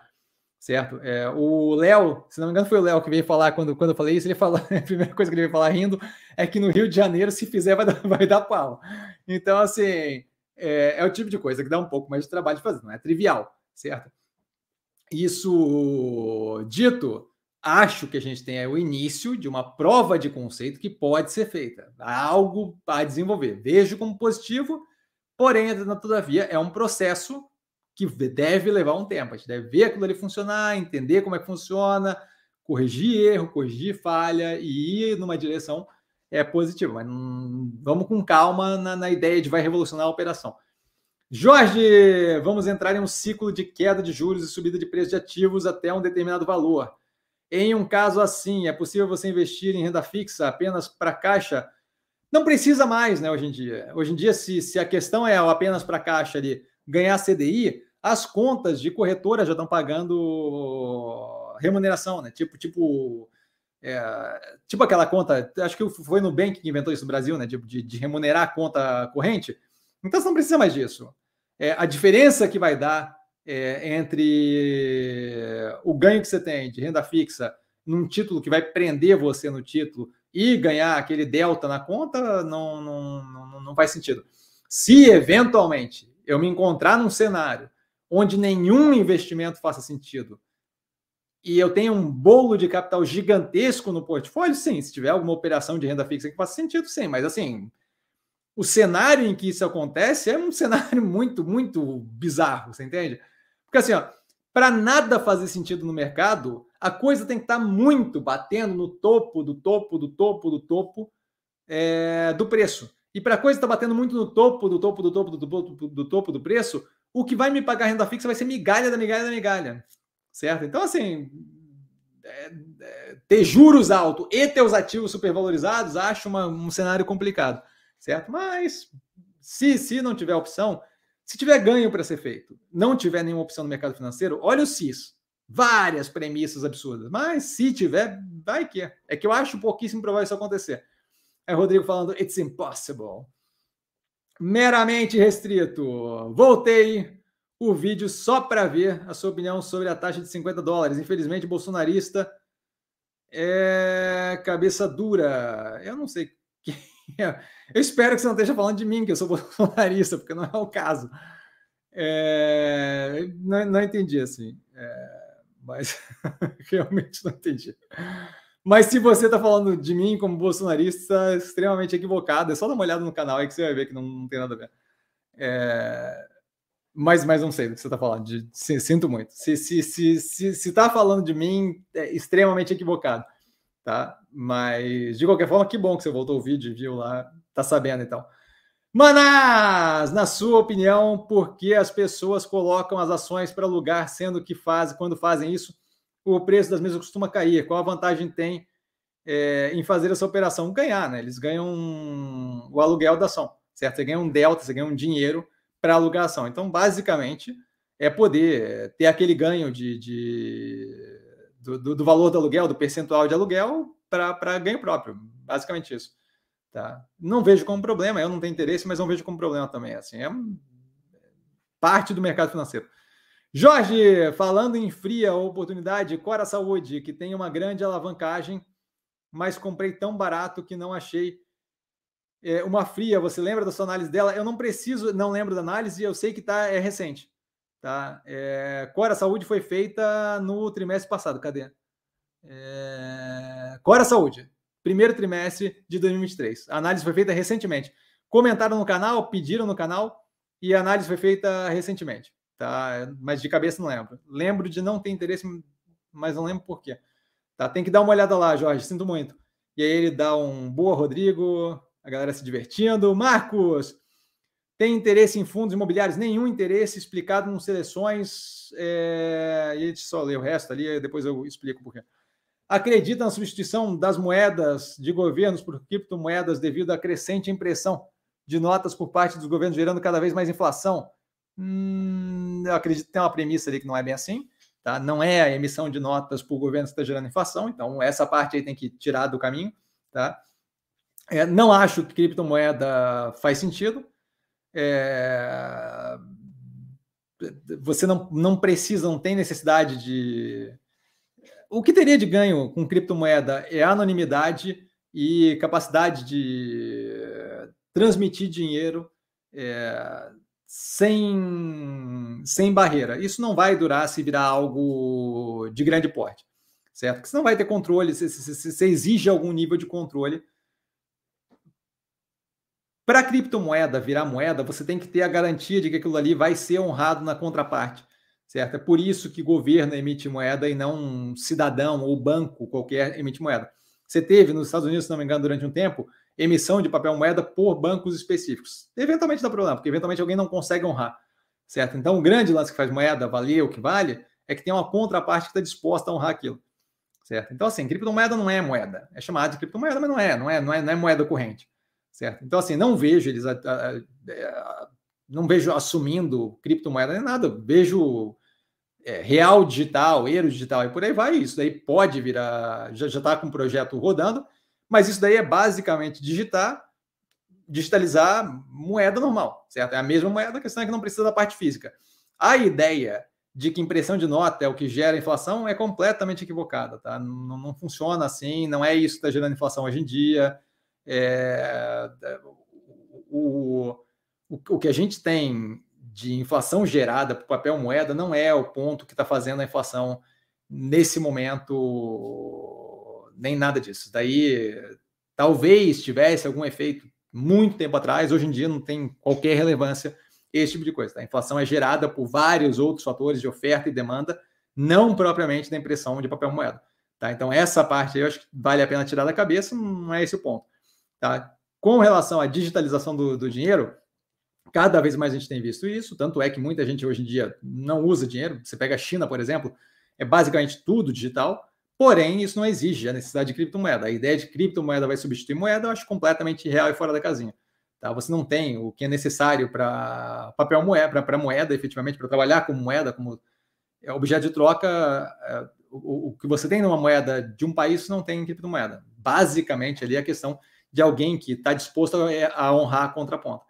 certo? É, o Léo, se não me engano, foi o Léo que veio falar quando, quando eu falei isso. Ele falou, a primeira coisa que ele veio falar rindo é que no Rio de Janeiro, se fizer, vai dar, vai dar pau. Então, assim, é, é o tipo de coisa que dá um pouco mais de trabalho de fazer, não é trivial, certo? Isso dito, acho que a gente tem o início de uma prova de conceito que pode ser feita. Algo a desenvolver. Vejo como positivo Porém, todavia, é um processo que deve levar um tempo. A gente deve ver aquilo ali funcionar, entender como é que funciona, corrigir erro, corrigir falha e ir numa direção é positiva. Mas vamos com calma na, na, ideia de vai revolucionar a operação. Jorge, vamos entrar em um ciclo de queda de juros e subida de preço de ativos até um determinado valor. Em um caso assim, é possível você investir em renda fixa apenas para caixa? Não precisa mais, né, hoje em dia. Hoje em dia, se, se a questão é apenas para caixa ali ganhar CDI, as contas de corretora já estão pagando remuneração, né? Tipo, tipo, é, tipo aquela conta, acho que foi no Bank que inventou isso no Brasil, né? De, de, de remunerar a conta corrente. Então você não precisa mais disso. É, a diferença que vai dar é, entre o ganho que você tem de renda fixa num título que vai prender você no título e ganhar aquele delta na conta não, não, não, não faz sentido. Se eventualmente eu me encontrar num cenário onde nenhum investimento faça sentido e eu tenho um bolo de capital gigantesco no portfólio, sim. Se tiver alguma operação de renda fixa que faça sentido, sim. Mas assim, o cenário em que isso acontece é um cenário muito, muito bizarro, você entende? Porque assim, ó, para nada fazer sentido no mercado, a coisa tem que estar tá muito batendo no topo do topo do topo do topo é, do preço. E para a coisa estar tá batendo muito no topo do topo do topo do topo do topo do preço, o que vai me pagar renda fixa vai ser migalha da migalha da migalha, certo? Então assim, é, é, ter juros altos e ter os ativos supervalorizados, acho uma, um cenário complicado, certo? Mas se, se não tiver opção, se tiver ganho para ser feito, não tiver nenhuma opção no mercado financeiro, olha o CIS. Várias premissas absurdas, mas se tiver, vai que é. É que eu acho pouquíssimo provável isso acontecer. É Rodrigo falando, it's impossible. Meramente restrito. Voltei o vídeo só para ver a sua opinião sobre a taxa de 50 dólares. Infelizmente, bolsonarista é cabeça dura. Eu não sei quem. Eu espero que você não esteja falando de mim, que eu sou bolsonarista, porque não é o caso. É... Não, não, entendi assim. É... Mas realmente não entendi. Mas se você está falando de mim como bolsonarista, extremamente equivocado. É só dar uma olhada no canal aí que você vai ver que não, não tem nada a ver. É... Mas, mas não sei do que você está falando. De, sinto muito. Se se se se, se tá falando de mim, é extremamente equivocado, tá? Mas de qualquer forma, que bom que você voltou o vídeo e viu lá, tá sabendo então. Manás, na sua opinião, por que as pessoas colocam as ações para alugar, sendo que fazem, quando fazem isso, o preço das mesmas costuma cair. Qual a vantagem tem é, em fazer essa operação? Ganhar, né? Eles ganham o aluguel da ação, certo? Você ganha um delta, você ganha um dinheiro para alugar ação. Então, basicamente, é poder ter aquele ganho de, de do, do, valor do aluguel, do percentual de aluguel, para ganho próprio. Basicamente isso. Tá? Não vejo como problema, eu não tenho interesse, mas não vejo como problema também. Assim, é parte do mercado financeiro. Jorge, falando em fria oportunidade, Cora Saúde, que tem uma grande alavancagem, mas comprei tão barato que não achei é, uma fria. Você lembra da sua análise dela? Eu não preciso, não lembro da análise, eu sei que tá, é recente. Tá? É, Cora Saúde foi feita no trimestre passado. Cadê? É, Cora Saúde, primeiro trimestre de 2023. A análise foi feita recentemente. Comentaram no canal, pediram no canal e a análise foi feita recentemente tá? Mas de cabeça não lembro. Lembro de não ter interesse, mas não lembro por quê. Tá? Tem que dar uma olhada lá, Jorge, sinto muito. E aí ele dá um boa, Rodrigo, a galera se divertindo. Marcos, tem interesse em fundos imobiliários? Nenhum interesse explicado em seleções. É... E a gente só lê o resto ali, depois eu explico por quê. Acredita na substituição das moedas de governos por criptomoedas devido à crescente impressão de notas por parte dos governos, gerando cada vez mais inflação? Hum, eu acredito que tem uma premissa ali que não é bem assim. Tá? Não é a emissão de notas por governo que está gerando inflação, então essa parte aí tem que tirar do caminho. Tá? É, não acho que criptomoeda faz sentido. É, você não, não precisa, não tem necessidade de. O que teria de ganho com criptomoeda é anonimidade e capacidade de transmitir dinheiro é, sem, sem barreira. Isso não vai durar se virar algo de grande porte, certo? Porque você não vai ter controle, você, você, você exige algum nível de controle. Para criptomoeda virar moeda, você tem que ter a garantia de que aquilo ali vai ser honrado na contraparte, certo? É por isso que governo emite moeda e não um cidadão ou banco qualquer emite moeda. Você teve nos Estados Unidos, se não me engano, durante um tempo, emissão de papel moeda por bancos específicos. Eventualmente dá problema, porque eventualmente alguém não consegue honrar, certo? Então, o grande lance que faz moeda valer o que vale é que tem uma contraparte que está disposta a honrar aquilo, certo? Então, assim, criptomoeda não é moeda, é chamada de criptomoeda, mas não é, não é, não é, não é moeda corrente, certo? Então, assim, não vejo eles, a, a, a, não vejo assumindo criptomoeda nem nada, vejo é, real digital, euro digital e por aí vai. Isso daí pode virar, já está com o projeto rodando, mas isso daí é basicamente digitar, digitalizar moeda normal, certo? É a mesma moeda, a questão é que não precisa da parte física. A ideia de que impressão de nota é o que gera inflação é completamente equivocada, tá? Não, não funciona assim, não é isso que está gerando inflação hoje em dia. É, o, o, o que a gente tem de inflação gerada por papel moeda não é o ponto que está fazendo a inflação nesse momento, nem nada disso. Daí talvez tivesse algum efeito muito tempo atrás, hoje em dia não tem qualquer relevância esse tipo de coisa. Tá? A inflação é gerada por vários outros fatores de oferta e demanda, não propriamente da impressão de papel moeda. Tá? Então, essa parte eu acho que vale a pena tirar da cabeça, não é esse o ponto. Tá? Com relação à digitalização do, do dinheiro, Cada vez mais a gente tem visto isso, tanto é que muita gente hoje em dia não usa dinheiro. Você pega a China, por exemplo, é basicamente tudo digital, porém isso não exige a necessidade de criptomoeda. A ideia de criptomoeda vai substituir moeda, eu acho completamente real e fora da casinha. Tá? Você não tem o que é necessário para papel moeda, para moeda, efetivamente, para trabalhar como moeda, como é, objeto de troca. É, o, o, que você tem numa moeda de um país não tem em criptomoeda. Basicamente, ali a questão de alguém que está disposto a, a honrar a contraponta.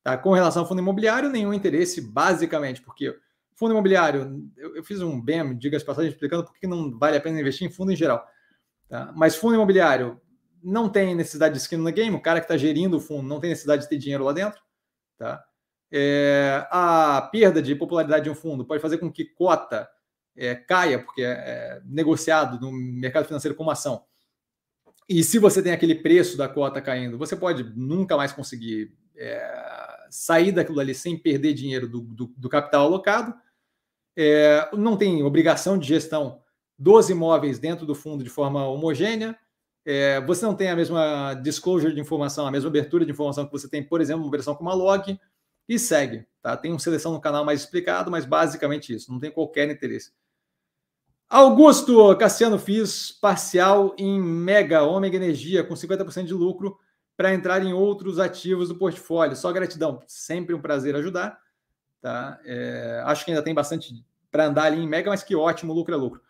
Tá? Com relação ao fundo imobiliário, nenhum interesse, basicamente, porque fundo imobiliário, eu, eu fiz um BEM, diga-se passagem, explicando por que não vale a pena investir em fundo em geral. Tá? Mas fundo imobiliário não tem necessidade de skin no game, o cara que está gerindo o fundo não tem necessidade de ter dinheiro lá dentro. Tá? É, a perda de popularidade de um fundo pode fazer com que cota é, caia, porque é, é negociado no mercado financeiro como ação. E se você tem aquele preço da cota caindo, você pode nunca mais conseguir é, sair daquilo ali sem perder dinheiro do, do, do capital alocado. É, não tem obrigação de gestão dos imóveis dentro do fundo de forma homogênea. É, você não tem a mesma disclosure de informação, a mesma abertura de informação que você tem, por exemplo, uma versão como a log, e segue. Tá? Tem uma seleção no canal mais explicado, mas basicamente isso, não tem qualquer interesse. Augusto Cassiano fiz parcial em Mega Ômega Energia com 50% de lucro para entrar em outros ativos do portfólio. Só gratidão, sempre um prazer ajudar. Tá? É, acho que ainda tem bastante para andar ali em Mega, mas que ótimo, lucro é lucro.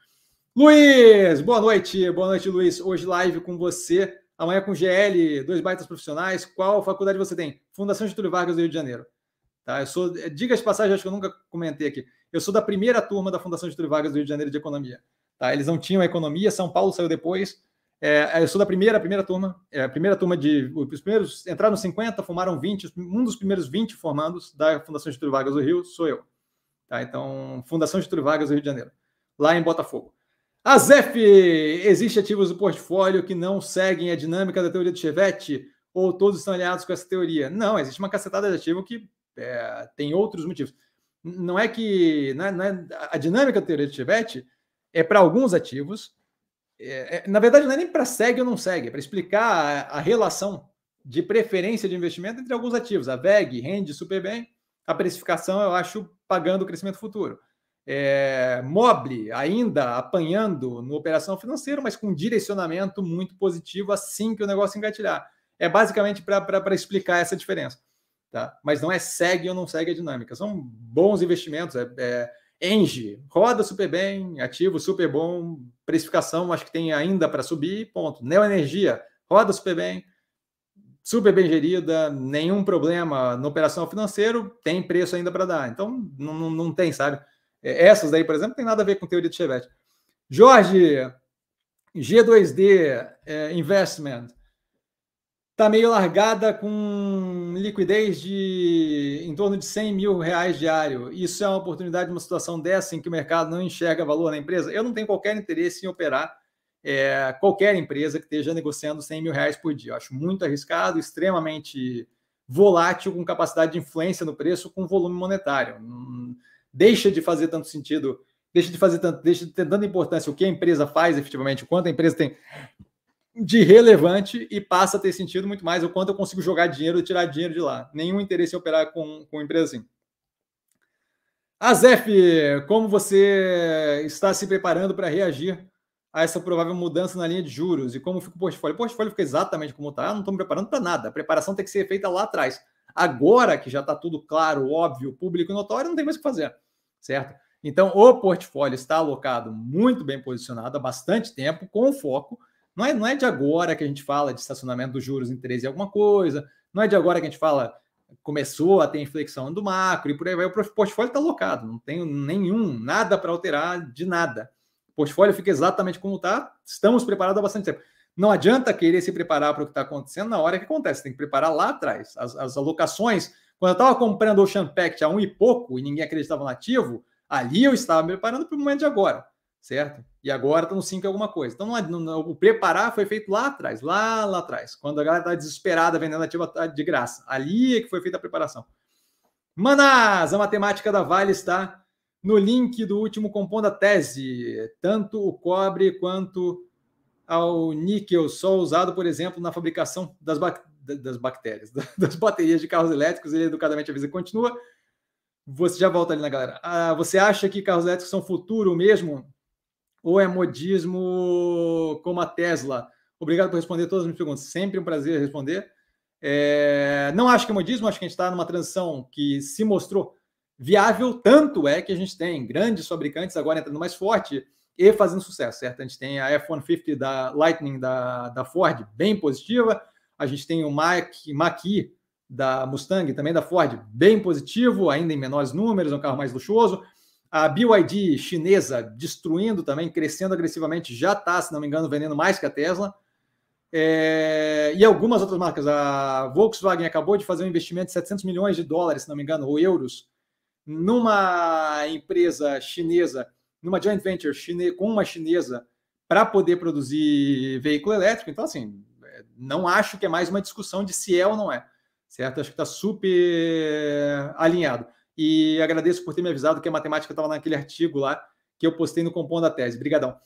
Luiz, boa noite, boa noite, Luiz. Hoje live com você, amanhã com GL, dois baitas profissionais. Qual faculdade você tem? Fundação Getúlio Vargas do Rio de Janeiro. Tá? Eu sou, diga de passagem, acho que eu nunca comentei aqui. Eu sou da primeira turma da Fundação Getúlio Vargas do Rio de Janeiro de Economia. Tá? Eles não tinham economia, São Paulo saiu depois. É, eu sou da primeira, primeira turma, é, primeira turma de. Os primeiros entraram 50, formaram 20, um dos primeiros 20 formandos da Fundação Getúlio Vargas do Rio sou eu. Tá? Então, Fundação Getúlio Vargas do Rio de Janeiro, lá em Botafogo. A ZEF, existe ativos do portfólio que não seguem a dinâmica da teoria do Chevette ou todos estão alinhados com essa teoria? Não, existe uma cacetada de ativo que é, tem outros motivos. Não é que não é, não é, a dinâmica da teoria do Chevette é para alguns ativos é, é, na verdade, não é nem para segue ou não segue, é para explicar a, a, relação de preferência de investimento entre alguns ativos. A VEG rende super bem, a precificação eu acho pagando o crescimento futuro. É, Mobile ainda apanhando no operação financeira, mas com direcionamento muito positivo assim que o negócio engatilhar. É basicamente para explicar essa diferença. Tá? Mas não é segue ou não segue a dinâmica. São bons investimentos. É, é, Engie, roda super bem, ativo super bom, precificação acho que tem ainda para subir, ponto. Neoenergia, roda super bem, super bem gerida, nenhum problema no operação financeiro, tem preço ainda para dar. Então, não, não, não, tem, sabe? É, essas daí, por exemplo, tem nada a ver com teoria de Chevette. Jorge, G2D é, Investment, está meio largada com liquidez de em torno de 100 mil reais diário. Isso é uma oportunidade numa situação dessa em que o mercado não enxerga valor na empresa. Eu não tenho qualquer interesse em operar é, qualquer empresa que esteja negociando 100 mil reais por dia. Eu acho muito arriscado, extremamente volátil, com capacidade de influência no preço, com volume monetário. Deixa de fazer tanto sentido, deixa de fazer tanto, deixa de ter tanta importância o que a empresa faz efetivamente, quanto a empresa tem de relevante e passa a ter sentido muito mais o quanto eu consigo jogar dinheiro e tirar dinheiro de lá. Nenhum interesse em operar com, com empresa assim. Azef, como você está se preparando para reagir a essa provável mudança na linha de juros e como fica o portfólio? O portfólio fica exatamente como está, não estou me preparando para nada. A preparação tem que ser feita lá atrás. Agora que já está tudo claro, óbvio, público e notório, não tem mais o que fazer, certo? Então, o portfólio está alocado muito bem posicionado há bastante tempo, com foco. Não é, não é de agora que a gente fala de estacionamento dos juros em 13 alguma coisa, não é de agora que a gente fala começou a ter inflexão do macro e por aí vai. O portfólio está alocado, não tenho nenhum, nada para alterar de nada. O portfólio fica exatamente como está, estamos preparados há bastante tempo. Não adianta querer se preparar para o que está acontecendo na hora que acontece, tem que preparar lá atrás. As, as alocações, quando eu estava comprando o Ocean Pact a um e pouco e ninguém acreditava no ativo, Ali eu estava me preparando para o momento de agora, certo? E agora está no 5 alguma coisa. Então, não, não, o preparar foi feito lá atrás, lá, lá atrás, quando a galera está desesperada vendendo ativo de graça. Ali é que foi feita a preparação. Manás, a matemática da Vale está no link do último compondo a tese. Tanto o cobre quanto ao níquel, só usado, por exemplo, na fabricação das, das bactérias, das baterias de carros elétricos. Ele educadamente avisa continua você já volta ali na galera. Ah, você acha que carros elétricos são futuro mesmo? Ou é modismo como a Tesla? Obrigado por responder todas as minhas perguntas. Sempre um prazer responder. É, não acho que é modismo, acho que a gente está numa transição que se mostrou viável, tanto é que a gente tem grandes fabricantes agora entrando mais forte e fazendo sucesso, certo? A gente tem a F-150 da Lightning da, da Ford, bem positiva, a gente tem o Mach-E da Mustang, também da Ford, bem positivo, ainda em menores números, é um carro mais luxuoso. A BYD chinesa destruindo também, crescendo agressivamente, já está, se não me engano, vendendo mais que a Tesla. É... e algumas outras marcas. A Volkswagen acabou de fazer um investimento de 700 milhões de dólares, se não me engano, ou euros, numa empresa chinesa, numa joint venture chine... com uma chinesa, para poder produzir veículo elétrico. Então, assim, é, não acho que é mais uma discussão de se é ou não é certo? Acho que está super alinhado. E agradeço por ter me avisado que a matemática estava naquele artigo lá que eu postei no Compondo da Tese. Obrigadão.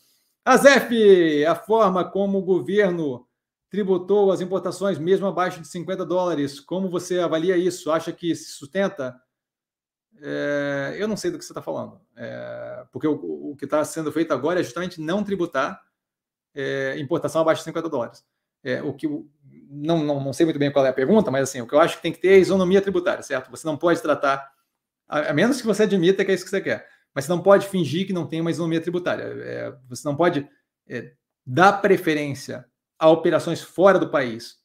Azef, a forma como o governo tributou as importações mesmo abaixo de 50 dólares, como você avalia isso? Acha que se sustenta? É, eu não sei do que você está falando, é, porque o, o que está sendo feito agora é justamente não tributar é, importação abaixo de 50 dólares. É, o que não, não, não sei muito bem qual é a pergunta, mas assim, o que eu acho que tem que ter é isonomia tributária, certo? Você não pode tratar, a, menos que você admita que é isso que você quer, mas você não pode fingir que não tem uma isonomia tributária. É, você não pode é, dar preferência a operações fora do país,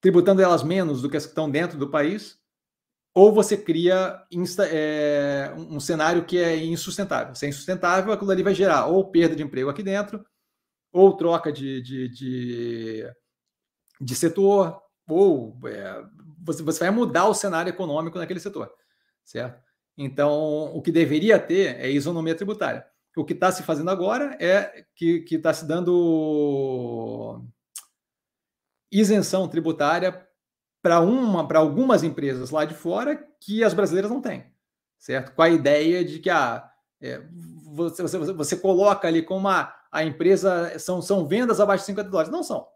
tributando elas menos do que as que estão dentro do país, ou você cria insta, é, um cenário que é insustentável. Se é insustentável, aquilo ali vai gerar ou perda de emprego aqui dentro, ou troca de, de, de de setor, ou é, você, você vai mudar o cenário econômico naquele setor, certo? Então, o que deveria ter é isonomia tributária. O que está se fazendo agora é que está se dando isenção tributária para uma para algumas empresas lá de fora que as brasileiras não têm, certo? Com a ideia de que ah, é, você, você, você coloca ali como a, a empresa são, são vendas abaixo de 50 dólares. Não são.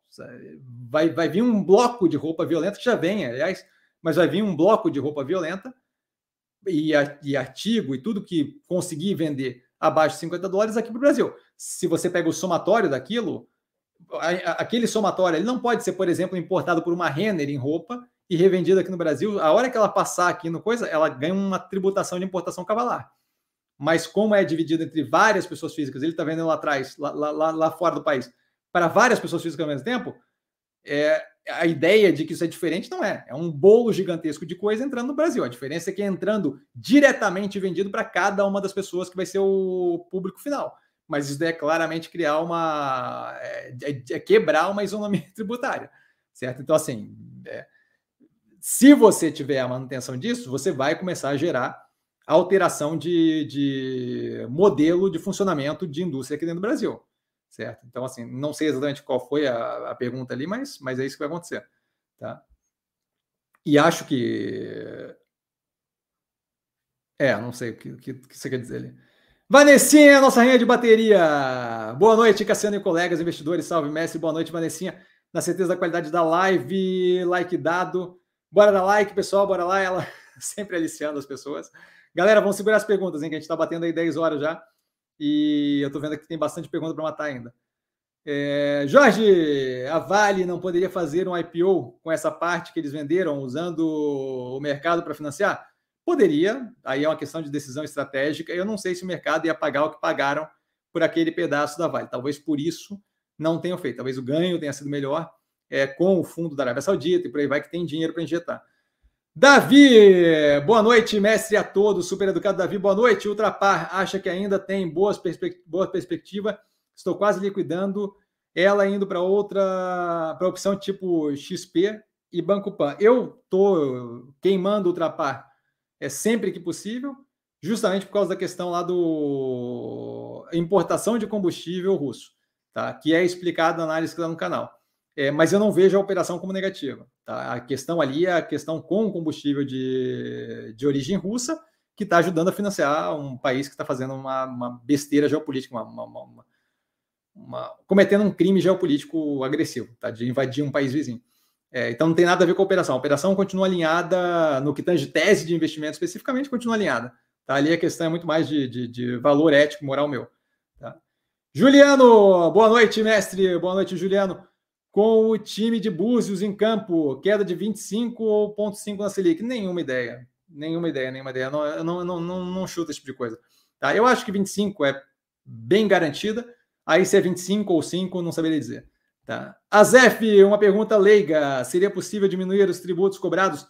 Vai, vai vir um bloco de roupa violenta, que já vem, aliás, mas vai vir um bloco de roupa violenta e, e artigo e tudo que conseguir vender abaixo de 50 dólares aqui para o Brasil. Se você pega o somatório daquilo, aquele somatório ele não pode ser, por exemplo, importado por uma Renner em roupa e revendido aqui no Brasil. A hora que ela passar aqui no coisa, ela ganha uma tributação de importação cavalar. Mas como é dividido entre várias pessoas físicas, ele está vendendo lá atrás, lá, lá, lá fora do país, para várias pessoas físicas ao mesmo tempo, é, a ideia de que isso é diferente não é. É um bolo gigantesco de coisa entrando no Brasil. A diferença é que é entrando diretamente vendido para cada uma das pessoas que vai ser o público final. Mas isso é claramente criar uma. É, é, é quebrar uma isonomia tributária. Certo? Então, assim, é, se você tiver a manutenção disso, você vai começar a gerar alteração de, de modelo de funcionamento de indústria aqui dentro do Brasil certo? Então, assim, não sei exatamente qual foi a, a pergunta ali, mas, mas é isso que vai acontecer, tá? E acho que... É, não sei o que, que, que você quer dizer ali. Vanessinha, nossa rainha de bateria. Boa noite, Cassiano e colegas, investidores. Salve, mestre. Boa noite, Vanessinha. Na certeza da qualidade da live, like dado. Bora dar like, pessoal, bora lá. Ela sempre aliciando as pessoas. Galera, vamos segurar as perguntas, hein, que a gente está batendo aí 10 horas já. E eu estou vendo que tem bastante pergunta para matar ainda. É, Jorge, a Vale não poderia fazer um IPO com essa parte que eles venderam usando o mercado para financiar? Poderia, aí é uma questão de decisão estratégica. Eu não sei se o mercado ia pagar o que pagaram por aquele pedaço da Vale. Talvez por isso não tenham feito. Talvez o ganho tenha sido melhor é, com o fundo da Arábia Saudita e por aí vai que tem dinheiro para injetar. Davi, boa noite, mestre a todos, super educado Davi, boa noite. Ultrapar acha que ainda tem boas perspe boa perspectiva estou quase liquidando ela indo para outra, para opção tipo XP e Banco Pan. Eu estou queimando Ultrapar é sempre que possível, justamente por causa da questão lá do importação de combustível russo, tá? que é explicado na análise que está no canal. É, mas eu não vejo a operação como negativa. Tá? A questão ali é a questão com combustível de, de origem russa, que está ajudando a financiar um país que está fazendo uma, uma, besteira geopolítica, uma, uma, uma, cometendo um crime geopolítico agressivo, tá? de invadir um país vizinho. É, então não tem nada a ver com a operação. A operação continua alinhada no que tange tese de investimento especificamente, continua alinhada. Tá? Ali a questão é muito mais de, de, de valor ético, moral meu. Tá? Juliano, boa noite, mestre. Boa noite, Juliano. Com o time de Búzios em campo, queda de 25 ou 0,5 na Selic? Nenhuma ideia. Nenhuma ideia, nenhuma ideia. Não, eu não, não, não, não chuto esse tipo de coisa. Tá? Eu acho que 25 é bem garantida. Aí se é 25 ou 5, não saberia dizer. Tá? Azef, uma pergunta leiga. Seria possível diminuir os tributos cobrados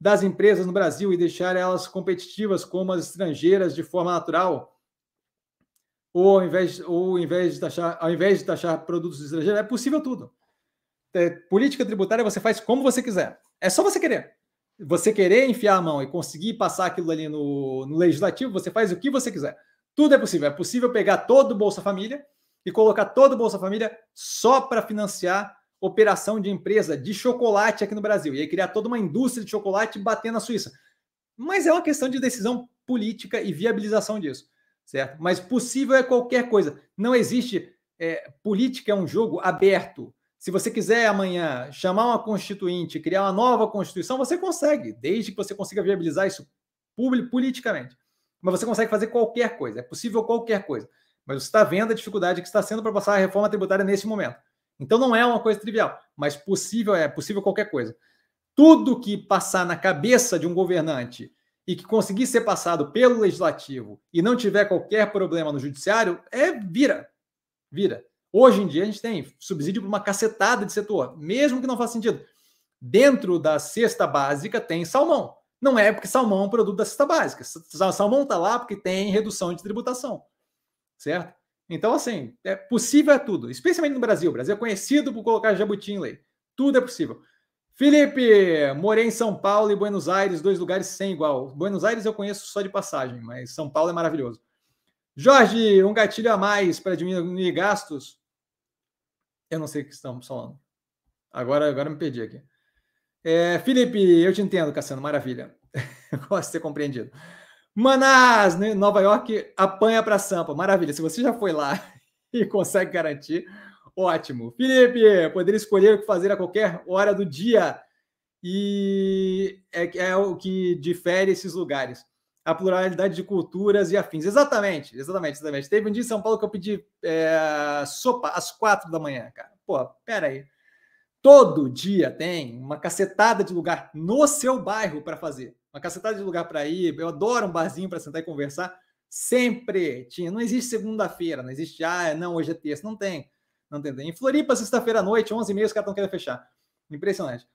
das empresas no Brasil e deixar elas competitivas como as estrangeiras de forma natural? Ou ao invés, ou ao invés, de, taxar, ao invés de taxar produtos estrangeiros? É possível tudo. É, política tributária você faz como você quiser. É só você querer. Você querer enfiar a mão e conseguir passar aquilo ali no, no legislativo, você faz o que você quiser. Tudo é possível. É possível pegar todo o Bolsa Família e colocar todo o Bolsa Família só para financiar operação de empresa de chocolate aqui no Brasil. E aí criar toda uma indústria de chocolate batendo na Suíça. Mas é uma questão de decisão política e viabilização disso, certo? Mas possível é qualquer coisa. Não existe é, política é um jogo aberto. Se você quiser amanhã chamar uma constituinte, criar uma nova constituição, você consegue, desde que você consiga viabilizar isso politicamente. Mas você consegue fazer qualquer coisa. É possível qualquer coisa. Mas você está vendo a dificuldade que está sendo para passar a reforma tributária nesse momento. Então não é uma coisa trivial, mas possível é possível qualquer coisa. Tudo que passar na cabeça de um governante e que conseguir ser passado pelo legislativo e não tiver qualquer problema no judiciário, é vira. Vira. Hoje em dia a gente tem subsídio para uma cacetada de setor, mesmo que não faça sentido. Dentro da cesta básica tem salmão. Não é porque salmão é um produto da cesta básica. Salmão está lá porque tem redução de tributação certo? Então, assim, é possível é tudo, especialmente no Brasil. O Brasil é conhecido por colocar jabuti em lei. Tudo é possível. Felipe, morei em São Paulo e Buenos Aires, dois lugares sem igual. Buenos Aires eu conheço só de passagem, mas São Paulo é maravilhoso. Jorge, um gatilho a mais para diminuir gastos? Eu não sei o que estamos falando. Agora, agora me perdi aqui. É, Felipe, eu te entendo, Cassiano, maravilha. Gosto de ser compreendido. Manaus, né? Nova York apanha para Sampa. Maravilha. Se você já foi lá e consegue garantir, ótimo. Felipe, poderia escolher o que fazer a qualquer hora do dia. E é, é o que difere esses lugares. A pluralidade de culturas e afins. Exatamente, exatamente, exatamente. Teve um dia em São Paulo que eu pedi é, sopa às quatro da manhã, cara. Pô, pera aí. Todo dia tem uma cacetada de lugar no seu bairro para fazer uma cacetada de lugar para ir. Eu adoro um barzinho para sentar e conversar. Sempre tinha. Não existe segunda-feira, não existe, ah, não, hoje é terça. Não tem. Não tem. Em Floripa, sexta-feira à noite, 11h30, os caras estão querendo fechar. Impressionante.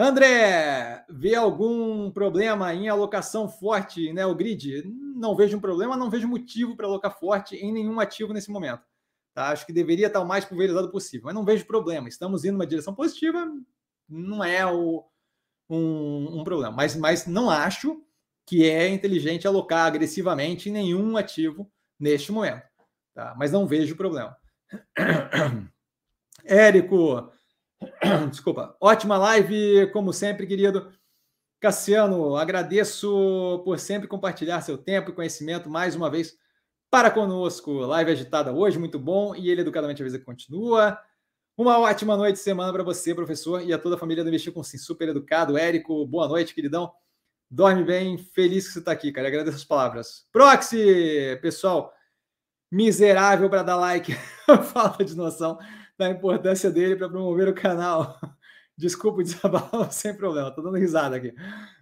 André, vê algum problema em alocação forte, né? O grid? Não vejo um problema, não vejo motivo para alocar forte em nenhum ativo nesse momento. Tá? Acho que deveria estar o mais pulverizado possível, mas não vejo problema. Estamos indo numa direção positiva, não é o, um, um problema. Mas, mas não acho que é inteligente alocar agressivamente em nenhum ativo neste momento. Tá? Mas não vejo problema. Érico, desculpa, ótima live, como sempre, querido. Cassiano, agradeço por sempre compartilhar seu tempo e conhecimento mais uma vez para conosco. Live agitada hoje, muito bom. E ele educadamente avisa que continua. Uma ótima noite de semana para você, professor, e a toda a família do Investir com Sim, super educado. Érico, boa noite, queridão. Dorme bem, feliz que você está aqui, cara. agradeço as palavras. Proxy, pessoal, miserável para dar like. Falta de noção da importância dele para promover o canal. Desculpa o desabalo, sem problema, tô dando risada aqui.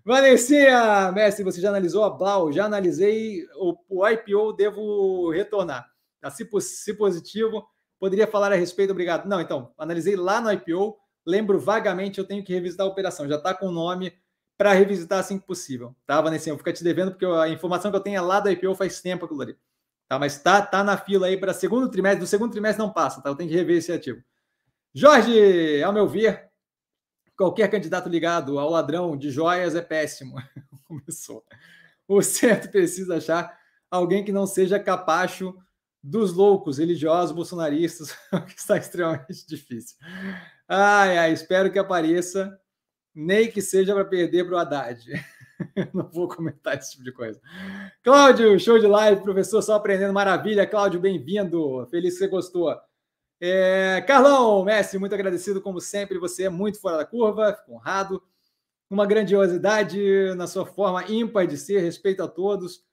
Vanessinha, mestre, você já analisou a Blau? Já analisei o, o IPO, devo retornar. Tá? Se, se positivo, poderia falar a respeito, obrigado. Não, então, analisei lá no IPO, lembro vagamente, eu tenho que revisitar a operação, já está com o nome para revisitar assim que possível. Tá, Vanessa? Eu vou ficar te devendo, porque a informação que eu tenho é lá do IPO faz tempo aquilo ali. Tá, mas tá, tá na fila aí para segundo trimestre, do segundo trimestre não passa, tá? Eu tenho que rever esse ativo. Jorge, ao meu ver, qualquer candidato ligado ao ladrão de joias é péssimo. Começou. O certo precisa achar alguém que não seja capacho dos loucos religiosos bolsonaristas, que está extremamente difícil. Ai, ai, espero que apareça, nem que seja para perder para o Haddad. não vou comentar esse tipo de coisa. Cláudio, show de live, professor, só aprendendo, maravilha. Cláudio, bem-vindo, feliz que você gostou. É, Carlão, Messi, muito agradecido como sempre. Você é muito fora da curva, fico honrado. Uma grandiosidade na sua forma ímpar de ser, respeito a todos,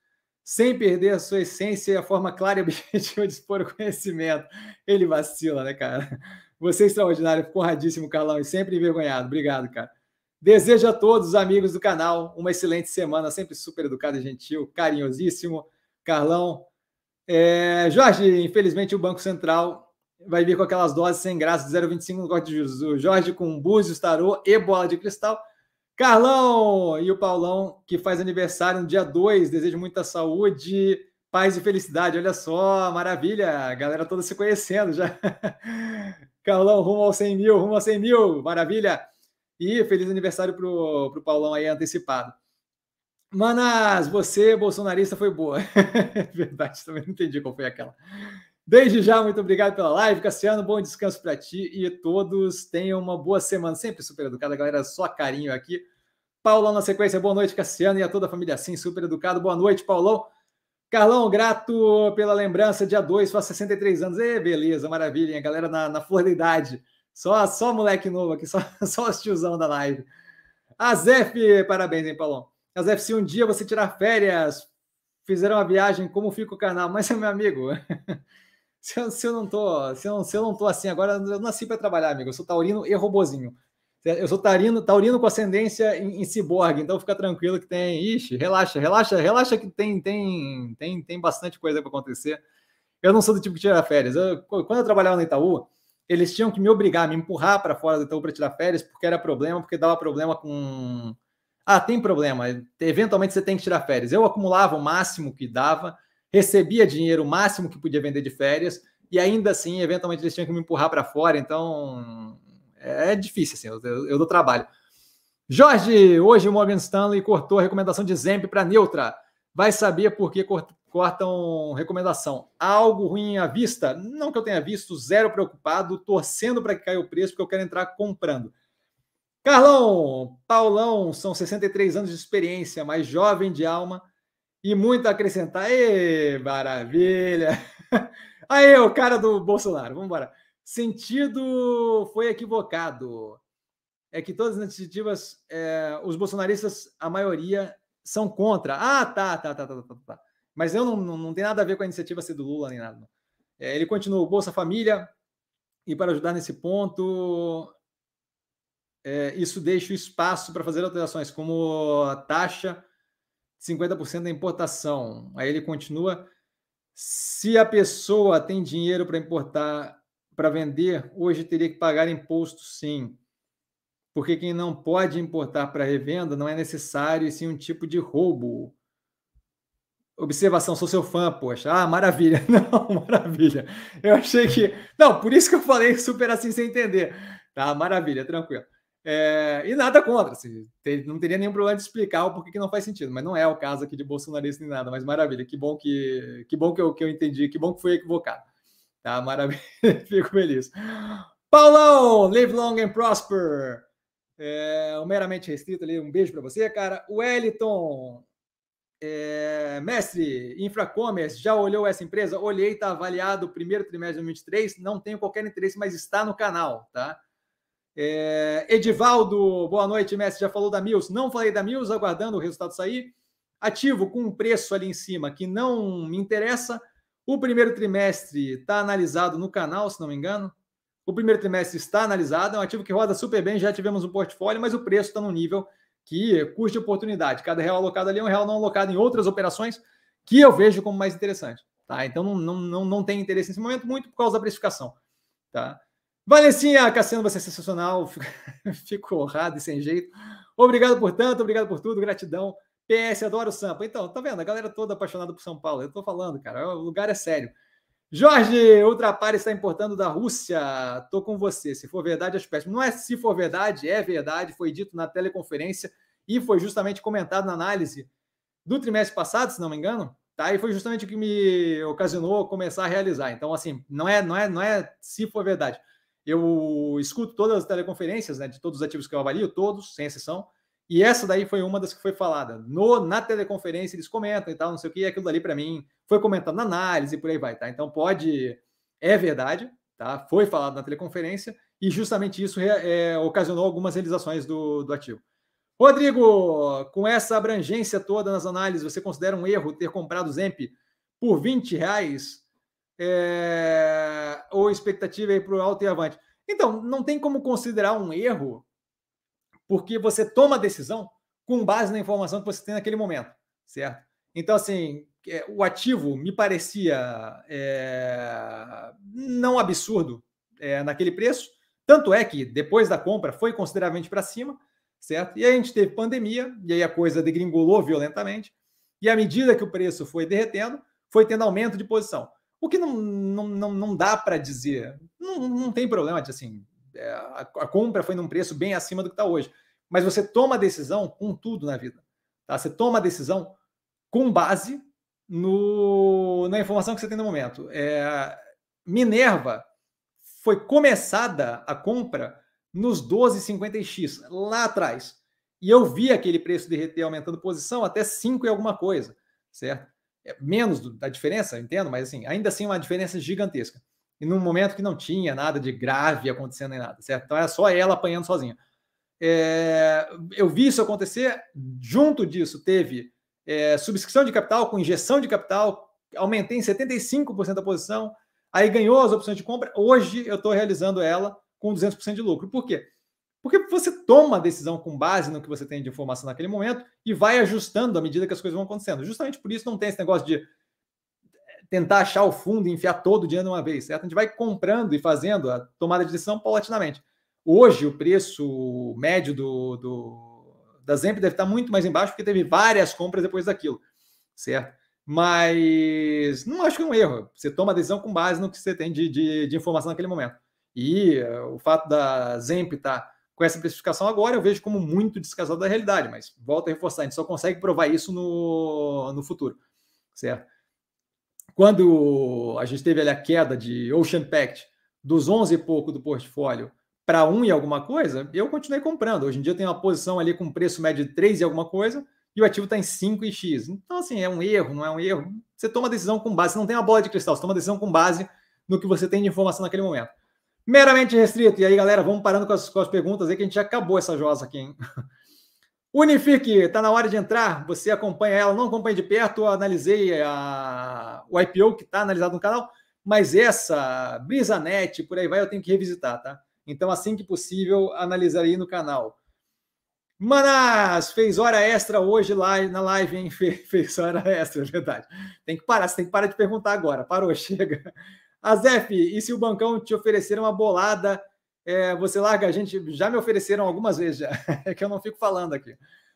sem perder a sua essência e a forma clara e objetiva de expor o conhecimento. Ele vacila, né, cara? Você é extraordinário, fico honradíssimo, Carlão, e sempre envergonhado. Obrigado, cara. Desejo a todos os amigos do canal uma excelente semana, sempre super educado e gentil, carinhosíssimo. Carlão. É, Jorge, infelizmente o Banco Central vai vir com aquelas doses sem graça de 0,25 no corte de juros. Jorge com búzios, tarô e bola de cristal. Carlão e o Paulão, que faz aniversário no dia 2. Desejo muita saúde, paz e felicidade. Olha só, maravilha. A galera toda se conhecendo já. Carlão, rumo aos 100 mil, rumo aos 100 mil. Maravilha. E feliz aniversário para o Paulão aí antecipado. Manas, você, bolsonarista, foi boa. Verdade, também não entendi qual foi aquela. Desde já, muito obrigado pela live, Cassiano. Bom descanso para ti e todos tenham uma boa semana. Sempre super educada, galera. Só carinho aqui. Paulão na sequência, boa noite, Cassiano, e a toda a família assim, super educado. Boa noite, Paulão. Carlão, grato pela lembrança, dia 2, faz 63 anos. E beleza, maravilha, hein? galera na, na flor da idade. Só, só moleque novo aqui, só, só os tiozão da live. A Zef, parabéns, hein, Paulão. A Zef, se um dia você tirar férias, fizer uma viagem, como fica o canal? Mas, meu amigo, se eu, se eu não tô, se eu, se eu não tô assim agora, eu nasci para trabalhar, amigo. Eu sou taurino e robozinho. Eu sou taurino, taurino com ascendência em, em ciborgue, então fica tranquilo que tem. Ixi, relaxa, relaxa, relaxa que tem tem tem, tem bastante coisa para acontecer. Eu não sou do tipo que tira férias. Eu, quando eu trabalhava no Itaú, eles tinham que me obrigar, me empurrar para fora do Itaú para tirar férias, porque era problema, porque dava problema com. Ah, tem problema. Eventualmente você tem que tirar férias. Eu acumulava o máximo que dava recebia dinheiro o máximo que podia vender de férias, e ainda assim, eventualmente, eles tinham que me empurrar para fora, então é, difícil, assim, eu, eu dou trabalho. Jorge, hoje o Morgan Stanley cortou a recomendação de Zemp para neutra. Vai saber por que cortam recomendação. Algo ruim à vista? Não que eu tenha visto, zero preocupado, torcendo para que caia o preço, porque eu quero entrar comprando. Carlão, Paulão, são 63 anos de experiência, mais jovem de alma, e muito a acrescentar. Ê, maravilha! Aí, o cara do Bolsonaro, vamos embora. Sentido foi equivocado. É que todas as iniciativas, é, os bolsonaristas, a maioria, são contra. Ah, tá, tá, tá, tá, tá. tá. Mas eu não, não, não tem nada a ver com a iniciativa ser do Lula nem nada. É, ele continua Bolsa Família, e para ajudar nesse ponto, é, isso deixa espaço para fazer alterações, como a taxa 50% da importação. Aí ele continua: se a pessoa tem dinheiro para importar, para vender, hoje teria que pagar imposto, sim. Porque quem não pode importar para revenda não é necessário, e sim um tipo de roubo. Observação, sou seu fã, poxa. Ah, maravilha. Não, maravilha. Eu achei que. Não, por isso que eu falei super assim sem entender. Tá, maravilha, tranquilo. É, e nada contra, assim, não teria nenhum problema de explicar o porquê que não faz sentido, mas não é o caso aqui de bolsonarista nem nada, mas maravilha, que bom que, que bom que eu, que eu entendi, que bom que fui equivocado. Tá, maravilha, fico feliz. Paulão, live long and prosper. É, meramente restrito ali, um beijo para você, cara. Wellington, É, mestre, Infracommerce, já olhou essa empresa? Olhei, está avaliado o primeiro trimestre de 2023, não tenho qualquer interesse, mas está no canal, tá? É, Edivaldo, boa noite, mestre, já falou da Mills? Não falei da Mills, aguardando o resultado sair. Ativo com um preço ali em cima que não me interessa. O primeiro trimestre está analisado no canal, se não me engano. O primeiro trimestre está analisado, é um ativo que roda super bem, já tivemos um portfólio, mas o preço está no nível que custa oportunidade. Cada real alocado ali é um real não alocado em outras operações que eu vejo como mais interessante. Tá? Então não, não, não, não tem interesse nesse momento, muito por causa da precificação. Tá? Vanessinha, Cassiano, você é sensacional. Fico honrado e sem jeito. Obrigado por tanto, obrigado por tudo, gratidão. PS, adoro o Sampa. Então, tá vendo? A galera toda apaixonada por São Paulo. Eu tô falando, cara, o lugar é sério. Jorge, Ultrapar está importando da Rússia. Tô com você. Se for verdade, acho péssimo. Não é se for verdade, é verdade. Foi dito na teleconferência e foi justamente comentado na análise do trimestre passado, se não me engano. Tá? E foi justamente o que me ocasionou começar a realizar. Então, assim, não é, não é, não é se for verdade. Eu escuto todas as teleconferências, né, de todos os ativos que eu avalio, todos, sem exceção. E essa daí foi uma das que foi falada. No, na teleconferência eles comentam e tal, não sei o que, e aquilo dali para mim foi comentado na análise e por aí vai, tá? Então pode, é verdade, tá? Foi falado na teleconferência e justamente isso é, é, ocasionou algumas realizações do, do ativo. Rodrigo, com essa abrangência toda nas análises, você considera um erro ter comprado o Zemp por 20 reais? É, ou expectativa aí para o alto e avante? Então, não tem como considerar um erro porque você toma a decisão com base na informação que você tem naquele momento, certo? Então, assim, é, o ativo me parecia é, não absurdo é, naquele preço, tanto é que depois da compra foi consideravelmente para cima, certo? E aí a gente teve pandemia, e aí a coisa degringolou violentamente, e à medida que o preço foi derretendo, foi tendo aumento de posição. O que não, não, não, não dá para dizer, não, não tem problema, assim, é, a, a, compra foi num preço bem acima do que está hoje. Mas você toma a decisão com tudo na vida. Tá? Você toma a decisão com base no, na informação que você tem no momento. É, Minerva foi começada a compra nos 12,50x, lá atrás. E eu vi aquele preço derreter aumentando posição até 5 e alguma coisa, certo? É menos do, da diferença, entendo, mas assim, ainda assim uma diferença gigantesca e num momento que não tinha nada de grave acontecendo nem nada, certo? Então era só ela apanhando sozinha. É, eu vi isso acontecer, junto disso teve é, subscrição de capital com injeção de capital, aumentei em 75% a posição, aí ganhou as opções de compra, hoje eu estou realizando ela com 200% de lucro. Por quê? Porque você toma a decisão com base no que você tem de informação naquele momento e vai ajustando à medida que as coisas vão acontecendo. Justamente por isso não tem esse negócio de tentar achar o fundo e enfiar todo o dinheiro de uma vez, certo? A gente vai comprando e fazendo a tomada de decisão paulatinamente. Hoje, o preço médio do, do, da Zemp deve estar muito mais embaixo, porque teve várias compras depois daquilo, certo? Mas não acho que é um erro. Você toma a decisão com base no que você tem de, de, de informação naquele momento. E uh, o fato da Zemp estar com essa precificação agora, eu vejo como muito descasado da realidade, mas volto a reforçar, a gente só consegue provar isso no, no futuro, certo? Quando a gente teve ali a queda de Ocean Pact dos 11 e pouco do portfólio para 1 e alguma coisa, eu continuei comprando. Hoje em dia eu tenho uma posição ali com preço médio de 3 e alguma coisa e o ativo está em 5 e X. Então, assim, é um erro, não é um erro. Você toma decisão com base, você não tem uma bola de cristal, você toma decisão com base no que você tem de informação naquele momento. Meramente restrito. E aí, galera, vamos parando com as, com as perguntas aí, que a gente já acabou essa josa aqui, hein? Unifique, está na hora de entrar. Você acompanha ela, não acompanha de perto. Eu analisei a, o IPO que está analisado no canal, mas essa Brisanet, por aí vai, eu tenho que revisitar, tá? Então, assim que possível, analisarei no canal. Manas, fez hora extra hoje lá na live, hein? Fez hora extra, é verdade. Tem que parar, você tem que parar de perguntar agora. Parou, chega. Azef, e se o bancão te oferecer uma bolada é, você larga a gente. Já me ofereceram algumas vezes, já. É que eu não fico falando aqui,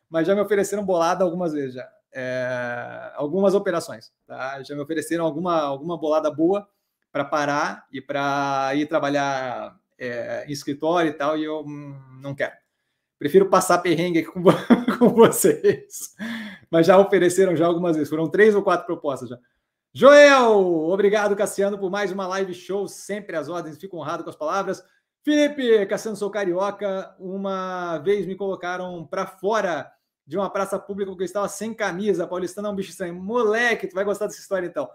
mas já me ofereceram bolada algumas vezes já. É, algumas operações, tá? Já me ofereceram alguma, alguma bolada boa para parar e para ir trabalhar é, em escritório e tal, e eu hum, não quero. Prefiro passar perrengue com, com vocês. Mas já ofereceram já algumas vezes. Foram três ou quatro propostas já. Joel, obrigado, Cassiano, por mais uma live show. Sempre às ordens, fico honrado com as palavras. Felipe, Cassiano, sou carioca. Uma vez me colocaram para fora de uma praça pública porque eu estava sem camisa. Paulistano é um bicho estranho. Moleque, tu vai gostar dessa história então.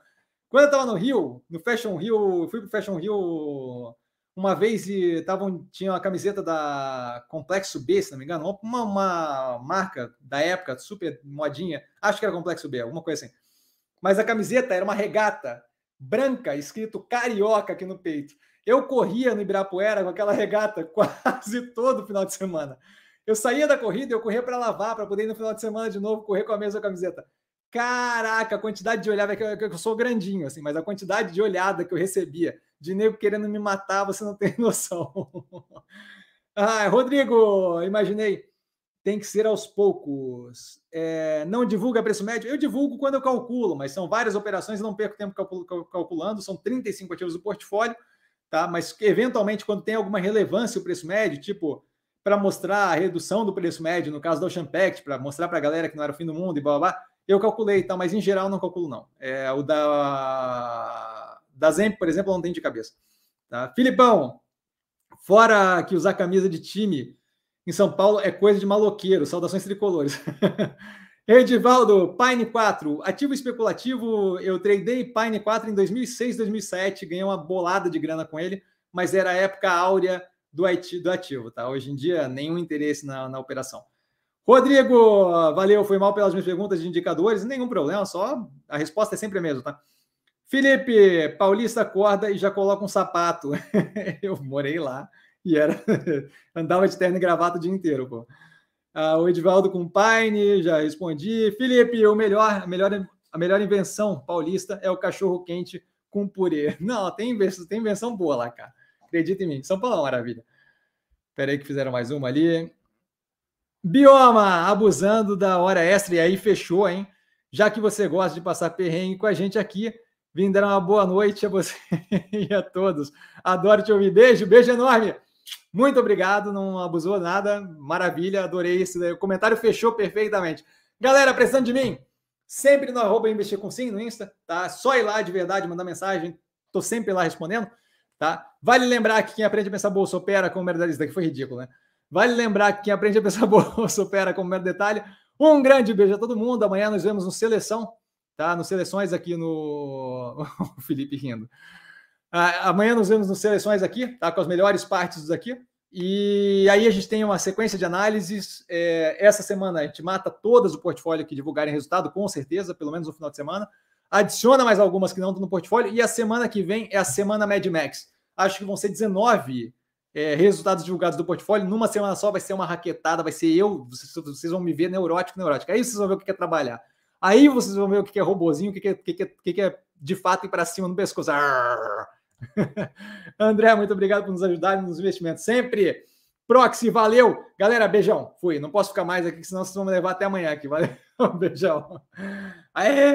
Quando eu estava no Rio, no Fashion Rio, fui pro Fashion Rio uma vez e tavam, tinha uma camiseta da Complexo B, se não me engano, uma, uma marca da época, super modinha, acho que era Complexo B, alguma coisa assim. Mas a camiseta era uma regata branca, escrito carioca aqui no peito. Eu corria no Ibirapuera com aquela regata quase todo final de semana. Eu saía da corrida, eu corria para lavar, para poder ir no final de semana de novo correr com a mesma camiseta. Caraca, a quantidade de olhada que eu, que eu sou grandinho, assim, mas a quantidade de olhada que eu recebia de nego querendo me matar, você não tem noção. ah, Rodrigo, imaginei. Tem que ser aos poucos. É, não divulga preço médio? Eu divulgo quando eu calculo, mas são várias operações e não perco tempo calculando. São 35 ativos do portfólio, tá? Mas eventualmente, quando tem alguma relevância o preço médio, tipo para mostrar a redução do preço médio, no caso da Ocean Pact, para mostrar para a galera que não era o fim do mundo e blá blá blá, eu calculei, tá? mas em geral não calculo, não. É, o da da Zemp, por exemplo, não tem de cabeça. Tá? Filipão, fora que usar camisa de time em São Paulo é coisa de maloqueiro. Saudações tricolores. Edivaldo, Pine 4, ativo especulativo. Eu tradei Pine 4 em 2006, 2007, ganhei uma bolada de grana com ele, mas era a época áurea do, ativo, tá? Hoje em dia, nenhum interesse na, na operação. Rodrigo, valeu, foi mal pelas minhas perguntas de indicadores, nenhum problema, só a resposta é sempre a mesma, tá? Felipe, Paulista acorda e já coloca um sapato. eu morei lá e era andava de terno e gravata o dia inteiro, pô. Ah, o Edivaldo com Paine, já respondi. Felipe, o melhor, a melhor, a melhor invenção paulista é o cachorro quente com purê. Não, tem invenção, tem invenção boa lá, cara. Acredita em mim. São Paulo é uma maravilha. Espera aí que fizeram mais uma ali. Bioma, abusando da hora extra. E aí fechou, hein? Já que você gosta de passar perrengue com a gente aqui, Vim dar uma boa noite a você e a todos. Adoro te ouvir. Beijo, beijo enorme. Muito obrigado, não abusou nada. Maravilha, adorei esse. O comentário fechou perfeitamente. Galera, precisando de mim? Sempre no arroba investir com sim no Insta, tá? Só ir lá de verdade, mandar mensagem. Tô sempre lá respondendo, tá? Vale lembrar que quem aprende a pensar bolsa opera com o mero detalhe. Isso foi ridículo, né? Vale lembrar que quem aprende a pensar bolsa opera com o mero detalhe. Um grande beijo a todo mundo. Amanhã nos vemos no Seleção tá? Nos seleções aqui no. o Felipe rindo. Ah, amanhã nos vemos nos seleções aqui, tá? Com as melhores partes aqui. E aí a gente tem uma sequência de análises. É, essa semana a gente mata todas o portfólio que divulgarem resultado, com certeza, pelo menos no final de semana. Adiciona mais algumas que não estão no portfólio. E a semana que vem é a semana Mad Max. Acho que vão ser 19 é, resultados divulgados do portfólio. Numa semana só vai ser uma raquetada, vai ser eu. Vocês, vão me ver neurótico, neurótico. Aí vocês vão ver o que é trabalhar. Aí vocês vão ver o que é robozinho, o que é, o que é, o que é de fato ir para cima no pescoço. André, muito obrigado por nos ajudar nos investimentos. Sempre. Proxy, valeu. Galera, beijão. Fui. Não posso ficar mais aqui, senão vocês vão me levar até amanhã aqui. Valeu. Beijão. Aê!